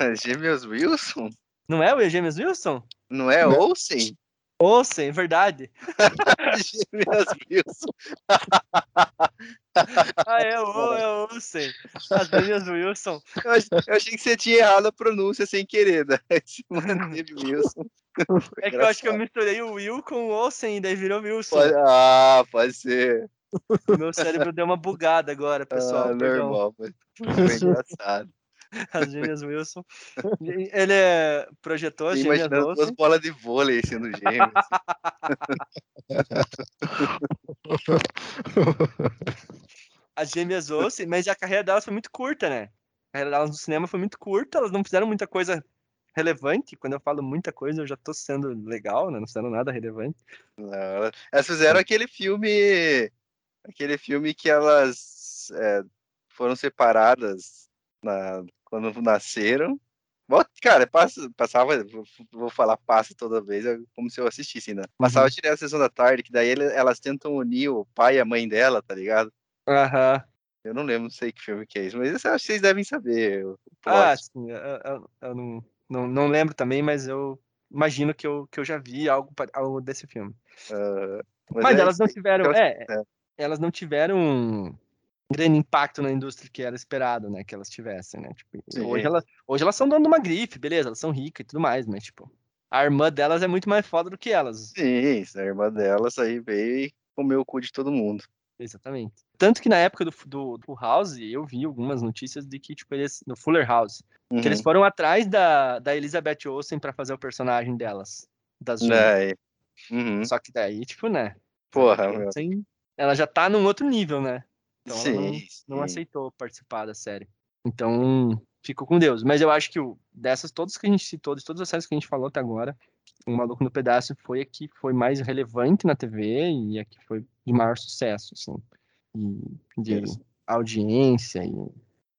As gêmeas Wilson? Não é o Gêmeas Wilson? Não é Não. Olsen? Ouça, é verdade. As gêmeas Wilson. Ah, é o é o Olsen. As gêmeas Wilson. Eu, eu achei que você tinha errado a pronúncia sem querer, né? Se manteve Wilson. É que eu acho que eu misturei o Will com o Olsen e daí virou Wilson. Pode- Ah, pode ser. Meu cérebro deu uma bugada agora, pessoal. ah, normal. Foi engraçado. As gêmeas Wilson. Ele é, projetou as gêmeas imaginando duas bolas de vôlei sendo gêmeas. as gêmeas Olsen, mas a carreira delas foi muito curta, né? A carreira delas no cinema foi muito curta, elas não fizeram muita coisa relevante. Quando eu falo muita coisa, eu já tô sendo legal, né? Não fizeram nada relevante. Não, elas- elas fizeram aquele filme. Aquele filme que elas é, foram separadas na- quando nasceram. Cara, passa, passava, vou, falar passa toda vez, é como se eu assistisse ainda. Passava direto a sessão da tarde, que daí elas tentam unir o pai e a mãe dela, tá ligado? Aham. Eu não lembro, não sei que filme que é isso, mas eu acho que vocês devem saber. Ah, sim. Eu, eu- eu não, não, não lembro também, mas eu imagino que eu, que eu já vi algo, algo desse filme. Ah, Mas, é elas não tiveram. elas- É, é. elas não tiveram grande impacto na indústria que era esperado, né? Que elas tivessem, né? Tipo, hoje, elas, hoje elas são donas de uma grife, beleza, elas são ricas e tudo mais, mas, tipo, a irmã delas é muito mais foda do que elas. Sim, a irmã delas aí veio e comeu o cu de todo mundo. Exatamente. Tanto que na época do, do, do House, eu vi algumas notícias de que, tipo, eles. No Fuller House, que eles Uhum. foram atrás da, da Elizabeth Olsen pra fazer o personagem delas. Das. É, uhum. Só que daí, tipo, né? Porra, meu. Olsen, ela já tá num outro nível, né? Então ela não, Sim, não sim. aceitou participar da série. Então, ficou com Deus. Mas eu acho que o, dessas todas que a gente citou, de todas as séries que a gente falou até agora, o Maluco no Pedaço foi a que foi mais relevante na TV e a que foi de maior sucesso, assim. E de Isso. audiência e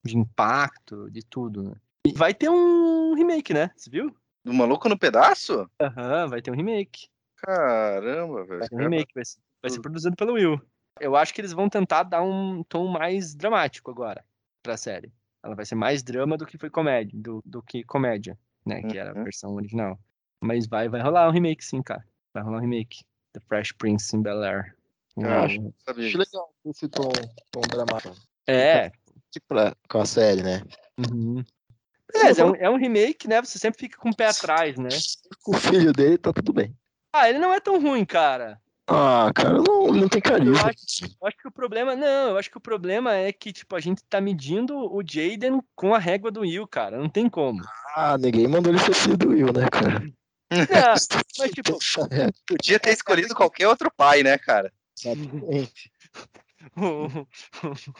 de impacto, de tudo, né? E vai ter um remake, né? Você viu? Do Maluco no Pedaço? Aham, vai ter um remake. Caramba, velho. Vai ter um remake, vai ser, vai ser tudo. produzido pelo Will. Eu acho que eles vão tentar dar um tom mais dramático agora pra série. Ela vai ser mais drama do que foi comédia, do, do que comédia, né? Que era a Uhum. versão original. Mas vai, vai rolar um remake, sim, cara. Vai rolar um remake. The Fresh Prince in Bel Air. Eu acho. Sabia Acho disso. legal esse tom, tom dramático. É. Tipo, pra- com a série, né? Uhum. Beleza, é um, é um remake, né? Você sempre fica com o pé atrás, né? Com o filho dele tá tudo bem. Ah, ele não é tão ruim, cara. Ah, cara, não, não tem carisma. Eu Eu acho que o problema. Não, eu acho que o problema é que, tipo, a gente tá medindo o Jaden com a régua do Will, cara. Não tem como. Ah, ninguém mandou ele ser filho do Will, né, cara? Não, mas, tipo, É, Podia ter escolhido qualquer outro pai, né, cara? exatamente.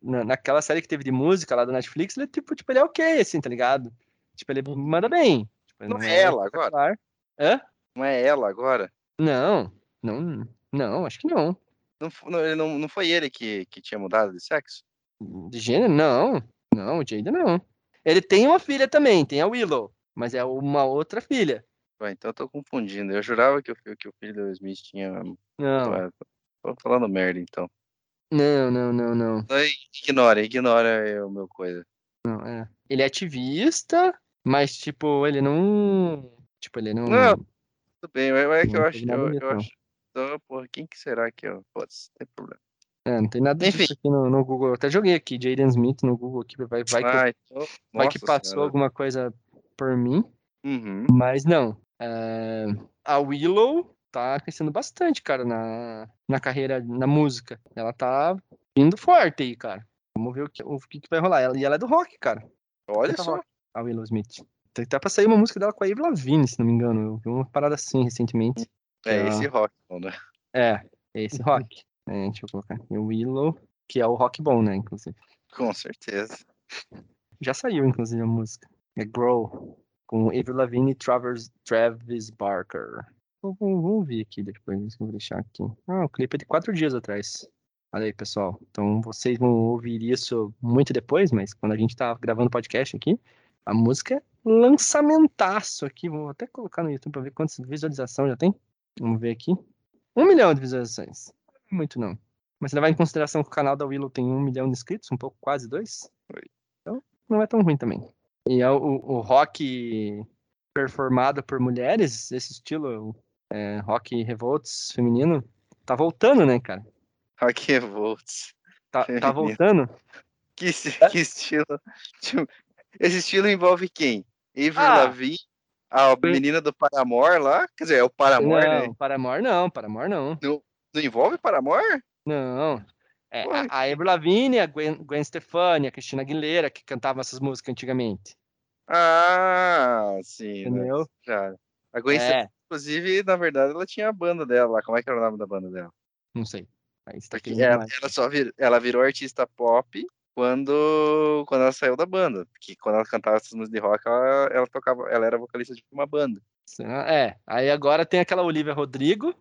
na- naquela série que teve de música lá do Netflix, ele, tipo, tipo, ele é ok, assim, tá ligado? Tipo, ele manda bem. Tipo, ele Não é ela agora? Hã? Não é ela agora? Não, não, não, acho que não. Não, não, não, não foi ele que, que tinha mudado de sexo? De gênero, não. Não, o Jaden não. Ele tem uma filha também, tem a Willow. Mas é uma outra filha. Ué, então eu tô confundindo. Eu jurava que o, que o filho do Smith tinha. Não, Ué, tô falando merda, então. não, não, não, não. Então, Ignora, ignora o meu coisa. não é. Ele é ativista, mas, tipo, ele não. Tipo, ele não. Não, Tudo bem, mas é que eu acho. Eu, eu acho. Então, porra, quem que será que. Putz, não tem problema. É, não tem nada Enfim. disso aqui no, no Google. Eu até joguei aqui, Jaden Smith no Google aqui, vai, vai, que, ah, então, vai que passou senhora. alguma coisa por mim. Uhum. Mas não. É, a Willow tá crescendo bastante, cara, na, na carreira, na música. Ela tá vindo forte aí, cara. Vamos ver o que, o que, que vai rolar. Ela, e ela é do rock, cara. Olha só. rock, A Willow Smith. Tem até pra sair uma música dela com a Avril Lavigne, se não me engano. Eu vi uma parada assim recentemente. É Ah. esse rock, né? É, esse rock. É, deixa eu colocar aqui. O Willow, que é o rock bom, né, inclusive. Com certeza. Já saiu, inclusive, a música. É Grow, com Avril Lavigne e Travis, Travis Barker. Vou, vou, vou ouvir aqui depois, vou deixar aqui. Ah, o clipe é de quatro dias atrás. Olha aí, pessoal. Então vocês vão ouvir isso muito depois, mas quando a gente tá gravando podcast aqui, a música é lançamentaço aqui. Vou até colocar no YouTube pra ver quantas visualizações já tem. Vamos ver aqui. Um milhão de visualizações. Muito não. Mas se levar em consideração que o canal da Willow tem um milhão de inscritos, um pouco quase dois. Então, não é tão ruim também. E é o, o rock performado por mulheres, esse estilo é, rock revolts feminino, tá voltando, né, cara? Rock Revolts. Tá, tá voltando. Que, esti- que estilo. Tipo, Esse estilo envolve quem? Avril Ah. Lavigne, a menina do Paramore lá? Quer dizer, é o Paramore, não, né? Paramore não, Paramore não. Não envolve Paramore? Não. É, Ué, a, Avril Lavigne, a Gwen, Gwen Stefani, a Cristina Aguilera, que cantavam essas músicas antigamente. Ah, sim. né? Entendeu? Já. A Gwen Stefani, É, inclusive, na verdade, ela tinha a banda dela lá. Como é que era o nome da banda dela? não sei. Aí tá ela, ela só vir, ela virou artista pop quando, quando ela saiu da banda. Porque quando ela cantava essas músicas de rock, ela, ela tocava, ela era vocalista de uma banda. É, aí agora tem aquela Olivia Rodrigo.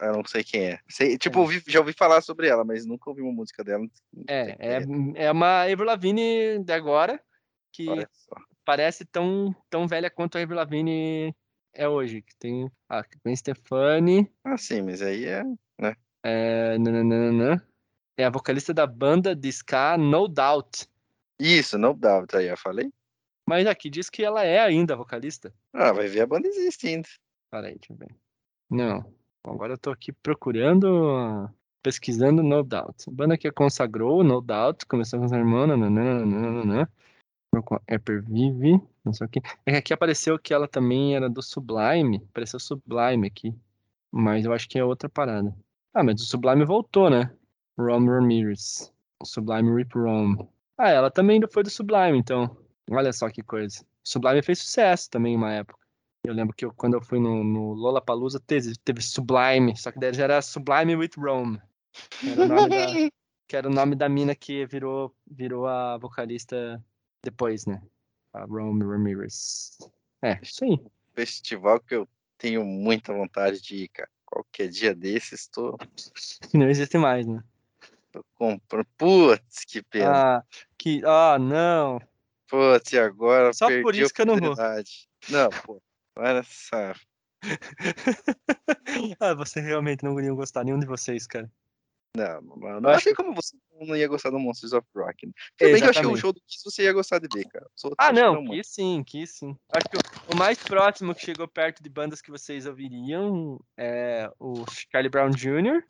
Eu não sei quem é. Sei, tipo, É. ouvi- já ouvi falar sobre ela, mas nunca ouvi uma música dela. É, quem é, é uma Avril Lavigne de agora, que parece tão, tão velha quanto a Avril Lavigne é hoje. Que tem a Gwen Stefani, Ah, sim, mas aí é. é, nananana, é a vocalista da banda de ska No Doubt. Isso, dá, tá aí, eu falei. Mas aqui diz que ela é ainda a vocalista. Ah, vai ver, a banda existe ainda. Peraí, deixa eu ver. Não. Bom, agora eu tô aqui procurando, pesquisando No Doubt. A banda que consagrou No Doubt, começou com os irmãos, nananana, com a Vive, não sei o que. É que aqui apareceu que ela também era do Sublime, apareceu Sublime aqui. Mas eu acho que é outra parada. Ah, mas o Sublime voltou, né? Rom Ramirez. Sublime Rip Rom. Ah, ela também foi do Sublime, então. Olha só que coisa. Sublime fez sucesso também em uma época. Eu lembro que eu- quando eu fui no, no Lollapalooza teve, teve Sublime, só que daí já era Sublime with Rome. Era o nome da, que era o nome da mina que virou, virou a vocalista depois, né? A Rome Ramirez. É, isso aí. Festival que eu tenho muita vontade de ir, cara. Qualquer dia desses, tô, Que não existe mais, né? Comprando. Putz, que pena. Ah, que. Ah, não. Putz, e agora? Só por isso que eu não vou. Não, pô. Olha só. ah, você realmente não iria gostar, nenhum de vocês, cara. Não, Eu não acho achei como você não ia gostar do Monsters of Rock. Né? Bem que eu achei que o Exatamente. show do Kiss você ia gostar de ver, cara. Ah, que não, que sim, que sim. Acho que o, o mais próximo que chegou perto de bandas que vocês ouviriam é o Charlie Brown Jr.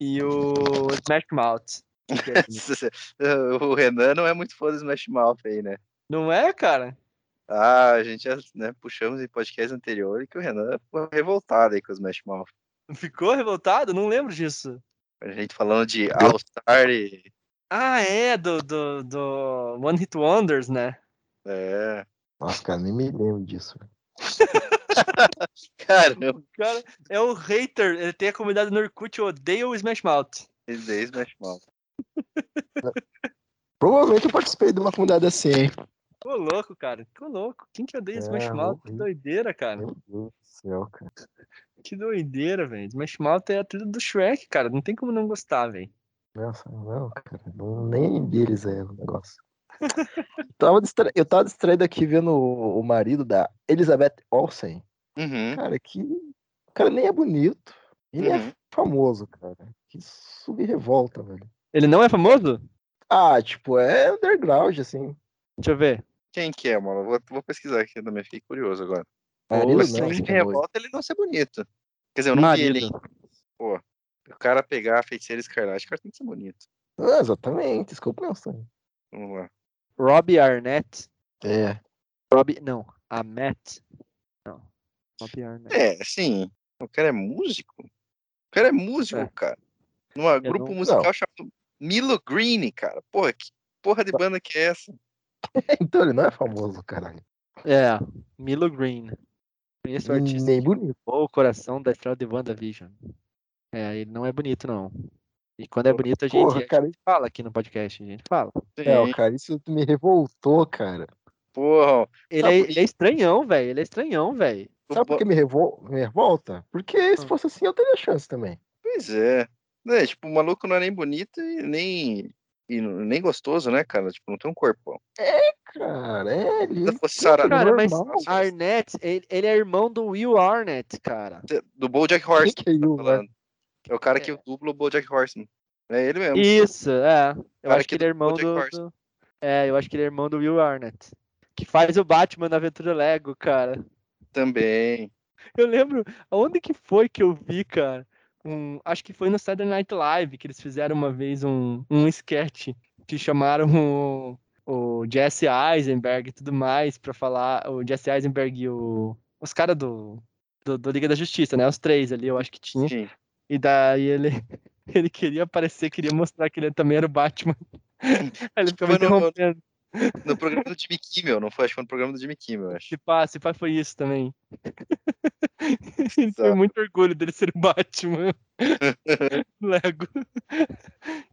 e o Smash Mouth. o Renan não é muito fã do Smash Mouth aí, né? Não é, cara? Ah, a gente já né, puxamos em podcast anterior que o Renan ficou revoltado aí com o Smash Mouth. Ficou revoltado? Não lembro disso. A gente falando de All Star e. Ah, é, do, do, do One Hit Wonders, né? É. Nossa, cara, nem me lembro disso. Caramba, O cara é o hater, ele tem a comunidade no Orkut, odeia o Smash Mouth. daí é Smash Mouth. Provavelmente eu participei de uma comunidade assim, hein? Ficou louco, cara. Ficou louco. Quem que odeia É, Smash Mouth? Que doideira, cara. Meu Deus do céu, cara. Que doideira, velho. Smash Mouth é a trilha do Shrek, cara. Não tem como não gostar, velho. Nossa, não, cara. Não, nem deles é o negócio. Tava distra... Eu tava distraído aqui vendo o, o marido da Elizabeth Olsen. Uhum. Cara, que. O cara nem é bonito. Ele Uhum. é famoso, cara. Que sub-revolta, velho. Ele não é famoso? Ah, tipo, é underground, assim. Deixa eu ver. Quem que é, mano? Eu Vou, vou pesquisar aqui também, fiquei curioso agora. Marido Mas não, que acho me que é revolta ele não ser bonito. Quer dizer, eu não vi ele, hein? Marido. Pô, o cara pegar a feiticeira escarlate, o cara tem que ser bonito. Ah, exatamente, isso que eu penso. Vamos lá. Robbie Arnett. É. Robbie. Não. A Matt. Não. Robbie Arnett. É, sim. O cara é músico. O cara é músico, É. cara. Numa grupo não- musical não. chamado Milo Green, cara. Porra, que porra de banda que é essa? Então ele não é famoso, caralho. É. Milo Green. Conheço o artista. Nem bonito. O coração da estrela de WandaVision. É, ele não é bonito, não. E quando é bonito, a gente, Porra, a gente cara. fala aqui no podcast. A gente fala. É, Sim. ó, cara, isso me revoltou, cara. Porra, Ele, Sabe é, ele é estranhão, velho. Ele é estranhão, velho. Sabe por que me, revol... me revolta? Porque Ah. se fosse assim, eu teria chance também. Pois é. É, tipo, o maluco não é nem bonito e nem, e nem gostoso, né, cara? Tipo, não tem um corpão. Cara, é ele. Se fosse sarado Cara, mas normal. Arnett, ele, ele é irmão do Will Arnett, cara. do Bojack Quem Horseman, que é Yu, né? É o cara que dubla o Bojack Horseman. É ele mesmo. Isso, é. Eu acho que ele é irmão do, do- É, eu acho que ele é irmão do Will Arnett. Que faz o Batman na Aventura Lego, cara. Também. Eu lembro, aonde que foi que eu vi, cara? Um, acho que foi no Saturday Night Live que eles fizeram uma vez um, um sketch que chamaram o, o Jesse Eisenberg e tudo mais pra falar. O Jesse Eisenberg e o, os caras do, do, do Liga da Justiça, né? Os três ali, eu acho que tinha. Sim. E daí ele, ele queria aparecer, queria mostrar que ele também era o Batman. Ele ficava Foi no- interrompendo. No programa do Jimmy Kimmel, não foi? Acho que foi no programa do Jimmy Kimmel, acho. Se pá, se pá foi isso também. ele tem muito orgulho dele ser o Batman. Lego.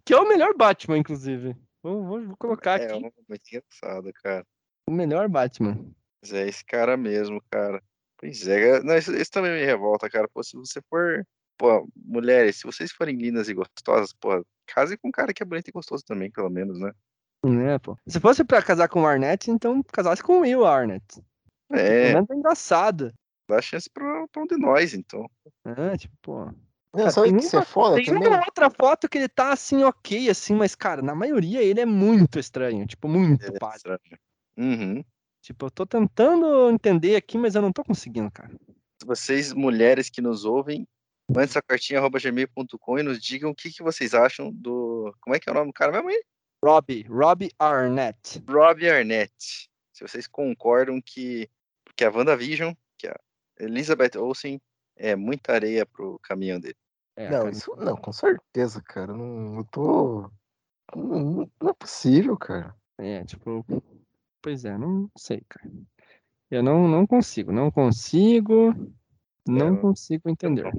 Que é o melhor Batman, inclusive. Vou, vou- vou colocar É, aqui. um- muito engraçado, cara. O melhor Batman. Mas é esse cara mesmo, cara. Pois é, não, isso, isso também me revolta, cara. Pô, se você for. Pô, mulheres, se vocês forem lindas e gostosas, pô, case com um cara que é bonito e gostoso também, pelo menos, né? Né, pô. Se fosse pra casar com o Arnett, então casasse com o Will Arnett. Pelo É, menos é engraçado. dá chance pra, pra um de nós, então. É, tipo, pô. Não, tem isso é uma- foda Tem também? uma outra foto que ele tá assim, ok, assim, mas, cara, na maioria ele é muito estranho. Tipo, muito É pálido. estranho. Uhum. Tipo, eu tô tentando entender aqui, mas eu não tô conseguindo, cara. Vocês, mulheres que nos ouvem, mandem sua cartinha arroba gmail.com e nos digam o que, que vocês acham do. Como é que é o nome do cara mesmo aí? Robbie, Robbie Arnett. Robbie Arnett. Se vocês concordam que, que a WandaVision, que a Elizabeth Olsen, é muita areia pro caminhão dele. É, Não, cara, isso não, com certeza, cara. Não, eu tô. Não, não é possível, cara. É, tipo, pois é, não sei, cara. Eu não, não consigo, não consigo, não eu- consigo entender.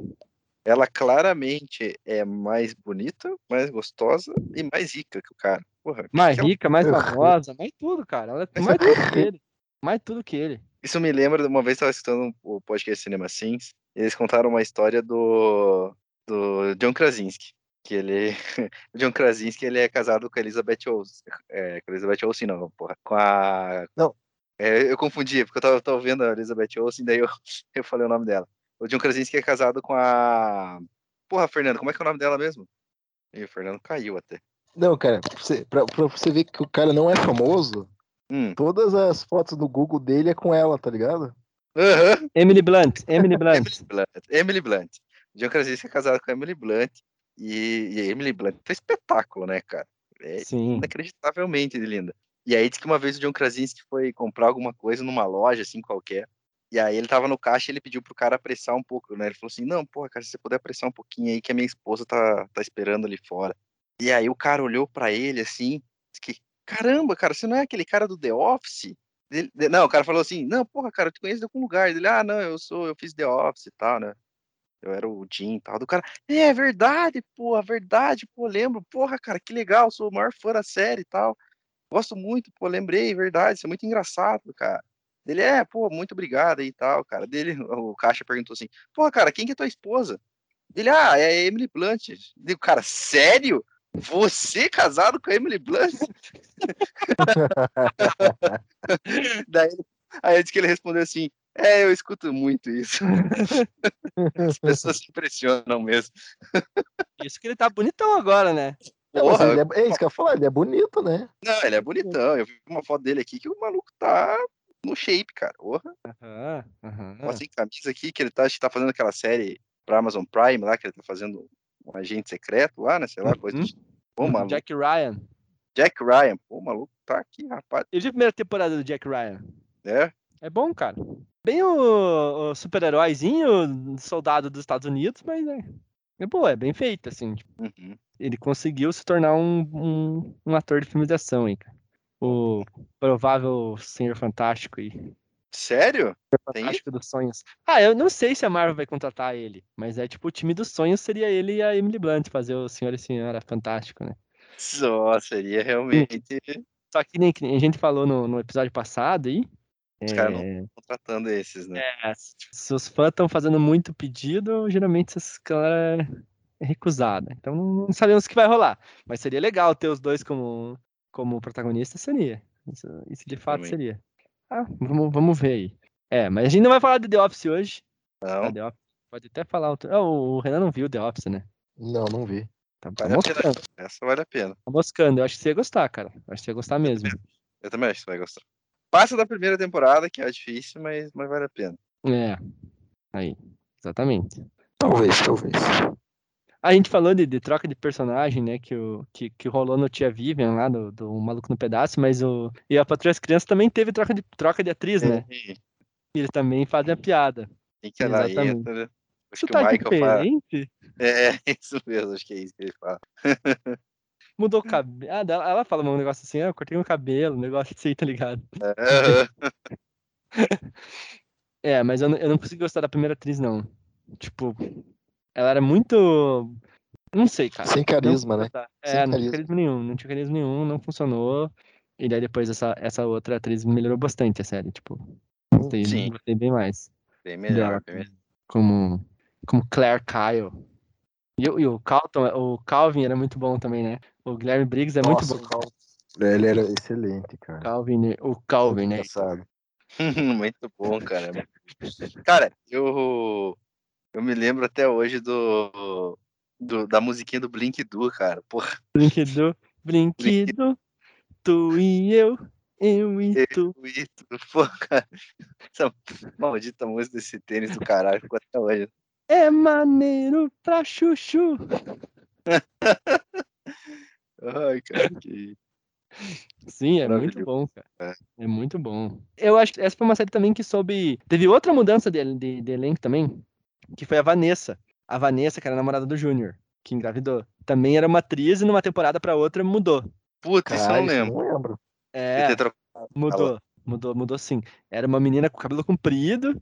Ela claramente é mais bonita, mais gostosa e mais rica que o cara. Porra, Mais que é um- rica, mais famosa, mais tudo, cara. Ela é mais tudo que ele. Mais tudo que ele. Isso me lembra de uma vez eu estava escutando o podcast Cinema Sins, e eles contaram uma história do, do John Krasinski. Que ele. John Krasinski ele é casado com a Elizabeth Olsen. É, com a Elizabeth Olsen, não, porra. Com a. Não. É, eu confundi, porque eu tava, tava vendo a Elizabeth Olsen, daí eu, eu falei o nome dela. O John Krasinski é casado com a. Porra, Fernando, como é que é o nome dela mesmo? Ih, o Fernando caiu até. Não, cara, pra você, pra, pra você ver que o cara não é famoso, Hum. todas as fotos no Google dele é com ela, tá ligado? Aham. Emily Blunt, Emily Blunt. Emily Blunt. Emily Blunt. John Krasinski é casado com a Emily Blunt. E, e a Emily Blunt foi espetáculo, né, cara? É Sim. inacreditavelmente linda. E aí diz que uma vez o John Krasinski foi comprar alguma coisa numa loja, assim, qualquer. E aí ele tava no caixa e ele pediu pro cara apressar um pouco, né? Ele falou assim, não, porra, cara, se você puder apressar um pouquinho aí que a minha esposa tá, tá esperando ali fora. E aí o cara olhou pra ele, assim, que, caramba, cara, você não é aquele cara do The Office? Ele- não, o cara falou assim, não, porra, cara, eu te conheço de algum lugar. Ele, ah, não, eu sou, eu fiz The Office e tal, né? Eu era o Jim e tal. Do cara, é verdade, porra, verdade, pô, lembro, porra, cara, que legal, sou o maior fã da série e tal. Gosto muito, pô, lembrei, verdade, isso é muito engraçado, cara. Ele é, pô, muito obrigado e tal, cara. Dele, o caixa perguntou assim, pô, cara, quem que é tua esposa? Ele, ah, é a Emily Blunt. Digo, cara, sério? Você casado com a Emily Blunt? Daí, aí antes que ele respondeu assim, é, eu escuto muito isso. As pessoas se impressionam mesmo. Isso que ele tá bonitão agora, né? Não, mas Porra, ele é, é isso que eu ia falar, ele é bonito, né? Não, ele é bonitão. Eu vi uma foto dele aqui que o maluco tá no shape, cara. Porra. Aham, aham. Uma sem camisa aqui, que ele tá, acho que tá fazendo aquela série pra Amazon Prime lá, que ele tá fazendo um agente secreto lá, né? Sei lá, coisa Uhum. de. Pô, maluco. Jack... Jack Ryan. Ryan, pô, maluco tá aqui, rapaz. Eu vi a primeira temporada do Jack Ryan. É, É bom, cara. Bem o, o super-heróizinho, soldado dos Estados Unidos, mas é, é boa, é bem feita, assim. tipo, uhum. ele conseguiu se tornar um, um, um ator de filmes de ação, hein, cara. O provável Senhor Fantástico e Sério? Tem? Fantástico dos Sonhos. Ah, eu não sei se a Marvel vai contratar ele, mas é tipo, o time dos sonhos seria ele e a Emily Blunt fazer o Senhor e Senhora Fantástico, né? Só seria realmente Só que nem, a gente falou no, no episódio passado aí. Os caras não- é, contratando esses, né? É, se os fãs estão fazendo muito pedido, geralmente essas galera é recusada. Então não sabemos o que vai rolar. Mas seria legal ter os dois como, como protagonistas, seria. Isso, isso de fato Também. seria. Ah, vamos, vamos ver aí. É, mas a gente não vai falar de The Office hoje. Não, Ah, The Office, pode até falar outro. Ah, o Renan não viu The Office, né? Não, não vi. Tá, tá vale a pena. moscando, Essa vale a pena. tá moscando. Eu acho que você ia gostar, cara. Eu acho que você ia gostar mesmo. Eu também acho que você vai gostar. Passa da primeira temporada, que é difícil, mas, mas vale a pena. É. Aí. Exatamente. Talvez, talvez. A gente falou de, de troca de personagem, né? Que, o, que, que rolou no Tia Vivian lá, do, do Maluco no Pedaço, mas o. E a Patrulha das Crianças também teve troca de, troca de atriz, né? E eles também fazem a piada. e que ela Exatamente. entra, né? Acho que tá o Michael fala. diferente? É, isso mesmo, acho que é isso que ele fala. Mudou o cabelo. Ah, ela, ela fala um negócio assim, ah, eu cortei o cabelo, um negócio assim, tá ligado? Aham. É, mas eu, não- eu não consegui gostar da primeira atriz, não. Tipo, ela era muito. Não sei, cara. Sem Não carisma, né? consegui gostar. Sem É, não tinha carisma. carisma nenhum, não tinha carisma nenhum, não funcionou. E daí depois essa, essa outra atriz melhorou bastante a série, tipo. Gostei, Sim. gostei bem mais. Bem melhor, dela, bem melhor. como, como Claire Kyle. E, o- e o Calton, o Calvin era muito bom também, né? O Guilherme Briggs é muito Nossa, bom. o Cal- Ele era excelente, cara. Calvin, né? o Calvin, né? Engraçado. Muito bom, cara. Cara, eu, eu me lembro até hoje do, do- da musiquinha do Blink Do, cara. Porra, Brinquedo, brinquedo, tu e eu, eu e tu. e tudo. Pô, cara. Essa maldita música desse tênis do caralho ficou até hoje. É maneiro pra chuchu. Ai, cara, que. Sim, é muito bom, cara. É muito bom. Eu acho que essa foi uma série também que soube. Teve outra mudança de, de, de elenco também, que foi a Vanessa. A Vanessa, que era a namorada do Júnior, que engravidou. Também era uma atriz e numa temporada pra outra mudou. Puta, isso eu não lembro. não lembro. É, mudou. Mudou, mudou sim. Era uma menina com cabelo comprido.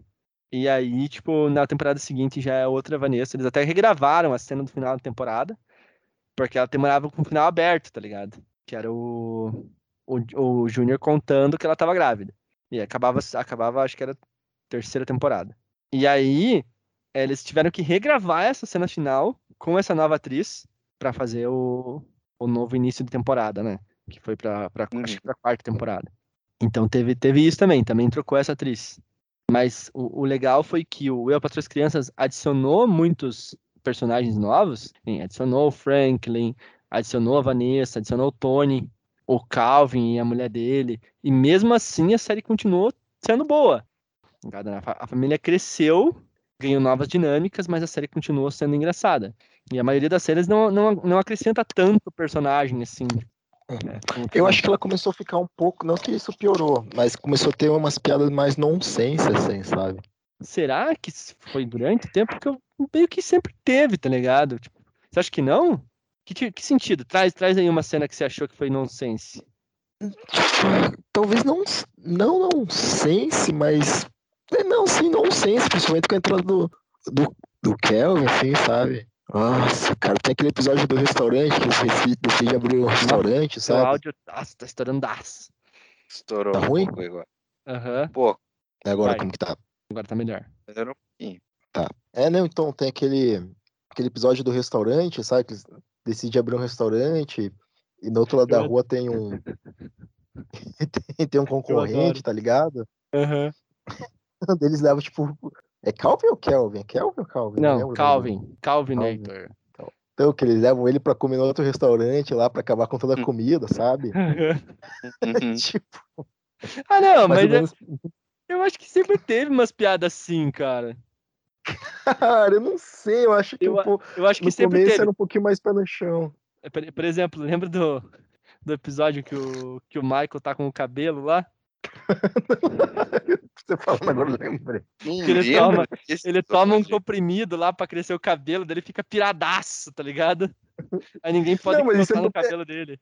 E aí, tipo, na temporada seguinte já é outra Vanessa. Eles até regravaram a cena do final da temporada. Porque ela terminava com o final aberto, tá ligado? Que era o, o, o Júnior contando que ela tava grávida. E acabava, acabava, acho que era terceira temporada. E aí, eles tiveram que regravar essa cena final com essa nova atriz pra fazer o, o novo início de temporada, né? Que foi pra, pra, Uhum. acho que pra quarta temporada. Então teve, teve isso também, também trocou essa atriz. Mas o, o legal foi que o Eu, Patrulha as Crianças adicionou muitos personagens novos. Sim, adicionou o Franklin, adicionou a Vanessa, adicionou o Tony, o Calvin e a mulher dele. E mesmo assim a série continuou sendo boa. Fa- a família cresceu, ganhou novas dinâmicas, mas a série continuou sendo engraçada. E a maioria das séries não, não, não acrescenta tanto personagem assim. né, como Eu tem- acho que ela começou a ficar um pouco, não que isso piorou, mas começou a ter umas piadas mais nonsense, assim, sabe? Será que foi durante o tempo que eu meio que sempre teve, tá ligado? Tipo, você acha que não? Que, que sentido? Traz, traz aí uma cena que você achou que foi nonsense. Talvez não, não nonsense, mas. É, Não, sim, nonsense, principalmente com a entrada do, do, do Kelvin, assim, sabe? Nossa, cara, tem aquele episódio do restaurante que eles decide- decidem abrir um restaurante, sabe? áudio nossa, tá estourando das. Estourou Tá ruim? agora. Aham, Pô, Agora Vai. como que tá? agora tá melhor. melhorou um pouquinho. É, não, então tem aquele, aquele episódio do restaurante, sabe? Que eles decide abrir um restaurante e do outro lado da rua tem um tem, tem um concorrente, tá ligado? Aham. Um deles leva, tipo. É Calvin ou Kelvin? É Kelvin ou Calvin? Não, do Calvin. Calvinator. Então, que eles levam ele pra comer no outro restaurante lá pra acabar com toda a comida, sabe? Uhum. tipo, ah, não, mas eu, menos. eu acho que sempre teve umas piadas assim, cara. Cara, eu não sei, eu acho que Eu um pouco- Eu acho que no sempre começo teve. era um pouquinho mais pé no chão. Por, por exemplo, lembra do, do episódio que o, que o Michael tá com o cabelo lá? Você falando agora, eu lembrei. Não ele lembro toma- Ele toma um comprimido lá pra crescer o cabelo, daí ele fica piradaço, tá ligado? Aí ninguém pode Não, é no porque- cabelo dele.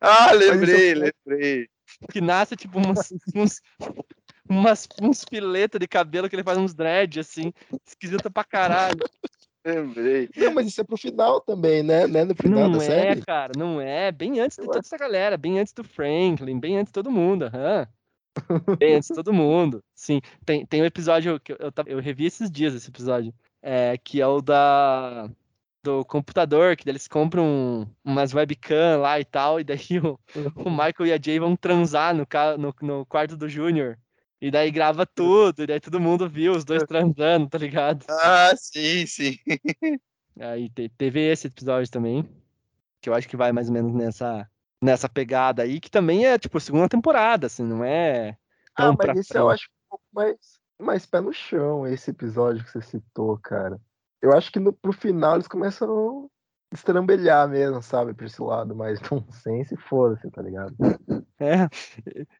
Ah, lembrei, é- lembrei. Que nasce tipo umas, uns, umas, uns filetas de cabelo que ele faz uns dread, assim, esquisito pra caralho. Lembrei. Não, mas isso é pro final também, né? Né no final Não da é, série. cara, não é. Bem antes de toda essa galera, bem antes do Franklin, bem antes de todo mundo, aham. De todo mundo. Sim, tem, tem um episódio que eu, eu, eu revi esses dias esse episódio, é, que é o da do computador, que eles compram umas webcam lá e tal, e daí o, o Michael e a Jay vão transar no, no, no quarto do Júnior. E daí grava tudo, e daí todo mundo viu os dois transando, tá ligado? Ah, sim, sim. Aí te- teve esse episódio também, que eu acho que vai mais ou menos nessa, nessa pegada aí, que também é, tipo, segunda temporada, assim, não é Ah, tão pra mas esse eu frente. acho um pouco mais, mais pé no chão, esse episódio que você citou, cara. Eu acho que no, pro final eles começam a estrambelhar mesmo, sabe? Pra esse lado mais nonsense e foda-se, tá ligado? É.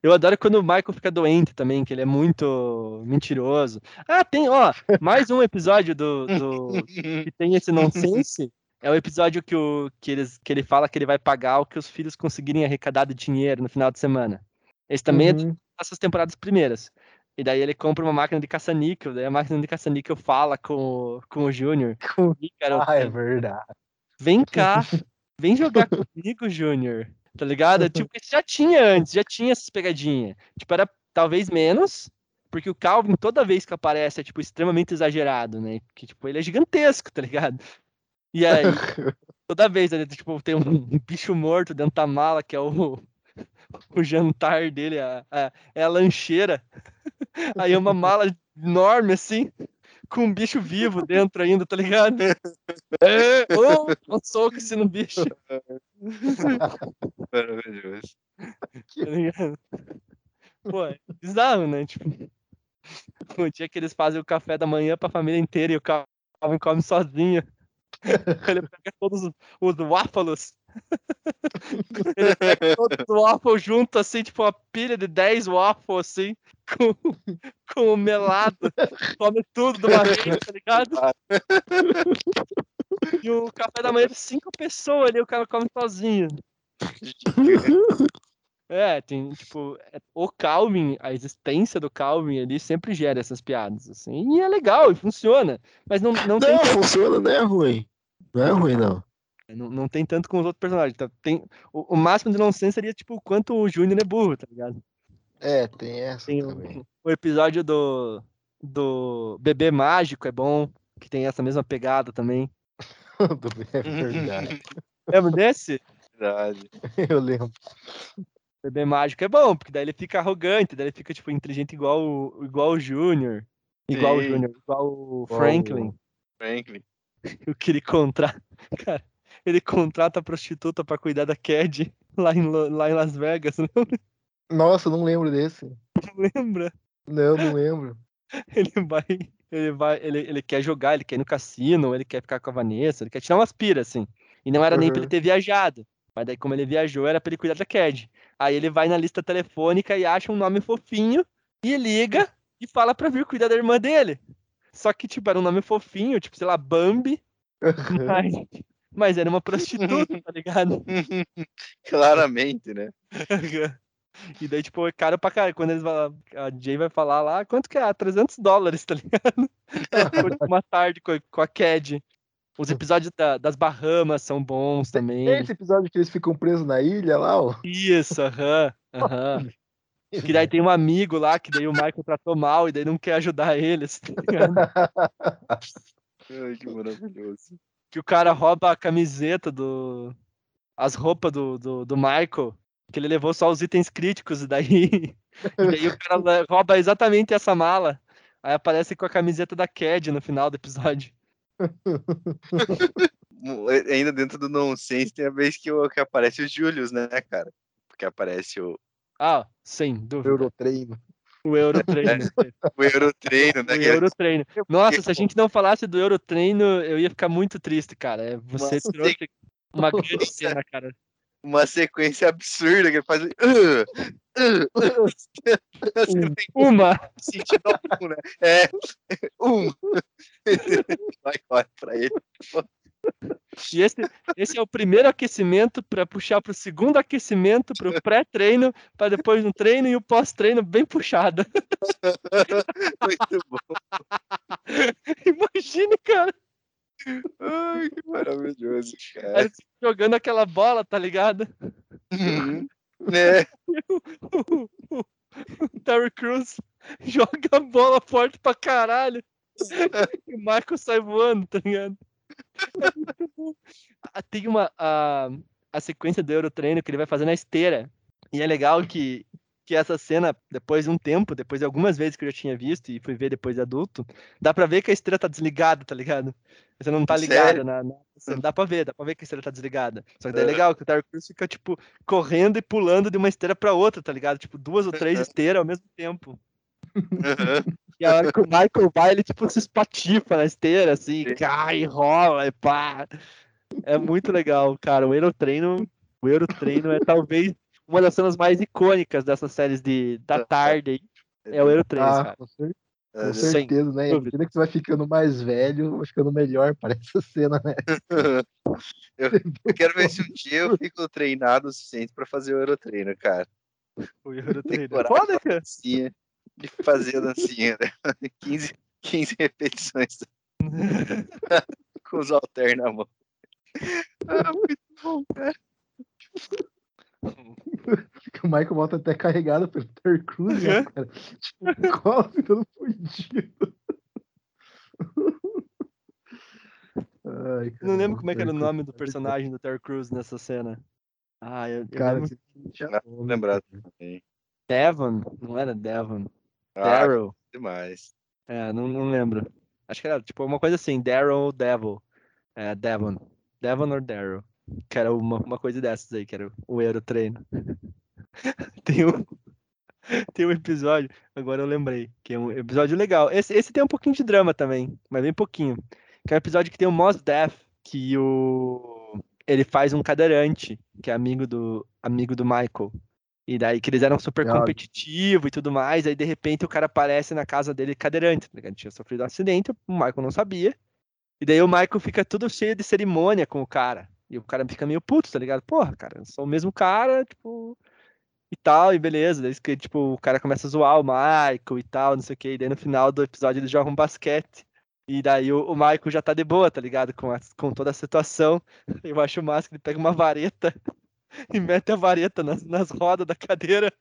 Eu adoro quando o Michael fica doente também, que ele é muito mentiroso. Ah, tem, ó, mais um episódio do, do que tem esse nonsense. É o episódio que, o, que, eles, que ele fala que ele vai pagar o que os filhos conseguirem arrecadar de dinheiro no final de semana. Esse também é Uhum. essas temporadas primeiras. E daí ele compra uma máquina de caça-níquel, daí a máquina de caça-níquel fala com, o- com o Júnior. "Ih, garoto, Ah, é verdade. Vem cá, vem jogar comigo, Júnior. Tá ligado? Tipo, isso já tinha antes, já tinha essas pegadinhas. Tipo, era talvez menos, porque o Calvin, toda vez que aparece, é, tipo, extremamente exagerado, né? Porque, tipo, ele é gigantesco, tá ligado? E aí, toda vez, né, tipo, tem um bicho morto dentro da mala, que é o, o jantar dele, a, a- é a lancheira. Aí é uma mala enorme, assim, com um bicho vivo dentro ainda, tá ligado? É, oh, um soco assim no bicho, Maravilhoso. tá ligado? Pô, é bizarro, né? Tipo, o dia que eles fazem o café da manhã pra família inteira e o Calvin come sozinho. Ele pega todos os, waffles. Ele pega todos os waffles junto, assim, tipo uma pilha de 10 waffles, assim, com, com o melado. Come tudo de uma vez, tá ligado? E o café da manhã de cinco pessoas ali, o cara come sozinho. É, tem, tipo, é- o Calvin, a existência do Calvin ali sempre gera essas piadas, assim, e é legal, e funciona, mas não, não, tem, Não, funciona, não é ruim. Não é ruim, não. não, não tem tanto com os outros personagens, tá? tem, o, o máximo de nonsense seria, tipo, o quanto o Júnior é burro, tá ligado? É, tem essa Tem também. o, o episódio do, do Bebê Mágico é bom, que tem essa mesma pegada também. é verdade. Lembra desse? Verdade. Eu lembro. Bebê Mágico é bom, porque daí ele fica arrogante, daí ele fica, tipo, inteligente igual o, igual o Júnior, igual o Sim. Júnior, igual o Franklin. Franklin. o que ele contrata. Cara, ele contrata a prostituta pra cuidar da Cad lá em, lá em Las Vegas, não Nossa, eu não lembro desse. lembra? Não, não lembro. Ele vai, ele vai, ele, ele quer jogar, ele quer ir no cassino, ele quer ficar com a Vanessa, ele quer tirar umas piras, assim. E não era nem pra ele Uhum. ter viajado. Mas daí, como ele viajou, era pra ele cuidar da Cad. Aí ele vai na lista telefônica e acha um nome fofinho e liga e fala pra vir cuidar da irmã dele. Só que, tipo, era um nome fofinho, tipo, sei lá, Bambi, mas, mas era uma prostituta, tá ligado? Claramente, né? E daí, tipo, é caro pra caralho. Quando eles vão, a Jay vai falar lá, quanto que é? Ah, 300 dólares, tá ligado? Uma tarde com a, com a Cad. Os episódios da- das Bahamas são bons também. Esse episódio que eles ficam presos na ilha lá, ó. Isso, aham, aham. Que daí tem um amigo lá, que daí o Michael tratou mal e daí não quer ajudar eles, tá ligado? Ai, que maravilhoso. que o cara rouba a camiseta do. as roupas do, do, do Michael, que ele levou só os itens críticos, e daí. e daí o cara rouba exatamente essa mala. Aí aparece com a camiseta da Cad no final do episódio. Ainda dentro do nonsense tem a vez que, que aparece o Julius, né, cara? Porque aparece o, Ah, sem dúvida. Eurotreino. O Eurotreino. o Eurotreino, né? O era- Eurotreino. Nossa, se a gente não falasse do Eurotreino, eu ia ficar muito triste, cara. É, Você Nossa, trouxe uma grande cena, cara. Uma sequência absurda que ele faz. Uh, uh, uh. Uma! sentido algum, né? É. Um. Vai, corre pra ele. E esse, esse é o primeiro aquecimento para puxar para o segundo aquecimento, para o pré-treino, para depois no treino e o pós-treino bem puxado. Muito bom. Imagine, cara, Ai, que maravilhoso, cara. jogando aquela bola, tá ligado? Uhum. Né? O Terry Crews joga a bola forte pra caralho. E o Michael sai voando, tá ligado? Tem uma a, a sequência do Eurotreino que ele vai fazer na esteira. E é legal que, que essa cena, depois de um tempo, depois de algumas vezes que eu já tinha visto e fui ver depois de adulto, dá pra ver que a esteira tá desligada, tá ligado? Você não tá ligada na, na- Dá pra ver, dá pra ver que a esteira tá desligada. Só que daí é legal que o Terry Crews fica, tipo, correndo e pulando de uma esteira pra outra, tá ligado? Tipo, duas ou três esteiras ao mesmo tempo. Uhum. E a hora que o Michael vai, ele tipo se espatifa na esteira, assim, Sim. cai, rola e pá. É muito legal, cara. O Eurotreino, o Eurotreino é talvez uma das cenas mais icônicas dessas séries de, da tarde aí. É o Eurotreino, Ah, cara. com, É, Sem certeza, né? À medida que você vai ficando mais velho, vai ficando melhor para essa cena, né? Eu, eu quero ver se um dia eu fico treinado o suficiente pra fazer o Eurotreino, cara. O Eurotreino. Decorar Foda, cara. De fazer a dancinha, né? 15, 15 repetições com os alter na mão. Ah, muito bom, cara. O Michael volta até carregado pelo Terry Crews, né, cara? Tipo, cospe todo fudido. Ai, Não lembro como é que era o nome do Crews. personagem do Terry Crews nessa cena. Ah, eu, eu Cara, lembro. já Não, também. Devon, não era Devon. Ah, Daryl. demais. É, não, não lembro. Acho que era tipo uma coisa assim, Daryl ou Devil. É, Devon. Devon ou Daryl. Que era uma, uma coisa dessas aí, que era o Eurotreino. tem um. Tem um episódio, agora eu lembrei, que é um episódio legal. Esse, esse tem um pouquinho de drama também, mas bem pouquinho. Que é um episódio que tem o Mos Def, que o ele faz um cadeirante, que é amigo do amigo do Michael. E daí que eles eram super competitivos e tudo mais, aí de repente o cara aparece na casa dele cadeirante, tá ligado? Tinha sofrido um acidente, o Michael não sabia. E daí o Michael fica tudo cheio de cerimônia com o cara. E o cara fica meio puto, tá ligado? Porra, cara, eu sou o mesmo cara, tipo, e tal, e beleza. Daí que, tipo, o cara começa a zoar o Michael e tal, não sei o que. E daí no final do episódio eles jogam basquete. E daí o, o Michael já tá de boa, tá ligado? Com, a- com toda a situação. Eu acho massa que ele pega uma vareta e mete a vareta nas, nas rodas da cadeira.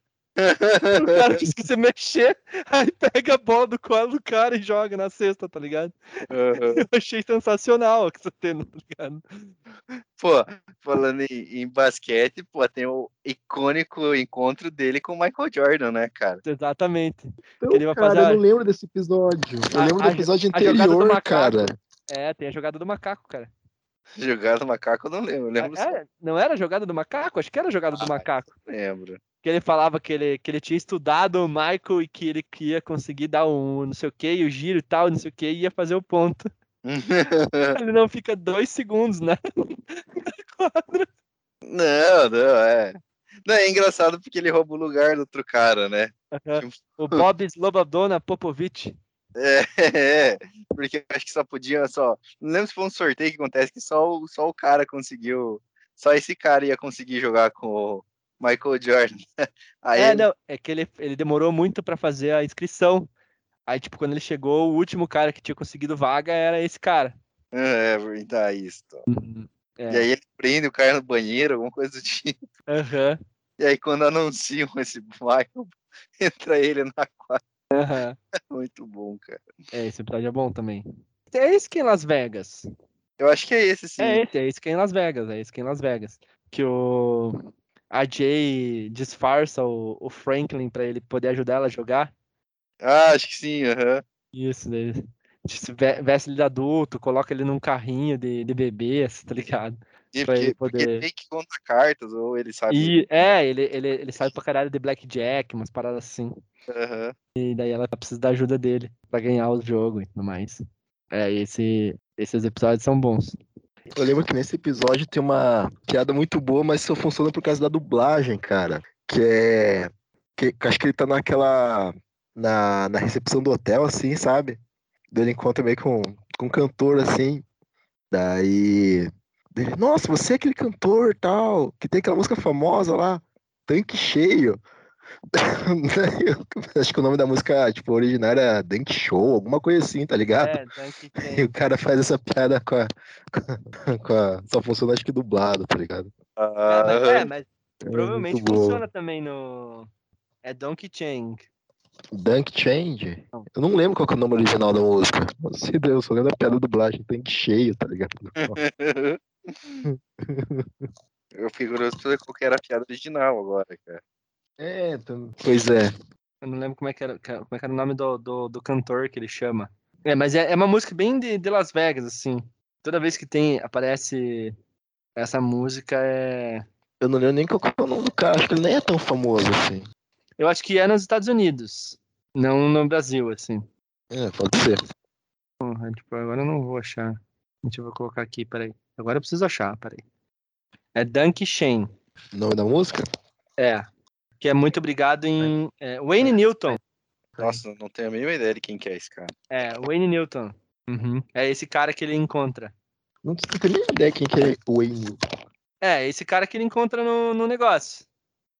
O cara esquece de mexer, aí pega a bola do colo do cara e joga na cesta, tá ligado? Aham. Eu achei sensacional o que você tem, tá ligado? Pô, falando em, em basquete, pô, tem o icônico encontro dele com o Michael Jordan, né, cara? Exatamente. Então, que ele vai cara, fazer eu a- não lembro desse episódio. Eu A- lembro a- do episódio a anterior, macaco. cara. É, tem a jogada do macaco, cara. Jogar no macaco eu não lembro, eu lembro só, É, não era jogada do macaco? Acho que era jogada do Ah, macaco. lembro. Que ele falava que ele, que ele tinha estudado o Michael e que ele ia conseguir dar um não sei o que, o giro e tal, não sei o que, e ia fazer o ponto. Ele não fica dois segundos, né? não, não, é. Não, é engraçado porque ele rouba o lugar do outro cara, né? O Bob Slobodona Popovich. É, é, porque eu acho que só podia, só. Não lembro se foi um sorteio que acontece que só, o- só o cara conseguiu. Só esse cara ia conseguir jogar com o Michael Jordan. Aí É, ele- não, é que ele, ele demorou muito pra fazer a inscrição. Aí, tipo, quando ele chegou, o último cara que tinha conseguido vaga era esse cara. É, tá isso. É. E aí ele prende o cara no banheiro, alguma coisa do tipo. Aham, E aí quando anunciam esse Michael, entra ele na quadra. Aham. Muito bom, cara. É, esse episódio é bom também. É isso que é Las Vegas. Eu acho que é esse, sim. É esse, é esse que é em Las Vegas, é esse que é em Las Vegas. Que o a Jay disfarça o, o Franklin pra ele poder ajudar ela a jogar. Ah, acho que sim, aham. Isso, daí se ve- veste ele de adulto, coloca ele num carrinho de, de bebê, assim, tá ligado? E Pra ele porque, porque poder- tem que contar cartas, ou ele sabe. E é, ele, ele, ele sabe pra caralho de Blackjack, umas paradas assim. Aham. E daí ela precisa da ajuda dele pra ganhar o jogo e tudo mais. É, esse, esses episódios são bons. Eu lembro que nesse episódio tem uma piada muito boa, mas só funciona por causa da dublagem, cara. Que é. Que, que acho que ele tá naquela. Na, na recepção do hotel, assim, sabe? Ele encontra meio com, com um cantor, assim. Daí. Ele, Nossa, você é aquele cantor tal, que tem aquela música famosa lá, Tanque Cheio. Acho que o nome da música, tipo, original era Dunk Show, alguma coisa assim, tá ligado? É, Dunk E o cara faz essa piada com a. Com a, só funciona acho que dublado, tá ligado? Ah, É, mas, é, mas É provavelmente funciona também no. É Donkey Chang. Dunk Change? Eu não lembro qual que é o nome original da música. Não sei Deus, só lembro da piada da dublagem, tanque cheio, tá ligado? Eu fiquei curioso pra qual que era a piada original agora, cara. É, tam- pois é. Eu não lembro como é que era, como é que era o nome do, do, do cantor que ele chama. É, mas é, é uma música bem de, de Las Vegas, assim. Toda vez que tem, aparece essa música é. Eu não lembro nem qual é o nome do cara, acho que ele nem é tão famoso assim. Eu acho que é nos Estados Unidos. Não no Brasil, assim. É, pode ser. Porra, tipo, agora eu não vou achar. Deixa eu colocar aqui, peraí. Agora eu preciso achar, peraí. É Dunk Shane. Nome da música? É. Que é muito obrigado em. é, Wayne Newton. Nossa, não tenho a mínima ideia de quem que é esse cara. É, Wayne Newton. Uhum. É esse cara que ele encontra. Não tenho nem ideia quem que é o Wayne. É, esse cara que ele encontra no, no negócio.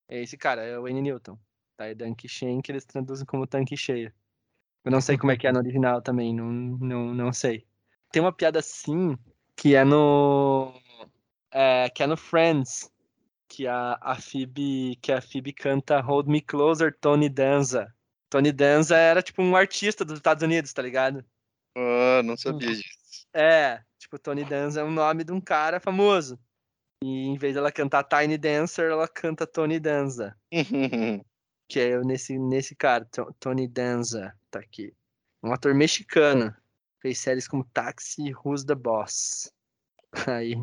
É esse cara, é o Wayne Newton. Tá, é Dunk Shane, que eles traduzem como tanque cheio. Eu não sei como é que é no original também, não, não, não sei. Tem uma piada assim, que é no. É, que é no Friends. Que a, a Phoebe. Que a Phoebe canta Hold Me Closer, Tony Danza. Tony Danza era tipo um artista dos Estados Unidos, tá ligado? Ah, não sabia disso. É, tipo, Tony Danza é o nome de um cara famoso. E em vez dela cantar Tiny Dancer, ela canta Tony Danza. Que é nesse, nesse cara, To- Tony Danza, tá aqui. Um ator mexicano. Fez séries como Taxi, Who's the Boss? Aí,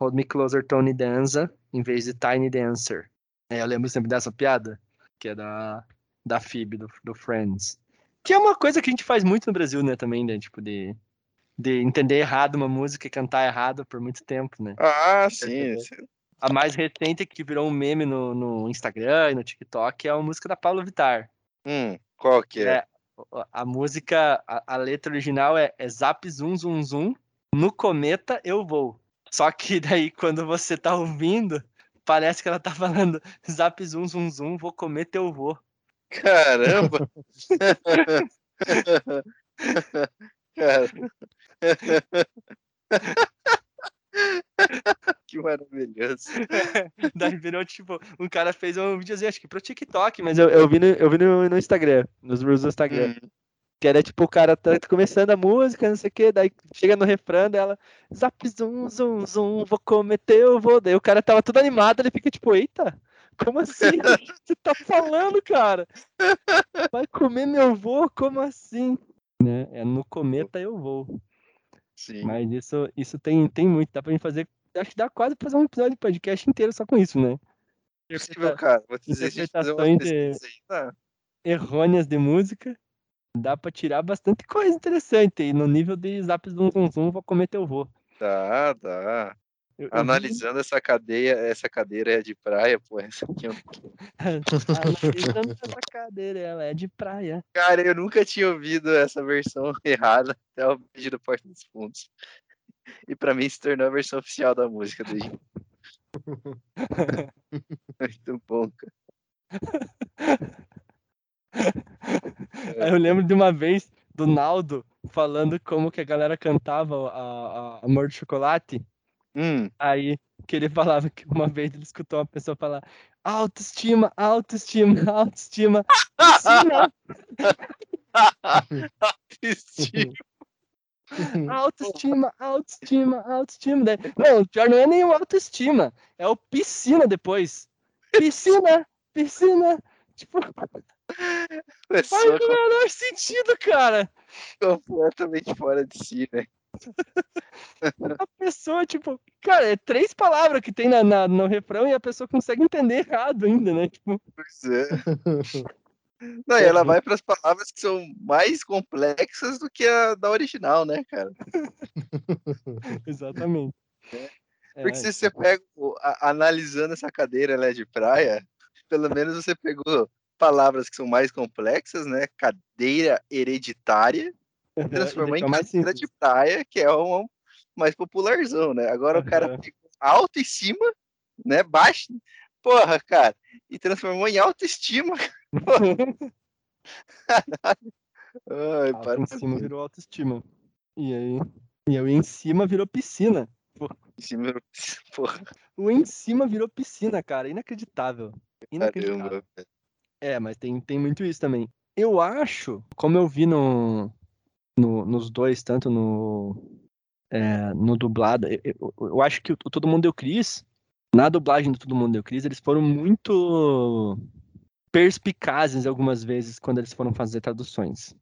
Hold Me Closer, Tony Danza, em vez de Tiny Dancer. É, eu lembro sempre dessa piada, que é da, da Phoebe, do, do Friends. Que é uma coisa que a gente faz muito no Brasil, né, também, né, tipo, de, de entender errado uma música e cantar errado por muito tempo, né. ah, sim. A mais recente que virou um meme no, no Instagram e no TikTok é a música da Pablo Vittar. Hum, qual que é? É, a música, a, a letra original é, é Zap Zum Zum Zum, no cometa eu vou. Só que daí quando você tá ouvindo, parece que ela tá falando Zap Zum Zum Zum, vou comer teu vô. Caramba! Cara. que maravilhoso. Daí virou tipo, um cara fez um videozinho, acho que pro TikTok, mas eu, eu vi, no, eu vi no, no Instagram, nos do Instagram. Hum, Que era tipo, o cara tá começando a música, não sei o que, daí chega no refrão dela, zap zum zum zum, vou cometer, eu vou. Daí o cara tava todo animado, ele fica tipo, eita, como assim? Você tá falando, cara? Vai comer meu vô? Como assim? Né? É no cometa eu vou. sim. Mas isso, isso tem, tem muito, dá pra gente fazer. Acho que dá quase pra fazer um episódio de podcast inteiro só com isso, né? Possível, cara. Vou te dizer, a gente fizer uma de- aí, tá? errôneas de música, dá pra tirar bastante coisa interessante. E no nível de zap zum zum zum, vou comer teu vô. Dá, dá. Eu- eu vi- Analisando essa cadeia, essa cadeira é de praia, pô, essa aqui eu... Analisando essa cadeira, ela é de praia. Cara, eu nunca tinha ouvido essa versão errada até o vídeo do Porta dos Fundos. E pra mim se tornou a versão oficial da música desde. Muito bom, cara. Eu lembro de uma vez do Naldo falando como que a galera cantava a, a Amor de Chocolate. Hum, Aí que ele falava que uma vez ele escutou uma pessoa falar autoestima, autoestima, autoestima. Não. Steve. Autoestima, autoestima, autoestima. Daí- Não, o pior não é nem o autoestima, é o piscina depois. Piscina, piscina. Tipo, faz o menor sentido, cara. completamente fora de si, né? A pessoa, tipo, cara, é três palavras que tem na, na- no refrão e a pessoa consegue entender errado ainda, né? Tipo, Pois é. Não, e ela vai para as palavras que são mais complexas do que a da original, né, cara? exatamente. Porque É, se você pega, o- a- analisando essa cadeira é de praia, pelo menos você pegou palavras que são mais complexas, né? Cadeira hereditária, transformou em mais cadeira de praia, que é um mais popularzão, né? Agora o cara pegou alto em cima, né? Baixo, porra, cara, e transformou em autoestima. Ai, Alto para em cima virou autoestima. E aí, e aí em cima virou piscina. em cima, porra, O em cima virou piscina, cara. Inacreditável. Inacreditável. caramba. É, mas tem, tem muito isso também. Eu acho, como eu vi no, no- nos dois, tanto no, é, no dublado, eu, eu- eu acho que o Todo Mundo Deu Cris, na dublagem do Todo Mundo Deu Cris, eles foram muito perspicazes algumas vezes quando eles foram fazer traduções.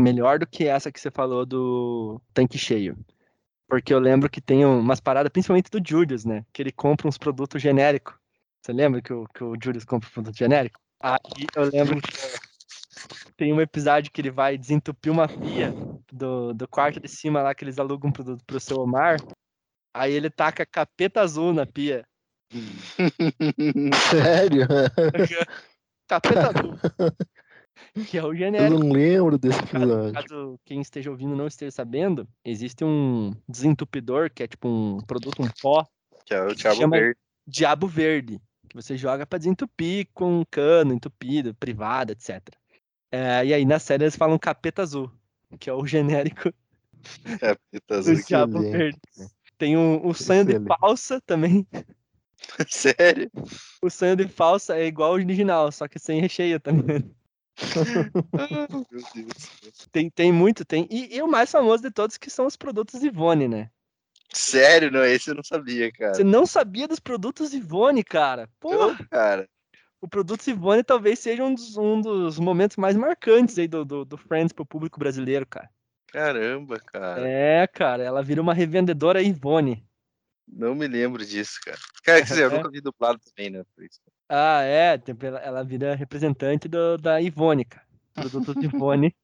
Melhor do que essa que você falou do tanque cheio. Porque eu lembro que tem umas paradas, principalmente do Julius, né? Que ele compra uns produtos genéricos. Você lembra que o, que o Julius compra um produto genérico? Aí eu lembro que tem um episódio que ele vai desentupir uma pia do, do quarto de cima lá que eles alugam pro, pro seu Omar. Aí ele taca capeta azul na pia. Sério? Capeta azul. Que é o Eu genérico. não lembro desse Caso, episódio. caso quem esteja ouvindo não esteja sabendo, existe um desentupidor, que é tipo um produto, um pó, Que é o Que chama- Verde. diabo verde, que você joga pra desentupir com um cano entupido, privado, etc. É, e aí na série eles falam capeta azul, que é o genérico Capeta do azul. diabo verde. Tem um, o sonho de falsa também. Sério? O sonho de falsa é igual ao original, só que sem recheio também. Deus. Tem, tem muito, tem. E, e o mais famoso de todos que são os produtos Ivone, né? Sério, não, esse eu não sabia, cara. Você não sabia dos produtos Ivone, cara? Não, cara. o produto Ivone talvez seja um dos, um dos momentos mais marcantes aí do, do, do Friends pro público brasileiro, cara. Caramba, cara. É, cara, ela vira uma revendedora Ivone. Não me lembro disso, cara. Cara, quer dizer, eu nunca vi dublado também, né? Por isso. Ah, é, ela, ela vira representante do, da Ivone, cara. Produtos Ivone.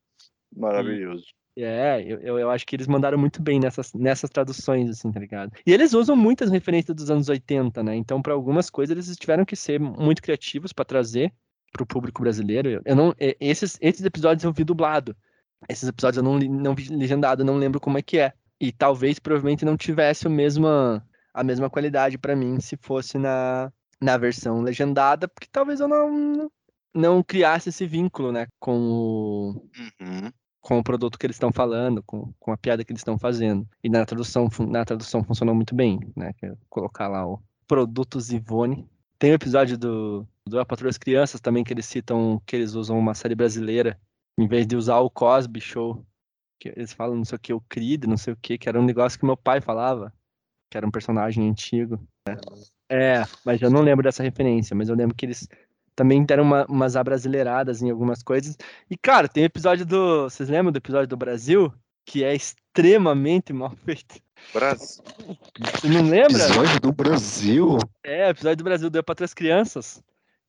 Maravilhoso. É, eu, eu, acho que eles mandaram muito bem nessas, nessas traduções, assim, tá ligado? E eles usam muitas referências dos anos 80, né? Então, para algumas coisas, eles tiveram que ser muito criativos para trazer pro público brasileiro. Eu, não, esses, esses episódios eu vi dublado. Esses episódios eu não, não vi legendado, não lembro como é que é. E talvez, provavelmente, não tivesse o mesma, a mesma qualidade para mim se fosse na, na versão legendada, porque talvez eu não, não criasse esse vínculo, né, com o, Uhum. Com o produto que eles estão falando, com, com a piada que eles estão fazendo. E na tradução, na tradução funcionou muito bem, né? É colocar lá o produtos Ivone. Tem o episódio do, do A Patroa das Crianças também que eles citam que eles usam uma série brasileira em vez de usar o Cosby Show. Que eles falam não sei o que, o Creed, não sei o que, que era um negócio que meu pai falava, que era um personagem antigo. né? É, mas eu não lembro dessa referência, mas eu lembro que eles também deram uma, umas abrasileiradas em algumas coisas. E, cara, tem episódio do. Vocês lembram do episódio do Brasil? Que é extremamente mal feito. Brasil. Você não lembra? Episódio do Brasil. É, o episódio do Brasil deu para três crianças.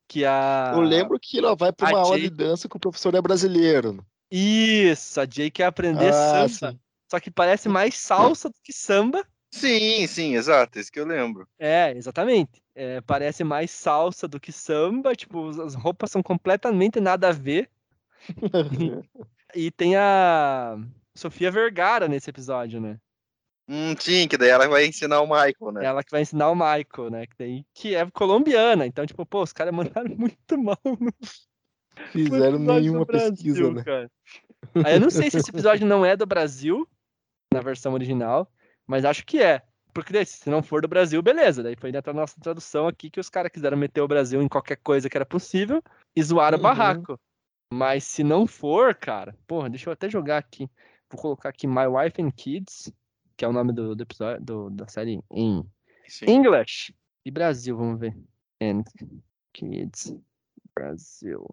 Que a. Eu lembro que ela vai pra uma aula de dança que o professor é brasileiro. Isso, a Jay quer aprender Ah, samba. sim. Só que parece mais salsa do que samba. Sim, sim, exato, isso que eu lembro. É, exatamente. É, parece mais salsa do que samba. Tipo, as roupas são completamente nada a ver. E tem a Sofia Vergara nesse episódio, né? Hum, sim, que daí ela vai ensinar o Michael, né? Ela que vai ensinar o Michael, né? Que, daí, que é colombiana. Então, tipo, pô, os caras mandaram muito mal no Fizeram nenhuma Brasil, pesquisa, né? cara. Aí eu não sei se esse episódio não é do Brasil, na versão original, mas acho que é. Porque daí, se não for do Brasil, beleza. Daí foi dentro da nossa tradução aqui que os caras quiseram meter o Brasil em qualquer coisa que era possível e zoaram o Uhum. barraco. Mas se não for, cara, porra, deixa eu até jogar aqui. vou colocar aqui My Wife and Kids, que é o nome do, do episódio do- da série em Sim. English. E Brasil, vamos ver. And Kids Brasil.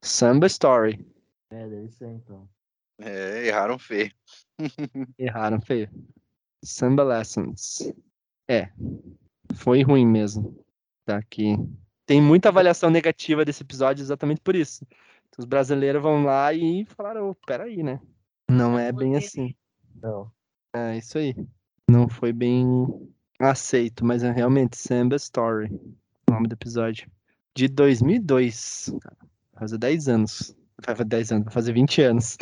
Samba Story. É, deve ser então. É, erraram feio. Erraram, feio. Samba Lessons. É. Foi ruim mesmo. Tá aqui. Tem muita avaliação negativa desse episódio exatamente por isso. Então, os brasileiros vão lá e falaram, "Ô, peraí, né? Não é bem assim. Não. É isso aí. Não foi bem aceito, mas é realmente Samba Story. O nome do episódio. De 2002. cara. Vai fazer 10 anos. Vai fazer 10 anos, vai fazer 20 anos.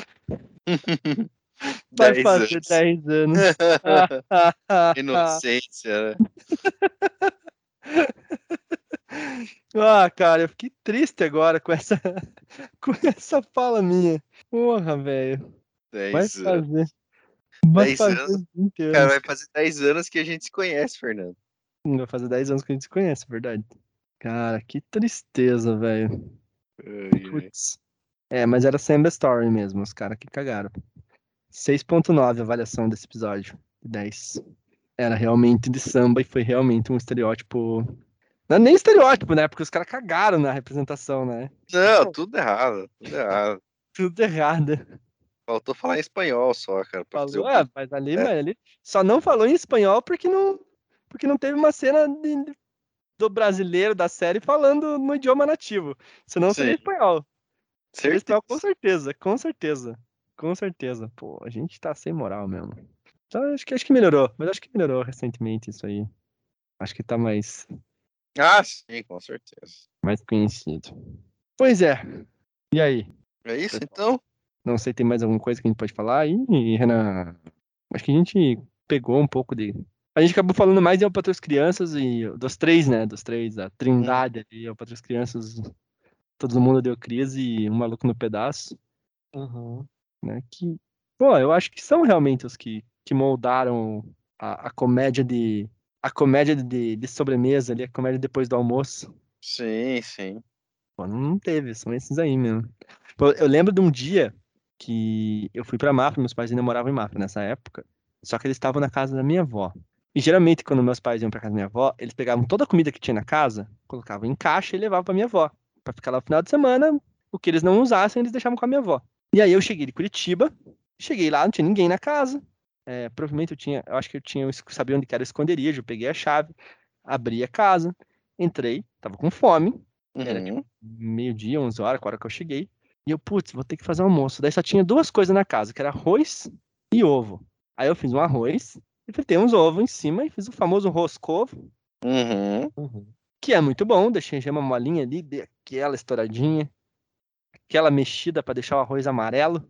Vai Dez fazer anos. 10 anos. Inocência, né? Ah, cara, eu fiquei triste agora com essa, com essa fala minha. Porra, velho. Vai 10 anos. fazer. Vai Dez fazer anos? 20 anos. Cara, vai fazer 10 anos que a gente se conhece, Fernando. Vai fazer 10 anos que a gente se conhece, verdade. Cara, que tristeza, velho. É, mas era Samba Story mesmo, os caras que cagaram. 6.9 a avaliação desse episódio. de 10. Era realmente de samba e foi realmente um estereótipo. Não é nem estereótipo, né? Porque os caras cagaram na representação, né? Não, tudo errado. Tudo errado. Tudo errado. Faltou falar em espanhol só, cara. Falou, o- é, mas ali, É. mas ali só não falou em espanhol porque não, porque não teve uma cena de- do brasileiro da série falando no idioma nativo. Senão seria Sim. espanhol. Seria espanhol, com Certeza. certeza, com certeza. Com certeza. Pô, a gente tá sem moral mesmo. Então, acho que, acho que melhorou, mas acho que melhorou recentemente isso aí. Acho que tá mais, Ah, sim, com certeza. mais conhecido. Pois é. E aí? É isso, então? Não sei, tem mais alguma coisa que a gente pode falar aí, Renan? Acho que a gente pegou um pouco de. A gente acabou falando mais de as Crianças e dos três, né? Dos três, a trindade ali, as Crianças, Todo Mundo Deu Crise e Um Maluco no Pedaço, Uhum. Né? Que, pô, eu acho que são realmente os que, que moldaram a, a comédia de. A comédia de, de sobremesa ali, a comédia depois do almoço. Sim, sim. Pô, não teve, são esses aí mesmo. Pô, eu lembro de um dia que eu fui pra Mafra, meus pais ainda moravam em Mafra nessa época, só que eles estavam na casa da minha avó. E geralmente, quando meus pais iam pra casa da minha avó, eles pegavam toda a comida que tinha na casa, colocavam em caixa e levavam pra minha avó. Pra ficar lá no final de semana, o que eles não usassem, eles deixavam com a minha avó. E aí eu cheguei de Curitiba, cheguei lá, não tinha ninguém na casa. É, provavelmente eu tinha, eu acho que eu tinha, eu sabia onde que era o esconderijo, eu peguei a chave, abri a casa, entrei, tava com fome, Era Uhum. meio-dia, 11 horas, a hora que eu cheguei. E eu, putz, vou ter que fazer almoço. Daí só tinha duas coisas na casa, que era arroz e ovo. Aí eu fiz um arroz e fritei uns ovos em cima e fiz o famoso roscovo, Uhum. Uhum. que é muito bom. Deixei a gema molinha ali, dei aquela estouradinha, aquela mexida para deixar o arroz amarelo.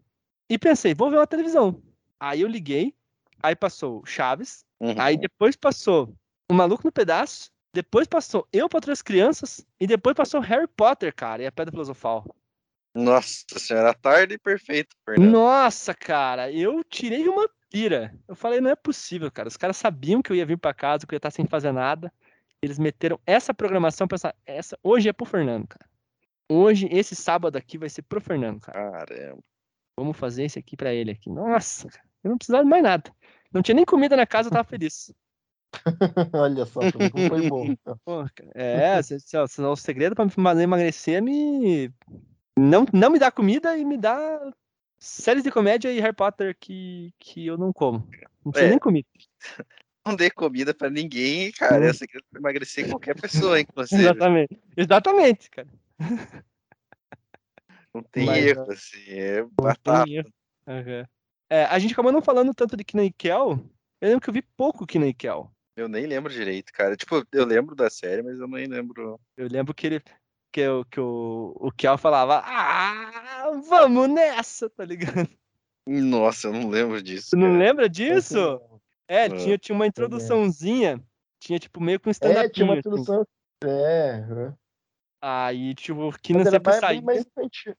E pensei, vou ver uma televisão. Aí eu liguei, aí passou Chaves, Uhum. aí depois passou O Maluco no Pedaço, depois passou Eu para Outras Crianças e depois passou Harry Potter, cara, e a Pedra Filosofal. Nossa senhora, tarde perfeita, Fernando. Nossa, cara, eu tirei uma pira. Eu falei, não é possível, cara. Os caras sabiam que eu ia vir pra casa, que eu ia estar sem fazer nada. Eles meteram essa programação pra essa, essa. Hoje é pro Fernando, cara. Hoje, esse sábado aqui vai ser pro Fernando, cara. Caramba. Vamos fazer esse aqui pra ele aqui. Nossa, cara, eu não precisava de mais nada. Não tinha nem comida na casa, eu tava feliz. Olha só, foi bom. Pô, cara, é, se o segredo pra me emagrecer é me. Não, não me dá comida e me dá séries de comédia e Harry Potter que, que eu não como. Não precisa É. nem comida. Não dê comida pra ninguém, cara. É o segredo pra emagrecer qualquer pessoa, inclusive. Exatamente. Exatamente, cara. Não tem Mas, erro, assim. É batata. erro. Aham. É, a gente acabou não falando tanto de Kina e Kel. Eu lembro que eu vi pouco Kina e Kel. Eu nem lembro direito, cara. Tipo, eu lembro da série, mas eu nem lembro. Eu lembro que ele. Que, o, que o, o Kel falava, ah, vamos nessa, tá ligado? Nossa, eu não lembro disso. Tu não cara. lembra disso? É, Ah. tinha, tinha uma introduçãozinha. Tinha, tipo, meio com um É, tinha uma stand-up. introdução. É, é. Aí, tipo, o Kina Mas era sempre mais, saía. mais infantil.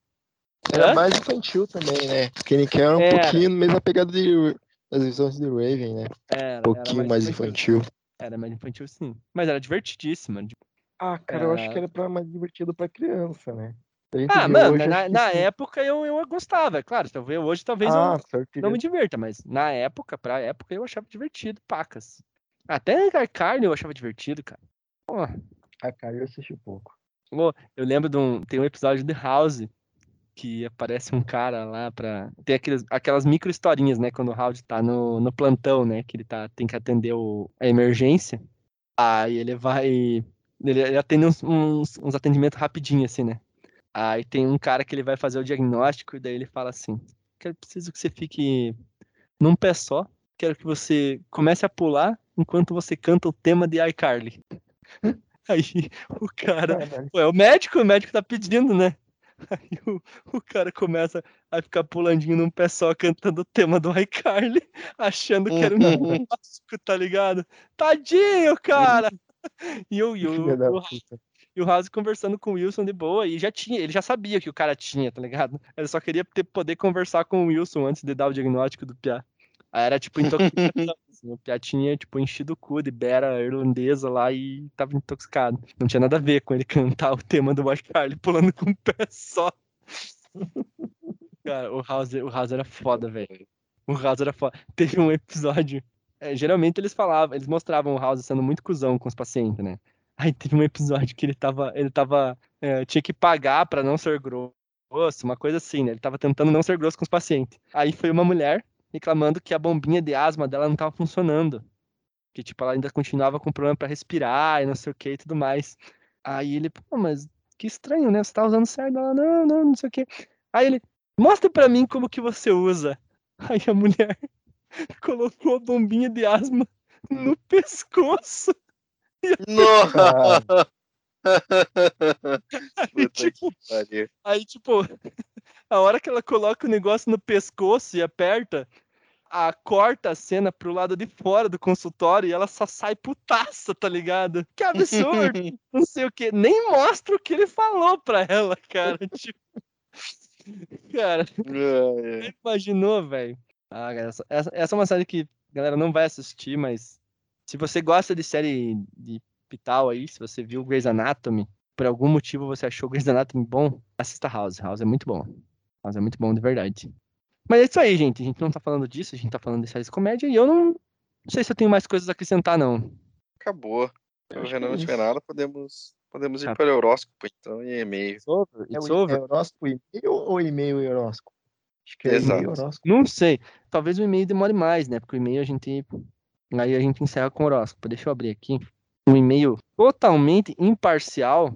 Era Hã? mais infantil também, né? Kenny Kell era um Era. pouquinho no mesmo pegada de, das visões de Raven, né? Era, Um pouquinho mais infantil. Era mais infantil, sim. Mas era divertidíssima. tipo, Ah, cara, eu acho que era pra mais divertido pra criança, né? A Ah, mano, hoje, na, na época eu, eu gostava, é claro. Talvez, hoje talvez Ah, eu não me divirta, mas na época, pra época, eu achava divertido, pacas. Até a carne eu achava divertido, cara. Pô, A cara eu assisti pouco. Eu lembro de um. Tem um episódio de House que aparece um cara lá pra. Tem aqueles, aquelas micro historinhas, né? Quando o House tá no, no plantão, né? Que ele tá, tem que atender o, a emergência. Aí ele vai. Ele, ele atende uns, uns, uns atendimentos rapidinho, assim, né? Aí tem um cara que ele vai fazer o diagnóstico e daí ele fala assim: Quero preciso que você fique num pé só. Quero que você comece a pular enquanto você canta o tema de iCarly. Aí o cara. Pô, é o médico, o médico tá pedindo, né? Aí o, o cara começa a ficar pulandinho num pé só cantando o tema do iCarly, achando que era um clássico, tá ligado? Tadinho, cara! E o, e e o House conversando com o Wilson de boa, e já tinha, ele já sabia que o cara tinha, tá ligado? Ele só queria ter, poder conversar com o Wilson antes de dar o diagnóstico do Piá. Aí era tipo intoxicação. Assim, o Piá tinha, tipo, enchido o cu de Bera irlandesa lá e tava intoxicado. Não tinha nada a ver com ele cantar o tema do iCarly pulando com o pé só. Cara, o House, o House era foda, velho. O House era foda. Teve um episódio. é, geralmente eles falavam, eles mostravam o House sendo muito cuzão com os pacientes, né? Aí teve um episódio que ele tava. Ele tava. é, tinha que pagar pra não ser grosso, uma coisa assim, né? Ele tava tentando não ser grosso com os pacientes. Aí foi uma mulher reclamando que a bombinha de asma dela não tava funcionando. Que, tipo, ela ainda continuava com problema pra respirar e não sei o que e tudo mais. Aí ele, pô, mas que estranho, né? Você tá usando certo? Ela, não, não, não sei o que. Aí ele, mostra pra mim como que você usa. Aí a mulher colocou a bombinha de asma no pescoço. Nossa! Aí, tipo, aí, tipo, a hora que ela coloca o negócio no pescoço e aperta, a corta a cena pro lado de fora do consultório e ela só sai putaça, tá ligado? Que absurdo! não sei o que, nem mostra o que ele falou pra ela, cara. Tipo, cara, Ai, ai. imaginou, velho? Ah, essa, essa, essa é uma série que a galera não vai assistir, mas se você gosta de série de hospital aí, se você viu Grey's Anatomy, por algum motivo você achou Grey's Anatomy bom, assista House. House é muito bom. House é muito bom, de verdade. Mas é isso aí, gente. A gente não tá falando disso, a gente tá falando de séries de comédia e eu não, não sei se eu tenho mais coisas a acrescentar, não. Acabou. Se Eu o Renan é não tiver nada, podemos, podemos ir Tá. para o horóscopo, então, e e-mail. It's over. É It's o over. é horóscopo e-mail ou e-mail e horóscopo? Acho que é Exato. horóscopo. Não sei. Talvez o e-mail demore mais, né? Porque o e-mail a gente. Aí a gente encerra com o horóscopo. Deixa eu abrir aqui. Um e-mail totalmente imparcial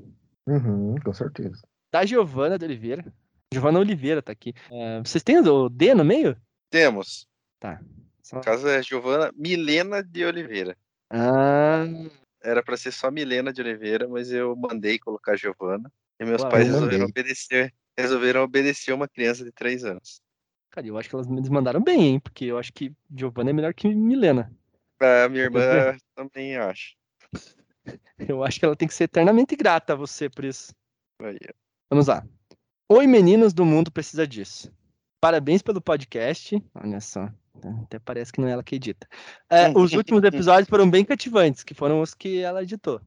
Uhum, com certeza. da Giovana de Oliveira. Giovana Oliveira tá aqui. É, vocês têm o D no meio? Temos. Só- No caso é Giovana Milena de Oliveira. Ah, Era para ser só Milena de Oliveira, mas eu mandei colocar Giovana. E meus Uau, pais resolveram obedecer, resolveram obedecer uma criança de 3 anos. cara, eu acho que elas me mandaram bem, hein? Porque eu acho que Giovana é melhor que Milena. A minha irmã também acha. Eu acho que ela tem que ser eternamente grata a você por isso. Aí. Vamos lá. Oi, meninos do mundo precisa disso. Parabéns pelo podcast. Olha só. Até parece que não é ela que edita. É, os últimos episódios foram bem cativantes, que foram os que ela editou.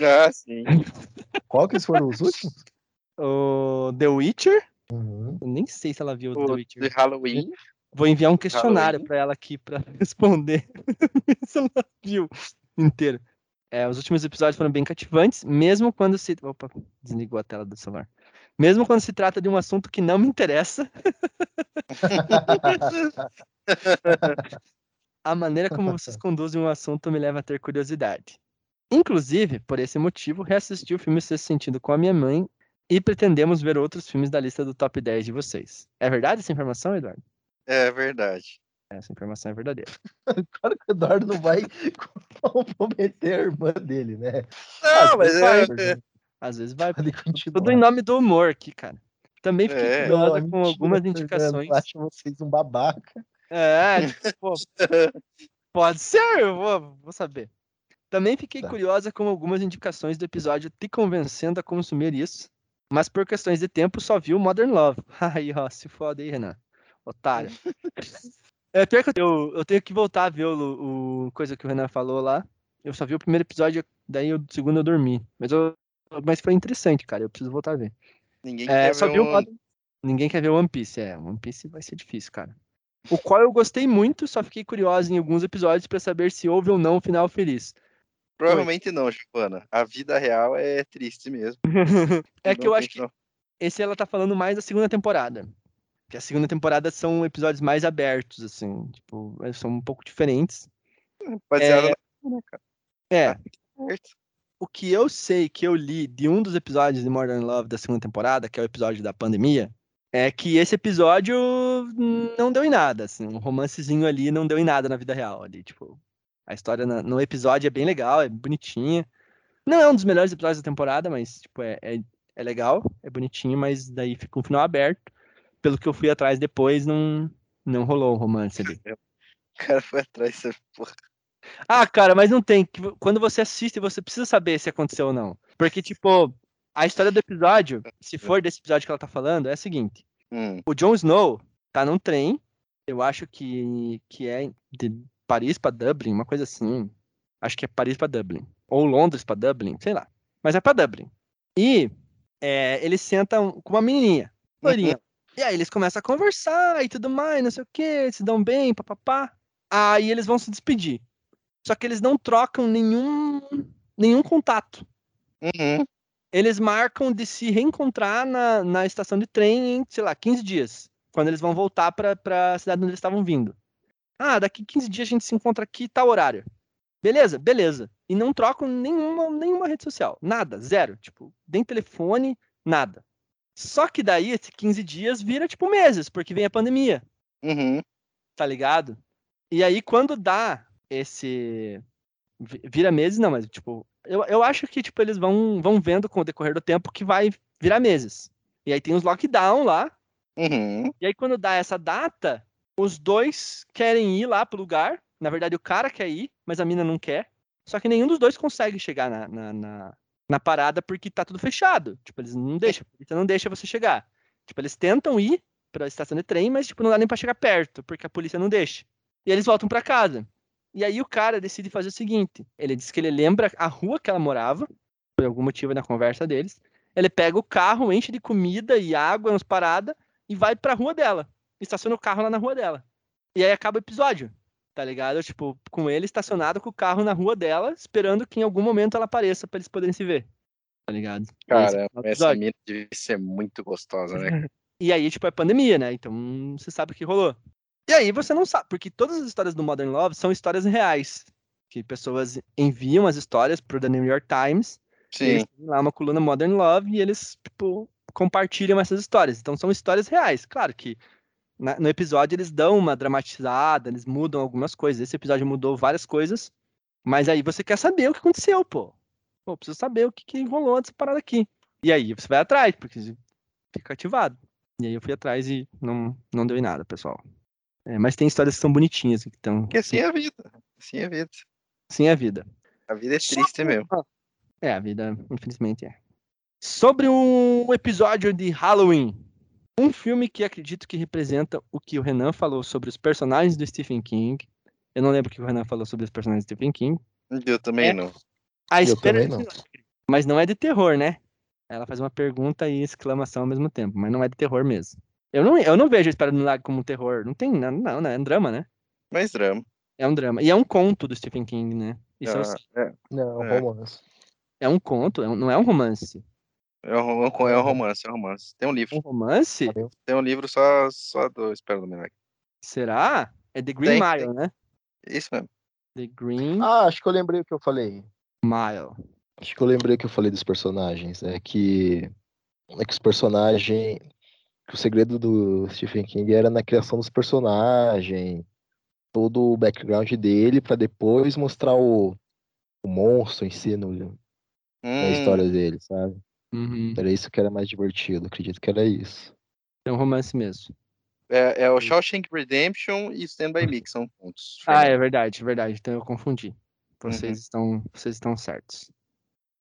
Ah, sim. Qual que foram os últimos? O The Witcher. Uhum. Nem sei se ela viu o The O de Witcher. Halloween. Vou enviar um questionário para ela aqui para responder se ela viu inteiro. É, os últimos episódios foram bem cativantes, mesmo quando se. Opa, desligou a tela do celular. Mesmo quando se trata de um assunto que não me interessa, a maneira como vocês conduzem um assunto me leva a ter curiosidade. Inclusive, por esse motivo, reassisti o filme Sexto Sentido com a minha mãe e pretendemos ver outros filmes da lista do top 10 de vocês. É verdade essa informação, Eduardo? É verdade. Essa informação é verdadeira. Claro que o Eduardo não vai comprometer a irmã dele, né? Não, mas vai, é, Eduardo. Às vezes vai. Tudo em nome do humor aqui, cara. Também fiquei É. Não, com mentira, algumas indicações. Eu acho vocês um babaca. É, tipo, pô, pode ser, eu vou, vou saber. Também fiquei Tá. curiosa com algumas indicações do episódio te convencendo a consumir isso, mas por questões de tempo só vi o Modern Love. Aí, ó, se foda aí, Renan. Otário. É pior que eu, eu, tenho que voltar a ver o, o coisa que o Renan falou lá. Eu só vi o primeiro episódio, daí o segundo eu dormi. Mas, eu, mas foi interessante, cara. Eu preciso voltar a ver. Ninguém É, quer só ver viu um... o Ninguém quer ver One Piece. É, One Piece vai ser difícil, cara. O qual eu gostei muito, só fiquei curioso em alguns episódios pra saber se houve ou não um final feliz. Provavelmente não, Giovana. A vida real é triste mesmo. é que eu acho que esse ela tá falando mais da segunda temporada. Que a segunda temporada são episódios mais abertos, assim. Tipo, são um pouco diferentes. Baseado É, na... né? É, Certo. o que eu sei que eu li de um dos episódios de Modern Love da segunda temporada, que é o episódio da pandemia, é que esse episódio não deu em nada, assim, um romancezinho ali não deu em nada na vida real ali, tipo, a história no episódio é bem legal, é bonitinha. Não é um dos melhores episódios da temporada, mas tipo, é, é, é legal, é bonitinho, mas daí fica um final aberto. Pelo que eu fui atrás depois, não, não rolou um romance ali. O cara foi atrás dessa porra. Ah, cara, mas não tem. Quando você assiste, você precisa saber se aconteceu ou não. Porque, tipo, a história do episódio, se for desse episódio que ela tá falando, é a seguinte: Hum, o Jon Snow tá num trem, eu acho que, que é de Paris pra Dublin, uma coisa assim. Acho que é Paris pra Dublin. Ou Londres pra Dublin, sei lá. Mas é pra Dublin. E é, eles sentam com uma menininha, loirinha. E aí eles começam a conversar e tudo mais, não sei o que, se dão bem, papapá. Aí eles vão se despedir. Só que eles não trocam nenhum, nenhum contato. uhum. Eles marcam de se reencontrar na, na estação de trem em, sei lá, 15 dias. Quando eles vão voltar pra, pra cidade onde eles estavam vindo. Ah, daqui 15 dias a gente se encontra aqui, tal horário. Beleza, beleza. E não trocam nenhuma, nenhuma rede social. Nada, zero. Tipo, nem telefone, nada. Só que daí, esses 15 dias vira, tipo, meses, porque vem a pandemia Uhum. tá ligado? E aí, quando dá esse. vi- Vira meses, não, mas, tipo, eu, eu acho que, tipo, eles vão, vão vendo com o decorrer do tempo que vai virar meses. E aí tem os lockdown lá. Uhum. E aí, quando dá essa data, os dois querem ir lá pro lugar. Na verdade, o cara quer ir, mas a mina não quer. Só que nenhum dos dois consegue chegar na, na, na, na parada porque tá tudo fechado. Tipo, eles não deixam, a polícia não deixa você chegar. Tipo, eles tentam ir pra estação de trem, mas, tipo, não dá nem pra chegar perto, porque a polícia não deixa. E eles voltam pra casa. E aí o cara decide fazer o seguinte: ele diz que ele lembra a rua que ela morava, por algum motivo na conversa deles. Ele pega o carro, enche de comida e água, umas paradas, e vai pra rua dela. Estaciona o carro lá na rua dela. E aí acaba o episódio, tá ligado? Tipo, com ele estacionado com o carro na rua dela, esperando que em algum momento ela apareça pra eles poderem se ver. Tá ligado? É final do essa mina deve ser muito gostosa, né? E aí, tipo, é pandemia, né? Então você sabe o que rolou. E aí você não sabe, porque todas as histórias do Modern Love são histórias reais. Que pessoas enviam as histórias pro The New York Times. Sim. Lá uma coluna Modern Love e eles, tipo, compartilham essas histórias. Então são histórias reais. Claro que na- no episódio eles dão uma dramatizada, eles mudam algumas coisas. Esse episódio mudou várias coisas. Mas aí você quer saber o que aconteceu, pô. Pô, preciso saber o que, que rolou dessa parada aqui. E aí você vai atrás, porque fica ativado. E aí eu fui atrás e não, não deu em nada, pessoal. É, mas tem histórias que são bonitinhas, que estão. Porque assim é a vida. Assim é a vida. Sim, é a vida. A vida é triste mesmo. É, a vida, infelizmente, é. Sobre um episódio de Halloween. Um filme que acredito que representa o que o Renan falou sobre os personagens do Stephen King. Eu não lembro o que o Renan falou sobre os personagens do Stephen King. Eu também É. não. A Eu espera também de não. milagre. Mas não é de terror, né? Ela faz uma pergunta e exclamação ao mesmo tempo, mas não é de terror mesmo. Eu não, eu não vejo a espera de milagre como um terror. Não tem, não, não, né? É um drama, né? Mas drama. É um drama. E é um conto do Stephen King, né? Isso eu Ah, sei. é, Não, É. romance. É um conto, é um- não é um romance. É um, é um romance, é um romance. Tem um livro. Um romance? Tem um livro só, só do Espera do Milagre. Será? É The Green Tem, Mile, né? Isso mesmo. The Green Ah, acho que eu lembrei o que eu falei. Mile. Acho que eu lembrei o que eu falei dos personagens. É que. É que os personagens. Que o segredo do Stephen King era na criação dos personagens. Todo o background dele, pra depois mostrar o, o monstro em si no, na Hum, história dele, sabe? Uhum. Era isso que era mais divertido. Acredito que era isso. É um romance mesmo. É, é o Shawshank Redemption e Stand By Me, que são pontos. Ah, é verdade, é verdade. Então eu confundi. Vocês, Uhum. estão, vocês estão certos.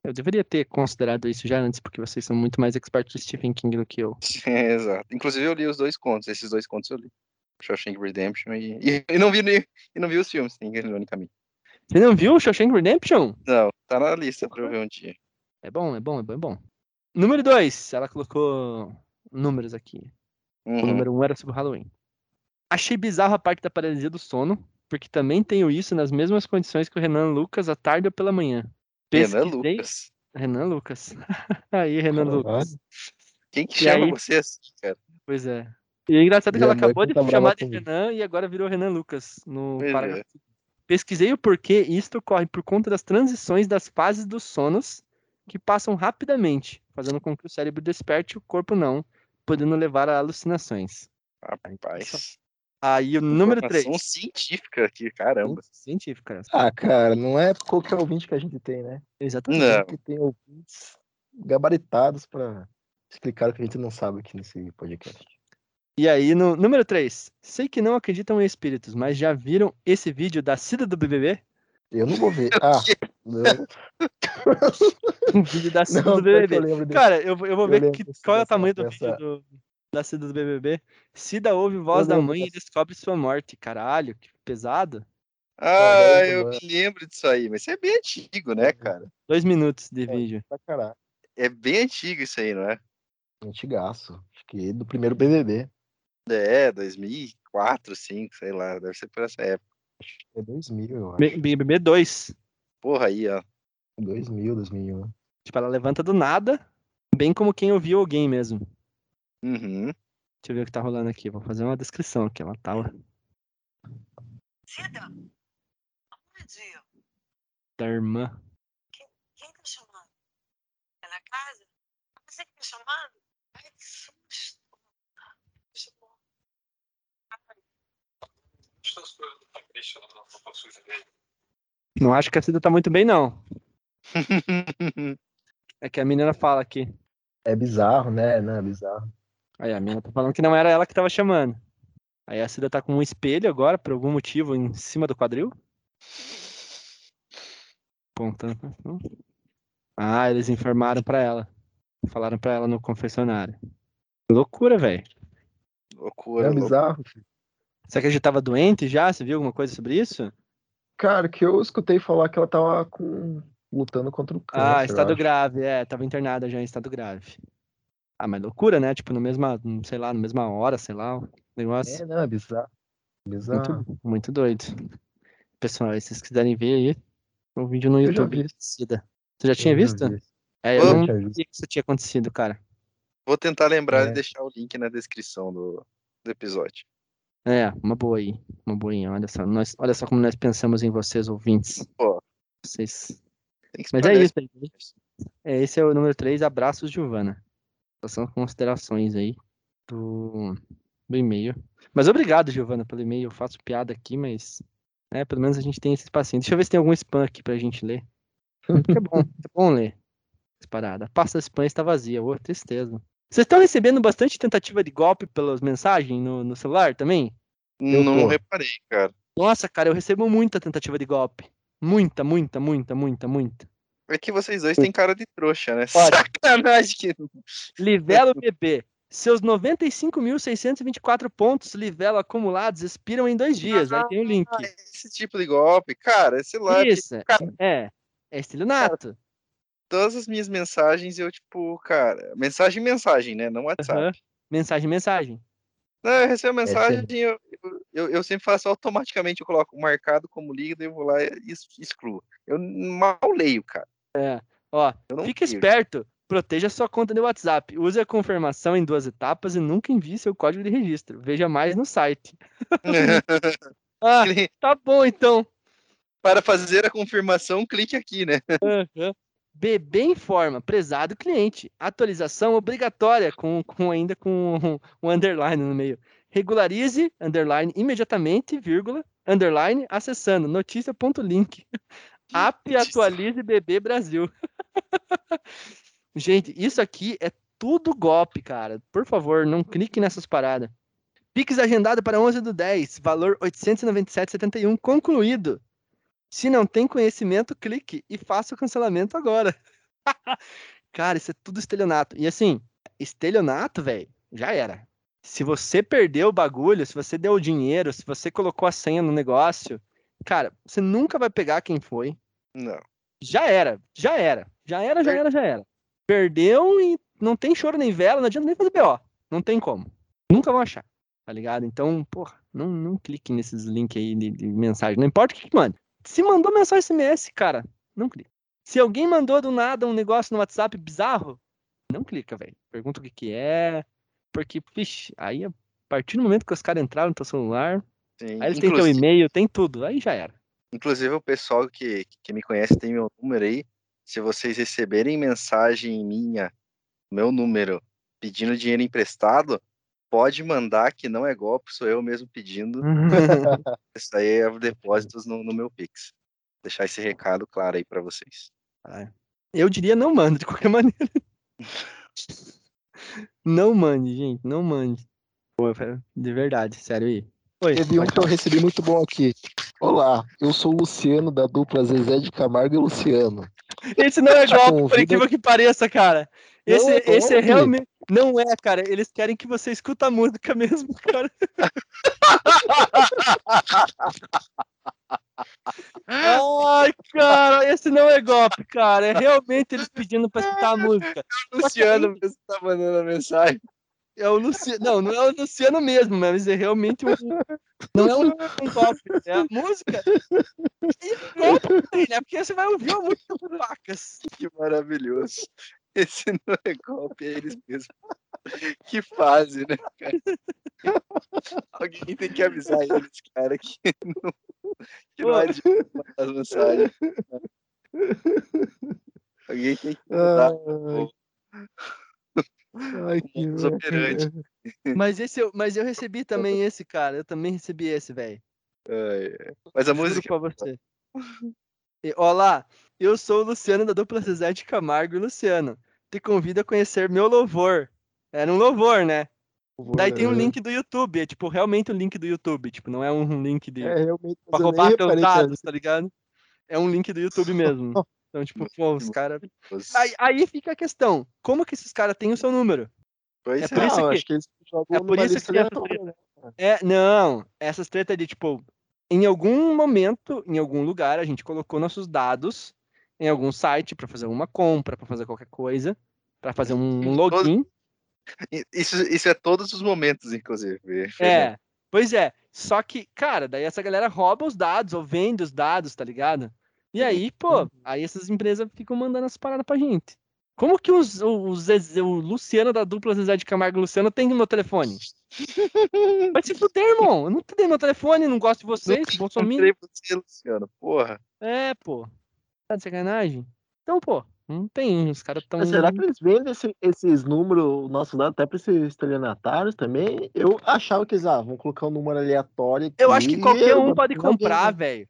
Eu deveria ter considerado isso já antes, porque vocês são muito mais expertos de Stephen King do que eu. Exato. Inclusive eu li os dois contos, esses dois contos eu li. Shawshank Redemption e, e, não vi nem- e não vi os filmes, tem ironicamente. Você não viu Shawshank Redemption? Não, tá na lista pra eu ver um dia. É bom, é bom, é bom, é bom. Número 2, ela colocou números aqui. O Uhum. número 1 um era sobre o Halloween. Achei bizarro a parte da paralisia do sono, porque também tenho isso nas mesmas condições que o Renan Lucas à tarde ou pela manhã. Renan Pesquisei- Lucas. Renan Lucas. Aí, Renan Caralho. Lucas. Quem que E chama aí? você assim, cara? Pois é. E é engraçado que ela acabou de brava chamar de comigo. Renan e agora virou Renan Lucas no parágrafo. é. Pesquisei o porquê e isto ocorre por conta das transições das fases dos sonos que passam rapidamente, fazendo com que o cérebro desperte e o corpo não, podendo levar a alucinações. Rapaz. Aí o número Informação 3. científica aqui, caramba. Científica. Ah, cara, não é qualquer ouvinte que a gente tem, né? Exatamente. Não. A gente tem ouvintes gabaritados pra explicar o que a gente não sabe aqui nesse podcast. E aí, no número 3. Sei que não acreditam em espíritos, mas já viram esse vídeo da Cida do BBB? Eu não vou ver. Ah, Um vídeo da Cida do eu BBB. desse. Cara, eu, vou- eu vou eu ver que, qual é o tamanho do vídeo do, da Cida do BBB. Cida ouve voz Eu da mãe e descobre sua morte. Caralho, que pesado. Ah, eu mano. me lembro disso aí, mas isso é bem antigo, né, cara? Dois minutos de É. vídeo. Pra caralho. É bem antigo isso aí, não é? Antigaço. Acho que do primeiro BBB. É, 2004, 2005, sei lá, deve ser por essa época. Acho que é 2000, eu acho. BBB 2. Porra aí, ó. 2000, 2001. Tipo, ela levanta do nada, bem como quem ouviu alguém mesmo. Uhum. Deixa eu ver o que tá rolando aqui. Vou fazer uma descrição aqui. Ela tava Cida, onde? da irmã. Quem tá chamando? É na casa? Você que tá chamando? Ai, que susto. Chamou. Não acho que a Cida tá muito bem, não. É que a menina fala aqui. É bizarro, né? Não, é bizarro. Aí a menina tá falando que não era ela que tava chamando. Aí a Cida tá com um espelho agora, por algum motivo, em cima do quadril. Contando. Ah, eles informaram pra ela. Falaram pra ela no confessionário. Loucura, velho. Loucura, É bizarro. Será que a gente tava doente já? Você viu alguma coisa sobre isso? Cara, que eu escutei falar que ela tava com... lutando contra o câncer. Ah, estado grave, é, tava internada já em estado grave. Ah, mas loucura, né? Tipo, no mesma, sei lá, na mesma hora, sei lá, o negócio. É, não, é bizarro. Bizarro. Muito, muito doido. Pessoal, se vocês quiserem ver aí, tem um vídeo no Eu já YouTube. Cida. Você já tinha Eu já visto? vi. É, eu Eu não tinha sabia visto. que isso tinha acontecido, cara. Vou tentar lembrar É. de deixar o link na descrição do, do episódio. É, uma boa aí. Uma aí. Olha só, nós, olha só como nós pensamos em vocês, ouvintes. Pô. Vocês... Mas é isso aí. É, esse é o número 3, abraços, Giovana. Essas são considerações aí do, do e-mail. Mas obrigado, Giovana, pelo e-mail. Eu faço piada aqui, mas é, pelo menos a gente tem esse espacinho. Deixa eu ver se tem algum spam aqui pra gente ler. Porque é bom, é bom ler. Essa parada. A pasta spam está vazia. Ô, tristeza. Vocês estão recebendo bastante tentativa de golpe pelas mensagens no, no celular também? Eu Não tô. reparei, cara. Nossa, cara, eu recebo muita tentativa de golpe. Muita, muita, muita, muita, muita. É que vocês dois têm cara de trouxa, né? Olha. Sacanagem que. Livelo BB. Seus 95.624 pontos Livelo acumulados expiram em dois dias. Aí tem o link. Ah, esse tipo de golpe, cara, sei lá, que Isso, cara- é. É estelionato. Todas as minhas mensagens eu, tipo, cara, mensagem, mensagem, né? Não WhatsApp. Aham. Mensagem, mensagem. Não, eu recebo É, mensagem, eu, eu, eu sempre faço automaticamente, eu coloco marcado como lido, eu vou lá e ex- excluo. Eu mal leio, cara. Ó, não fique leio. esperto. Proteja sua conta de WhatsApp. Use a confirmação em duas etapas e nunca envie seu código de registro. Veja mais no site. Ah, tá bom então. Para fazer a confirmação, clique aqui, né? Aham. BB informa, prezado cliente, atualização obrigatória, com, com ainda com um underline no meio. Regularize, underline, imediatamente, vírgula, underline, acessando, notícia.link. App atualize BB Brasil. Gente, isso aqui é tudo golpe, cara. Por favor, não clique nessas paradas. Pix agendado para 11 do 10, valor 897,71, concluído. Se não tem conhecimento, clique e faça o cancelamento agora. Cara, isso é tudo estelionato. E assim, estelionato, velho, já era. Se você perdeu o bagulho, se você deu o dinheiro, se você colocou a senha no negócio, cara, você nunca vai pegar quem foi. Não. Já era, já era. Já era, já era, já era. Perdeu e não tem choro nem vela, não adianta nem fazer BO. Não tem como. Nunca vão achar. Tá ligado? Então, porra, não, não clique nesses links aí de, de mensagem. Não importa o que que manda. Se mandou mensagem SMS, cara, não clica. Se alguém mandou do nada um negócio no WhatsApp bizarro, não clica, velho. Pergunta o que que é. Porque, vixe, aí a partir do momento que os caras entraram no teu celular, Sim. aí eles têm teu e-mail, tem tudo, aí já era. Inclusive, o pessoal que, que me conhece tem meu número aí. Se vocês receberem mensagem minha, meu número, pedindo dinheiro emprestado, pode mandar que não é golpe, sou eu mesmo pedindo. Isso aí é depósitos no, no meu Pix. Deixar esse recado claro aí pra vocês. Eu diria não mande, de qualquer maneira. Não mande, gente, não mande. Pô, de verdade, sério aí. Oi, Teve um que eu recebi muito bom aqui. Olá, eu sou o Luciano da dupla Zezé de Camargo e Luciano. Esse não é golpe, por incrível que pareça, cara. Esse, Não é esse é realmente. Não é, cara. Eles querem que você escuta a música mesmo, cara. Ai, cara, esse não é golpe, cara. É realmente eles pedindo pra escutar a música. Luciano mesmo tá mandando a mensagem. É o Luciano. Não, não é o Luciano mesmo, mas é realmente um. Não é um, um golpe, é a música. E golpe né? Porque você vai ouvir a música do Vacas. Que maravilhoso. Esse não é golpe, é eles mesmos. Que fase, né, cara? Alguém tem que avisar eles, cara, que não, que não adianta as mensagens. Alguém tem que mudar Ai, que operandi. Mas, esse eu, mas eu recebi também esse, cara. Eu também recebi esse, velho. Mas a música. pra você. E, olá, eu sou o Luciano da dupla Zezé de Camargo e Luciano. Te convido a conhecer meu louvor. Era um louvor, né? Daí tem um link do YouTube, é tipo realmente um link do YouTube, tipo, não é um link de É, realmente. pra roubar teus que dados, tá ligado? É um link do YouTube mesmo. Então, tipo, pô, os caras. Aí, aí fica a questão: como que esses caras têm o seu número? Pois é é. por isso Não, que- acho que eles jogam é por isso que aleatória, né? É, não, essas tretas de tipo, em algum momento, em algum lugar, a gente colocou nossos dados em algum site pra fazer uma compra, pra fazer qualquer coisa, pra fazer um login. Isso, isso é todos os momentos, inclusive. É, pois é. Só que, cara, daí essa galera rouba os dados ou vende os dados, tá ligado? E aí, pô, aí essas empresas ficam mandando as paradas pra gente. Como que os, o, Luciano da dupla Zezé de Camargo e Luciano tem meu telefone? Vai se fuder, irmão. Eu não te dei meu telefone, não gosto de vocês, Bolsonaro. Encontrei você, Luciano. Porra. É, pô. Tá de sacanagem? Então, pô, não tem. Os caras tão. Mas será que eles vendem esse- esses números, nossos dados, até para esses estelionatários também? Eu achava que eles ah, vão colocar um número aleatório. Eu acho que aqui, qualquer um pode comprar, né? velho.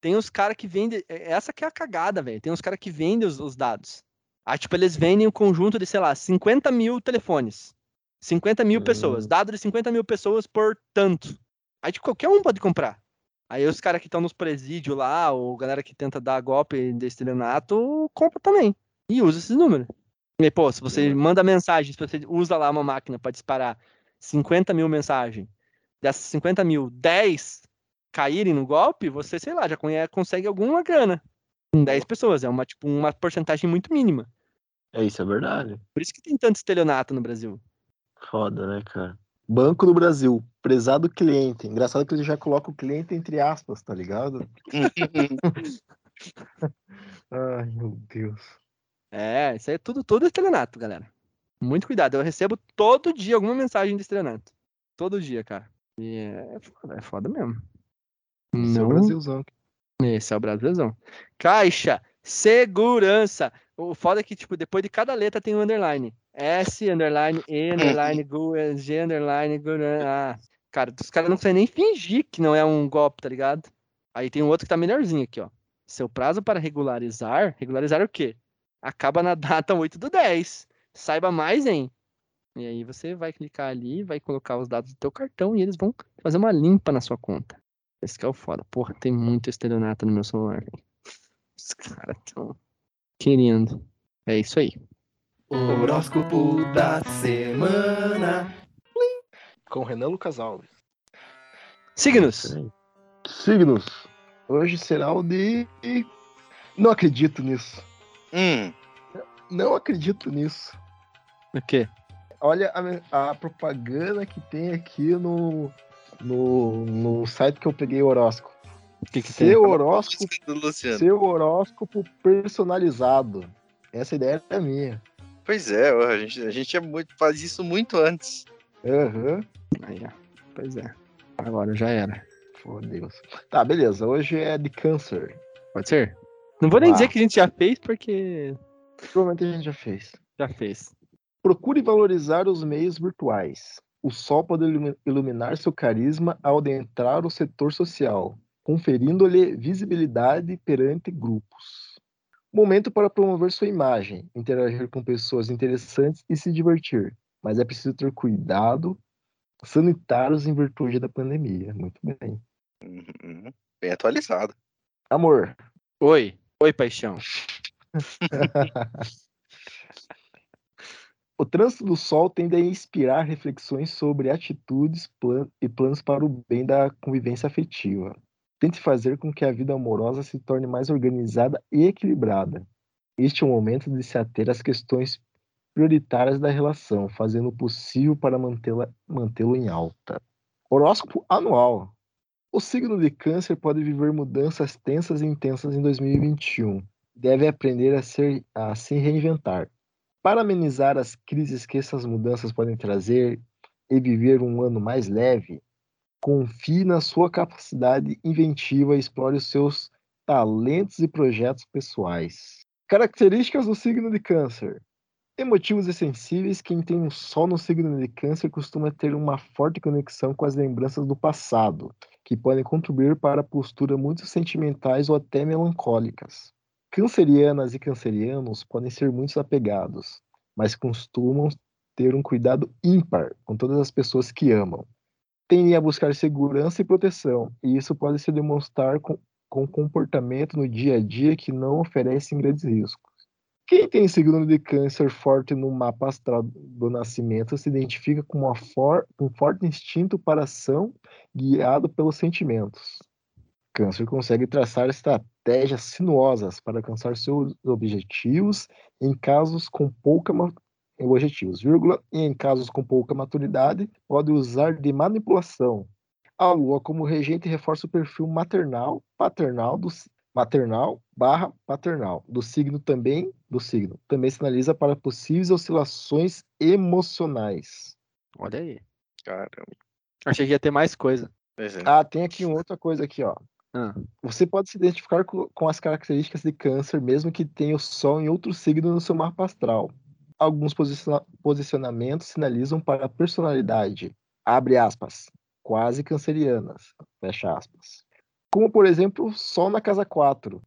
Tem uns caras que vendem. é- Essa que é a cagada, velho. Tem uns caras que vendem os, os dados. Aí, tipo, eles vendem um conjunto de, sei lá, 50 mil telefones. 50 mil pessoas. Hum. Dado de 50 mil pessoas por tanto. Aí, tipo, qualquer um pode comprar. Aí os caras que estão nos presídios lá, ou galera que tenta dar golpe de estelionato, compra também. E usa esses números. E, pô, se você manda mensagem, se você usa lá uma máquina para disparar 50 mil mensagens, dessas 50 mil, 10 caírem no golpe, você, sei lá, já conhe- consegue alguma grana. Com 10 pessoas. É uma, tipo, uma porcentagem muito mínima. É isso, é verdade. Por isso que tem tanto estelionato no Brasil. Foda, né, cara? Banco do Brasil, prezado cliente. Engraçado que ele já coloca o cliente entre aspas, tá ligado? Ai, meu Deus. É, isso aí é tudo, tudo estelionato, galera. Muito cuidado. Eu recebo todo dia alguma mensagem de estelionato. Todo dia, cara. E é foda, é foda mesmo. Esse é o Não- Brasilzão. Esse é o Brasilzão. Caixa, segurança. O foda é que, tipo, depois de cada letra tem um underline. S, underline, E, underline, Gu, G, underline, Gu, ah. Cara, os caras não conseguem nem fingir que não é um golpe, tá ligado? Aí tem um outro que tá melhorzinho aqui, ó. Seu prazo para regularizar, regularizar o quê? Acaba na data 8 do 10. Saiba mais em. E aí você vai clicar ali, vai colocar os dados do teu cartão e eles vão fazer uma limpa na sua conta. Esse que é o foda. Porra, tem muito estelionato no meu celular, velho. Os caras tão querendo. É isso aí. Horóscopo da semana. Com Renan Lucas Alves. Signos. Signos. Hoje será o de. Não acredito nisso. Hum, Não acredito nisso. O quê? Olha a, a propaganda que tem aqui no, no, no site que eu peguei o horóscopo. Que, que tem? Seu horóscopo, Luciano. seu horóscopo personalizado. Essa ideia é minha. Pois é, a gente, a gente é muito, faz isso muito antes. Aham. Aí, ó. Pois é. Agora já era. Fodeu. Tá, beleza. Hoje é de câncer. Pode ser? Não vou nem Ah. dizer que a gente já fez, porque Provavelmente a gente já fez. já fez. Procure valorizar os meios virtuais. O sol pode ilumi- iluminar seu carisma ao adentrar o setor social, conferindo-lhe visibilidade perante grupos. Momento para promover sua imagem, interagir com pessoas interessantes e se divertir. Mas é preciso ter cuidado sanitários em virtude da pandemia. Muito bem. Uhum. Bem atualizado. Amor, Oi. Oi, paixão. O trânsito do Sol tende a inspirar reflexões sobre atitudes plan- e planos para o bem da convivência afetiva. Tente fazer com que a vida amorosa se torne mais organizada e equilibrada. Este é o momento de se ater às questões prioritárias da relação, fazendo o possível para mantê-lo em alta. Horóscopo anual. O signo de Câncer pode viver mudanças tensas e intensas em 2021. Deve aprender a, ser, a se reinventar. Para amenizar as crises que essas mudanças podem trazer e viver um ano mais leve, confie na sua capacidade inventiva e explore os seus talentos e projetos pessoais. Características do signo de Câncer. Emotivos e sensíveis, quem tem um sol no signo de Câncer costuma ter uma forte conexão com as lembranças do passado, que podem contribuir para posturas muito sentimentais ou até melancólicas. Cancerianas e cancerianos podem ser muito apegados, mas costumam ter um cuidado ímpar com todas as pessoas que amam. Tendem a buscar segurança e proteção, e isso pode se demonstrar com, com comportamento no dia a dia que não oferecem grandes riscos. Quem tem signo de câncer forte no mapa astral do nascimento se identifica com uma for, um forte instinto para ação guiado pelos sentimentos. Câncer consegue traçar estratégias sinuosas para alcançar seus objetivos em casos com pouca objetivos, vírgula, e em casos com pouca maturidade, pode usar de manipulação. A lua como regente reforça o perfil maternal, paternal do maternal barra paternal do signo também do signo. Também sinaliza para possíveis oscilações emocionais. Olha aí. Caramba. Achei que ia ter mais coisa. É. Ah, tem aqui uma outra coisa aqui, ó. Ah. Você pode se identificar co- com as características de câncer, mesmo que tenha o Sol em outro signo no seu mapa astral. Alguns posiciona- posicionamentos sinalizam para a personalidade, abre aspas, quase cancerianas, fecha aspas. Como, por exemplo, Sol na casa 4,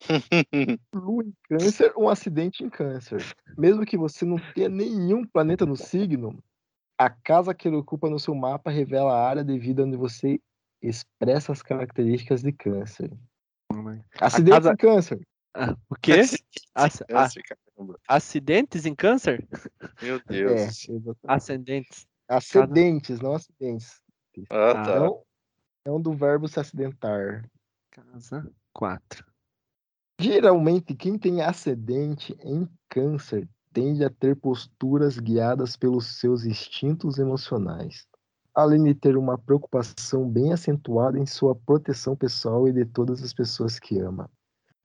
Lua em câncer, um acidente em câncer. Mesmo que você não tenha nenhum planeta no signo, a casa que ele ocupa no seu mapa revela a área de vida onde você expressa as características de câncer. Acidente casa- em câncer. Ah, o quê? Ac- a- Câncer, caramba. acidentes em câncer? Meu É, Deus. exatamente. Ascendentes. Acidentes, não acidentes. Ah, Ah, tá. Não, não do verbo se acidentar. Casa 4. Geralmente, quem tem ascendente em câncer tende a ter posturas guiadas pelos seus instintos emocionais, além de ter uma preocupação bem acentuada em sua proteção pessoal e de todas as pessoas que ama.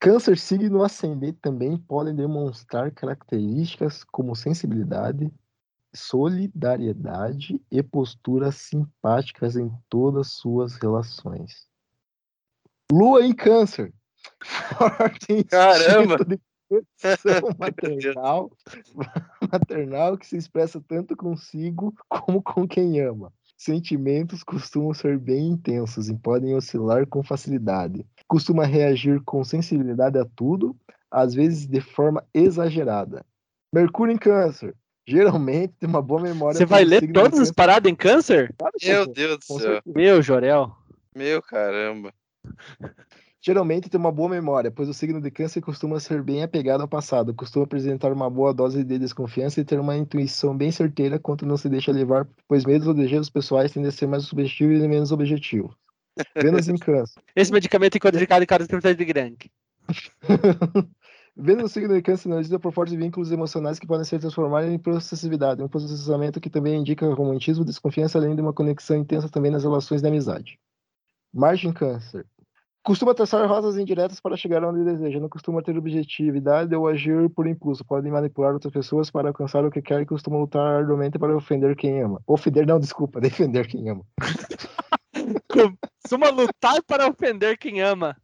Câncer signo ascendente também podem demonstrar características como sensibilidade, solidariedade e posturas simpáticas em todas suas relações. Lua em câncer. Forte Caramba! de maternal, maternal que se expressa tanto consigo como com quem ama. Sentimentos costumam ser bem intensos e podem oscilar com facilidade. Costuma reagir com sensibilidade a tudo, às vezes de forma exagerada. Mercúrio em câncer. Geralmente tem uma boa memória. Você vai ler todas as paradas em câncer? Claro Meu Deus do céu. certeza. Meu, Jorel. Meu caramba. Geralmente tem uma boa memória, pois o signo de câncer costuma ser bem apegado ao passado, costuma apresentar uma boa dose de desconfiança e ter uma intuição bem certeira quanto não se deixa levar, pois medos ou desejos pessoais tendem a ser mais subjetivos e menos objetivos. Vênus em câncer. Esse medicamento é contraindicado em casos de grande. Vendo no signo de câncer sinaliza por fortes vínculos emocionais que podem ser transformados em processividade, um processamento que também indica romantismo, desconfiança, além de uma conexão intensa também nas relações de amizade. Margem câncer. Costuma traçar rotas indiretas para chegar onde deseja, não costuma ter objetividade ou agir por impulso, podem manipular outras pessoas para alcançar o que quer e costuma lutar arduamente para ofender quem ama. Ofender não, desculpa, defender quem ama. Costuma lutar para ofender quem ama.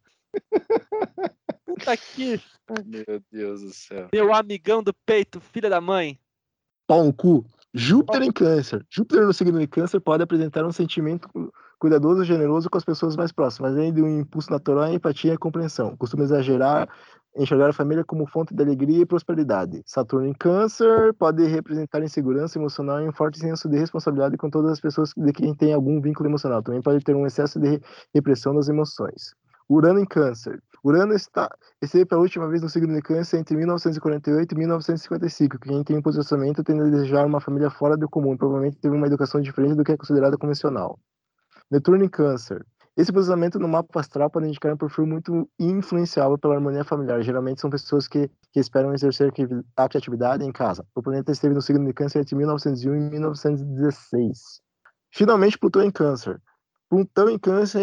Puta que. Meu Deus do céu. Meu amigão do peito, filha da mãe. Pau no cu. Júpiter em câncer. Júpiter no signo de câncer pode apresentar um sentimento cuidadoso e generoso com as pessoas mais próximas, além de um impulso natural à empatia e compreensão. Costuma exagerar, enxergar a família como fonte de alegria e prosperidade. Saturno em câncer pode representar insegurança emocional e um forte senso de responsabilidade com todas as pessoas de quem tem algum vínculo emocional. Também pode ter um excesso de re- repressão das emoções. Urano em câncer. Urano está, esteve pela última vez no signo de câncer entre 1948 e 1955. Quem tem um posicionamento tende a desejar uma família fora do comum. Provavelmente teve uma educação diferente do que é considerada convencional. Netuno em câncer. Esse posicionamento no mapa astral pode indicar um perfil muito influenciável pela harmonia familiar. Geralmente são pessoas que, que esperam exercer a criatividade em casa. O planeta esteve no signo de câncer entre 1901 e 1916. Finalmente, Plutão em câncer. Plutão em câncer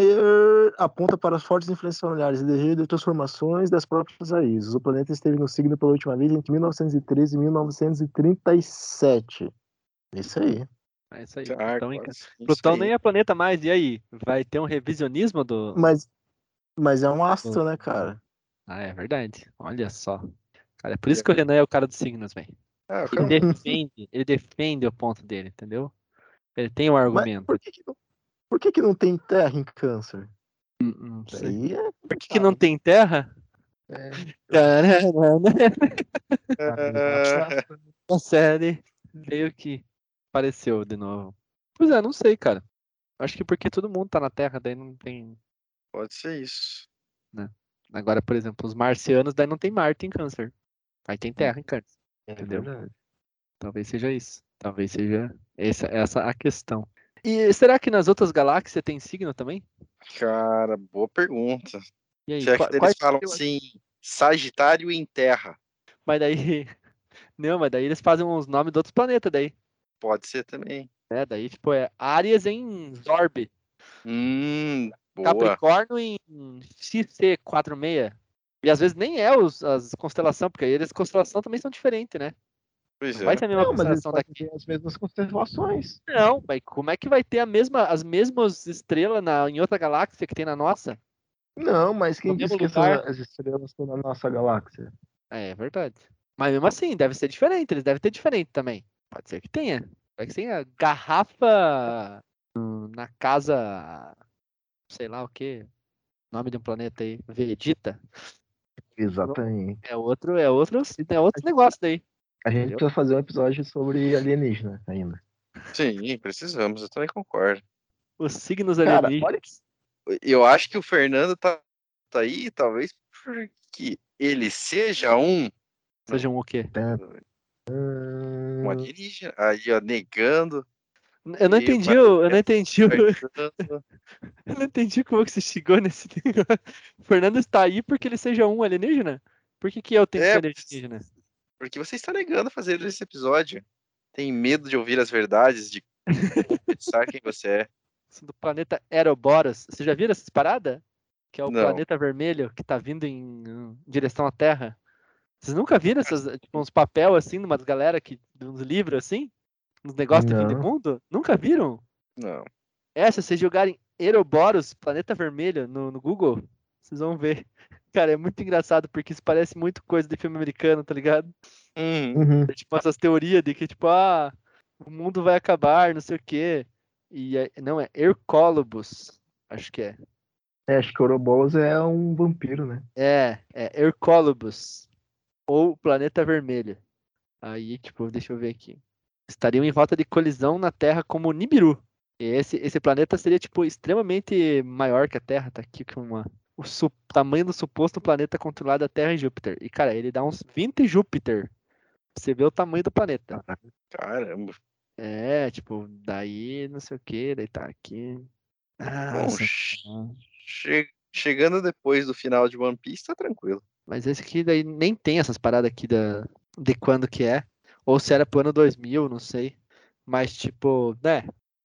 aponta para as fortes influências familiares e desejo de transformações das próprias raízes. O planeta esteve no signo pela última vez entre 1913 e 1937. Isso aí. É isso aí. Ah, Plutão, em... Plutão aí. nem é planeta mais. E aí? Vai ter um revisionismo do. Mas, mas é um astro, né, cara? Ah, é verdade. Olha só. Cara, é por isso que o Renan é o cara dos signos, velho. Ah, Ele defende, ele defende o ponto dele, entendeu? Ele tem um Mas argumento. por que, que não, por que, que não tem terra em câncer? Hum, hum, Isso sei. é Por que, que não tem terra? É. Caramba, Ah, a série veio que apareceu de novo. Pois é, não sei, cara. Acho que porque todo mundo tá na Terra, daí não tem. Pode ser isso. Agora, por exemplo, os marcianos, daí não tem Marte em câncer. Aí tem Terra em câncer. É Entendeu? verdade. Talvez seja isso. Talvez seja essa, essa a questão. E será que nas outras galáxias tem signo também? Cara, boa pergunta. E aí, Será que eles falam assim, Sagitário em Terra? Mas daí. Não, mas daí eles fazem uns nomes de outros planetas daí. Pode ser também. Né? Daí, tipo, é Áries em Zorb. Hum. Capricórnio em XC46. E às vezes nem é os, as constelações, porque aí as constelações também são diferentes, né? Pois Não é. vai ser a mesma Não, constelação daqui. ter as mesmas constelações. Não, mas como é que vai ter a mesma, as mesmas estrelas na, em outra galáxia que tem na nossa? Não, mas quem disse que lugar. as estrelas estão na nossa galáxia? É, é verdade. Mas mesmo assim, deve ser diferente, eles devem ter diferente também. Pode ser que tenha. Pode que tenha garrafa na casa, sei lá o que, nome de um planeta aí, Vegeta. Exatamente. É outro, é outro, é outro negócio daí. A gente Entendeu? precisa fazer um episódio sobre alienígena ainda. Sim, precisamos, eu também concordo. Os signos Cara, alienígenas. que Eu acho que o Fernando tá, tá aí, talvez porque ele seja um, Sejam o quê? Hum, um alienígena. Aí, ó, negando. Eu não E entendi, o- eu não entendi, discordando. eu não entendi como que você chegou nesse negócio. O Fernando está aí porque ele seja um alienígena? Por que, que eu tenho que É, ser alienígena? Porque você está negando fazer esse episódio. Tem medo de ouvir as verdades, de pensar quem você é. Do planeta Aeroboros. Você já viram essas paradas? Que é o Não. planeta vermelho que tá vindo em, em direção à Terra. Vocês nunca viram essas, tipo, uns papel assim, numas galera que, uns livros assim? Uns negócios de fim de Não. mundo? Nunca viram? Não. É, se vocês jogarem Aeroboros, planeta vermelho, no, no Google, vocês vão ver. Cara, é muito engraçado, porque isso parece muito coisa de filme americano, tá ligado? Hum, Uhum. É, tipo, essas teorias de que, tipo, ah, o mundo vai acabar, não sei o quê. E é- não, é Hercólobus, acho que é. É, acho que Ouroboros é um vampiro, né? É, é Hercólobus. Ou Planeta Vermelho. Aí, tipo, deixa eu ver aqui. Estariam em rota de colisão na Terra como Nibiru. E esse, esse planeta seria, tipo, extremamente maior que a Terra. Tá aqui com uma. O su- tamanho do suposto planeta controlado da Terra e Júpiter. E, cara, ele dá uns 20 Júpiter. Você vê o tamanho do planeta. caramba. É, tipo, daí não sei o que, daí tá aqui. Ah, Bom, che- chegando depois do final de One Piece, tá tranquilo. Mas esse aqui daí nem tem essas paradas aqui da, de quando que é. Ou se era pro ano 2000, não sei. Mas tipo, né?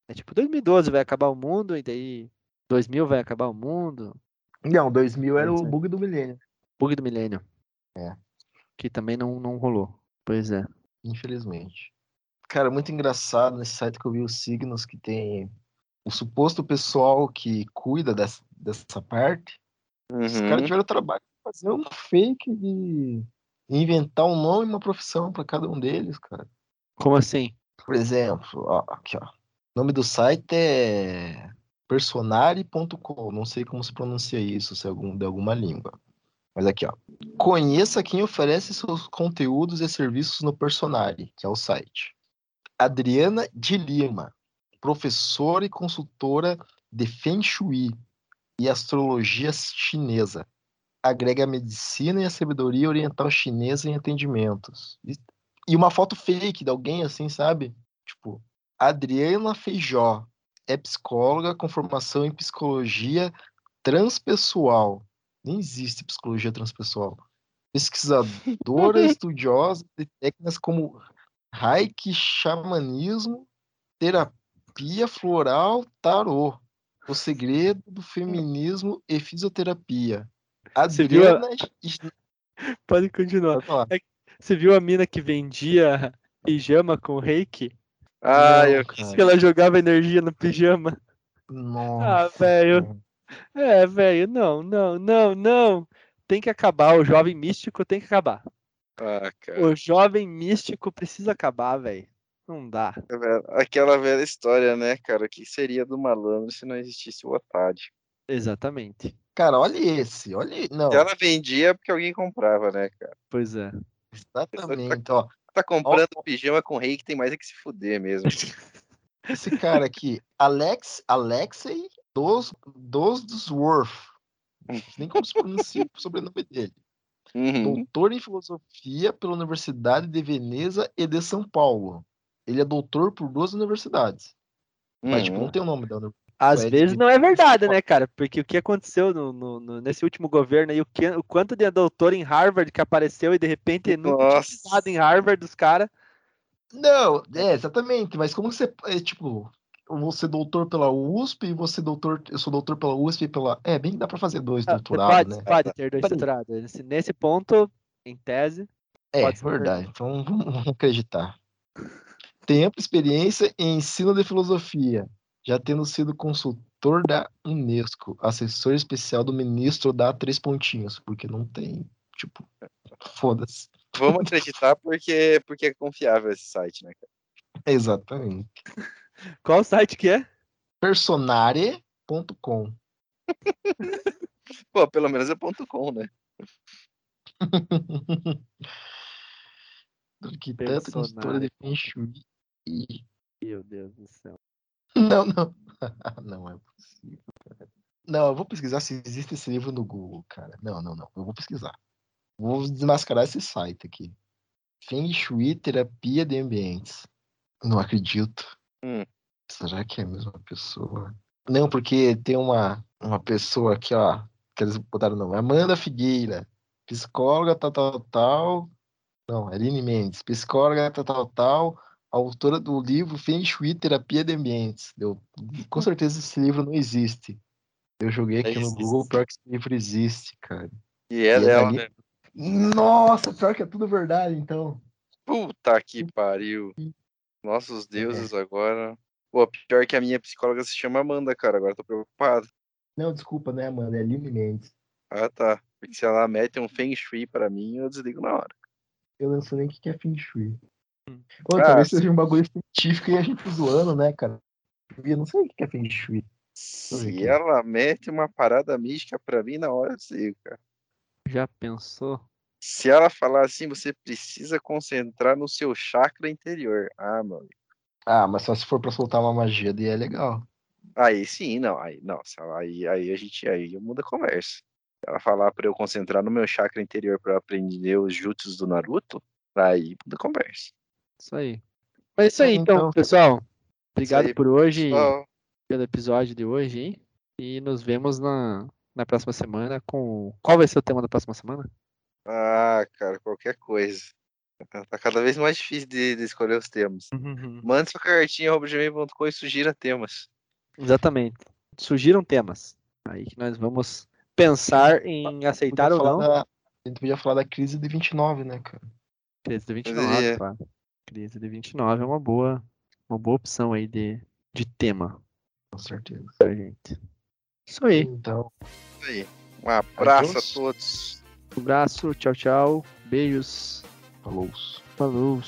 É tipo 2012 vai acabar o mundo e daí 2000 vai acabar o mundo. Não, 2000 era o ser. bug do milênio. Bug do milênio. É. Que também não, não rolou. Pois é. Infelizmente. Cara, muito engraçado nesse site que eu vi os signos que tem o suposto pessoal que cuida dessa, dessa parte. Os Uhum. caras tiveram trabalho fazer um fake de inventar um nome e uma profissão para cada um deles, cara. Como assim? Por exemplo, ó, aqui, ó. O nome do site é personari.com. Não sei como se pronuncia isso, se é algum, de alguma língua. Mas aqui, ó. Conheça quem oferece seus conteúdos e serviços no Personari, que é o site. Adriana de Lima, professora e consultora de Feng Shui e astrologia chinesa. Agrega a medicina e a sabedoria oriental chinesa em atendimentos. E- E uma foto fake de alguém assim, sabe? Tipo, Adriana Feijó é psicóloga com formação em psicologia transpessoal. Nem existe psicologia transpessoal. Pesquisadora estudiosa de técnicas como Reiki, xamanismo, terapia floral, tarô. O segredo do feminismo e fisioterapia. Viu a- Adriana Is- Pode continuar. Pode falar. Você viu a mina que vendia pijama com reiki? Ah, eu. Que ela jogava energia no pijama. Nossa. velho. cara. É, velho, não, não, não, não. Tem que acabar. O jovem místico tem que acabar. Ah. O jovem místico precisa acabar, velho. Não dá. Aquela velha história, né, cara? O que seria do malandro se não existisse o otário? Exatamente. Cara, olha esse, olha. Não, ela vendia porque alguém comprava, né, cara? Pois é. exatamente. Ó, Tá comprando pijama com rei que tem mais é que se fuder mesmo. esse cara aqui, Alex, Alexei dos, dos Dosworth. Nem como se pronuncia o sobrenome dele. Uhum. Doutor em filosofia pela Universidade de Veneza e de São Paulo. Ele é doutor por duas universidades. Mas, tipo, Uhum. não tem o nome da universidade. Às É, vezes não é verdade, né, cara? Porque o que aconteceu no, no- no- nesse último governo aí, o, que, o quanto de doutor em Harvard que apareceu e de repente nunca em Harvard dos caras. Não, é, exatamente. Mas como você. É, tipo, eu vou ser doutor pela USP e você doutor. Eu sou doutor pela USP e pela. É, bem que dá pra fazer dois Ah, Você doutorados, pode, né? pode ter dois doutorados. Nesse, nesse ponto, em tese, É, verdade. Então vamos acreditar. Tem ampla experiência em ensino de filosofia, já tendo sido consultor da Unesco, assessor especial do ministro da Três Pontinhos, porque não tem, tipo, foda-se. Vamos acreditar porque, porque é confiável esse site, né, cara? Exatamente. qual site que é? Personare.com. Pô, pelo menos é ponto .com, né? Arquiteta, consultora de Feng Shui. e- Meu Deus do céu. Não, não. Não é possível. cara. Não, eu vou pesquisar se existe esse livro no Google, cara. Não, não, não. Eu vou pesquisar. Vou desmascarar esse site aqui. Feng Shui Terapia de Ambientes. Não acredito. Hum. Será que é a mesma pessoa? Não, porque tem uma, uma pessoa aqui, ó. Que eles botaram o nome. Amanda Figueira. Psicóloga, tal, tal, tal. Não, Aline Mendes. Psicóloga, tal, tal, tal. Autora do livro Feng Shui Terapia de Ambientes. Eu, com certeza esse livro não existe. Eu joguei aqui no Existe. Google, pior que esse livro existe, cara. E é é dela, dali? né? Nossa, pior que é tudo verdade, então. Puta que pariu. Nossos deuses agora. Pô, pior que a minha psicóloga se chama Amanda, cara. Agora tô preocupado. Não, desculpa, né, Amanda? É Aline Mendes. Ah, tá. Porque se ela mete um Feng Shui pra mim, eu desligo na hora. Eu não sei nem o que é Feng Shui. Hum. Ô, Ah, talvez seja um bagulho científico e a gente zoando, né, cara? Eu não sei o que é Feng Shui. Se aqui. ela mete uma parada mística pra mim, na hora eu desligo, cara. Já pensou? Se ela falar assim, você precisa concentrar no seu chakra interior. Ah, mano. Ah, mas só se for pra soltar uma magia, daí é legal. Aí sim, não. Aí, não, aí, aí a gente aí muda a conversa. Se ela falar pra eu concentrar no meu chakra interior pra eu aprender os jutsus do Naruto, aí muda a conversa. Isso aí. Mas é isso aí, então, Então- pessoal. Obrigado aí, por hoje, Só- pelo episódio de hoje, hein? E nos vemos na, na próxima semana com. Qual vai ser o tema da próxima semana? Ah, cara, qualquer coisa. Tá cada vez mais difícil de, de escolher os temas. Mande sua cartinha gmail.com e sugira temas. Exatamente. Sugiram temas. Aí que nós vamos pensar em aceitar ou não. da- a gente podia falar da crise de 29, né, cara? Crise de 29, é. claro. Crise de 29 é uma boa, uma boa opção aí de, de tema Com certeza. pra gente. Isso aí. Então, Isso aí. Um abraço Adeus. a todos. Um abraço, tchau, tchau. Beijos. falou. Falou.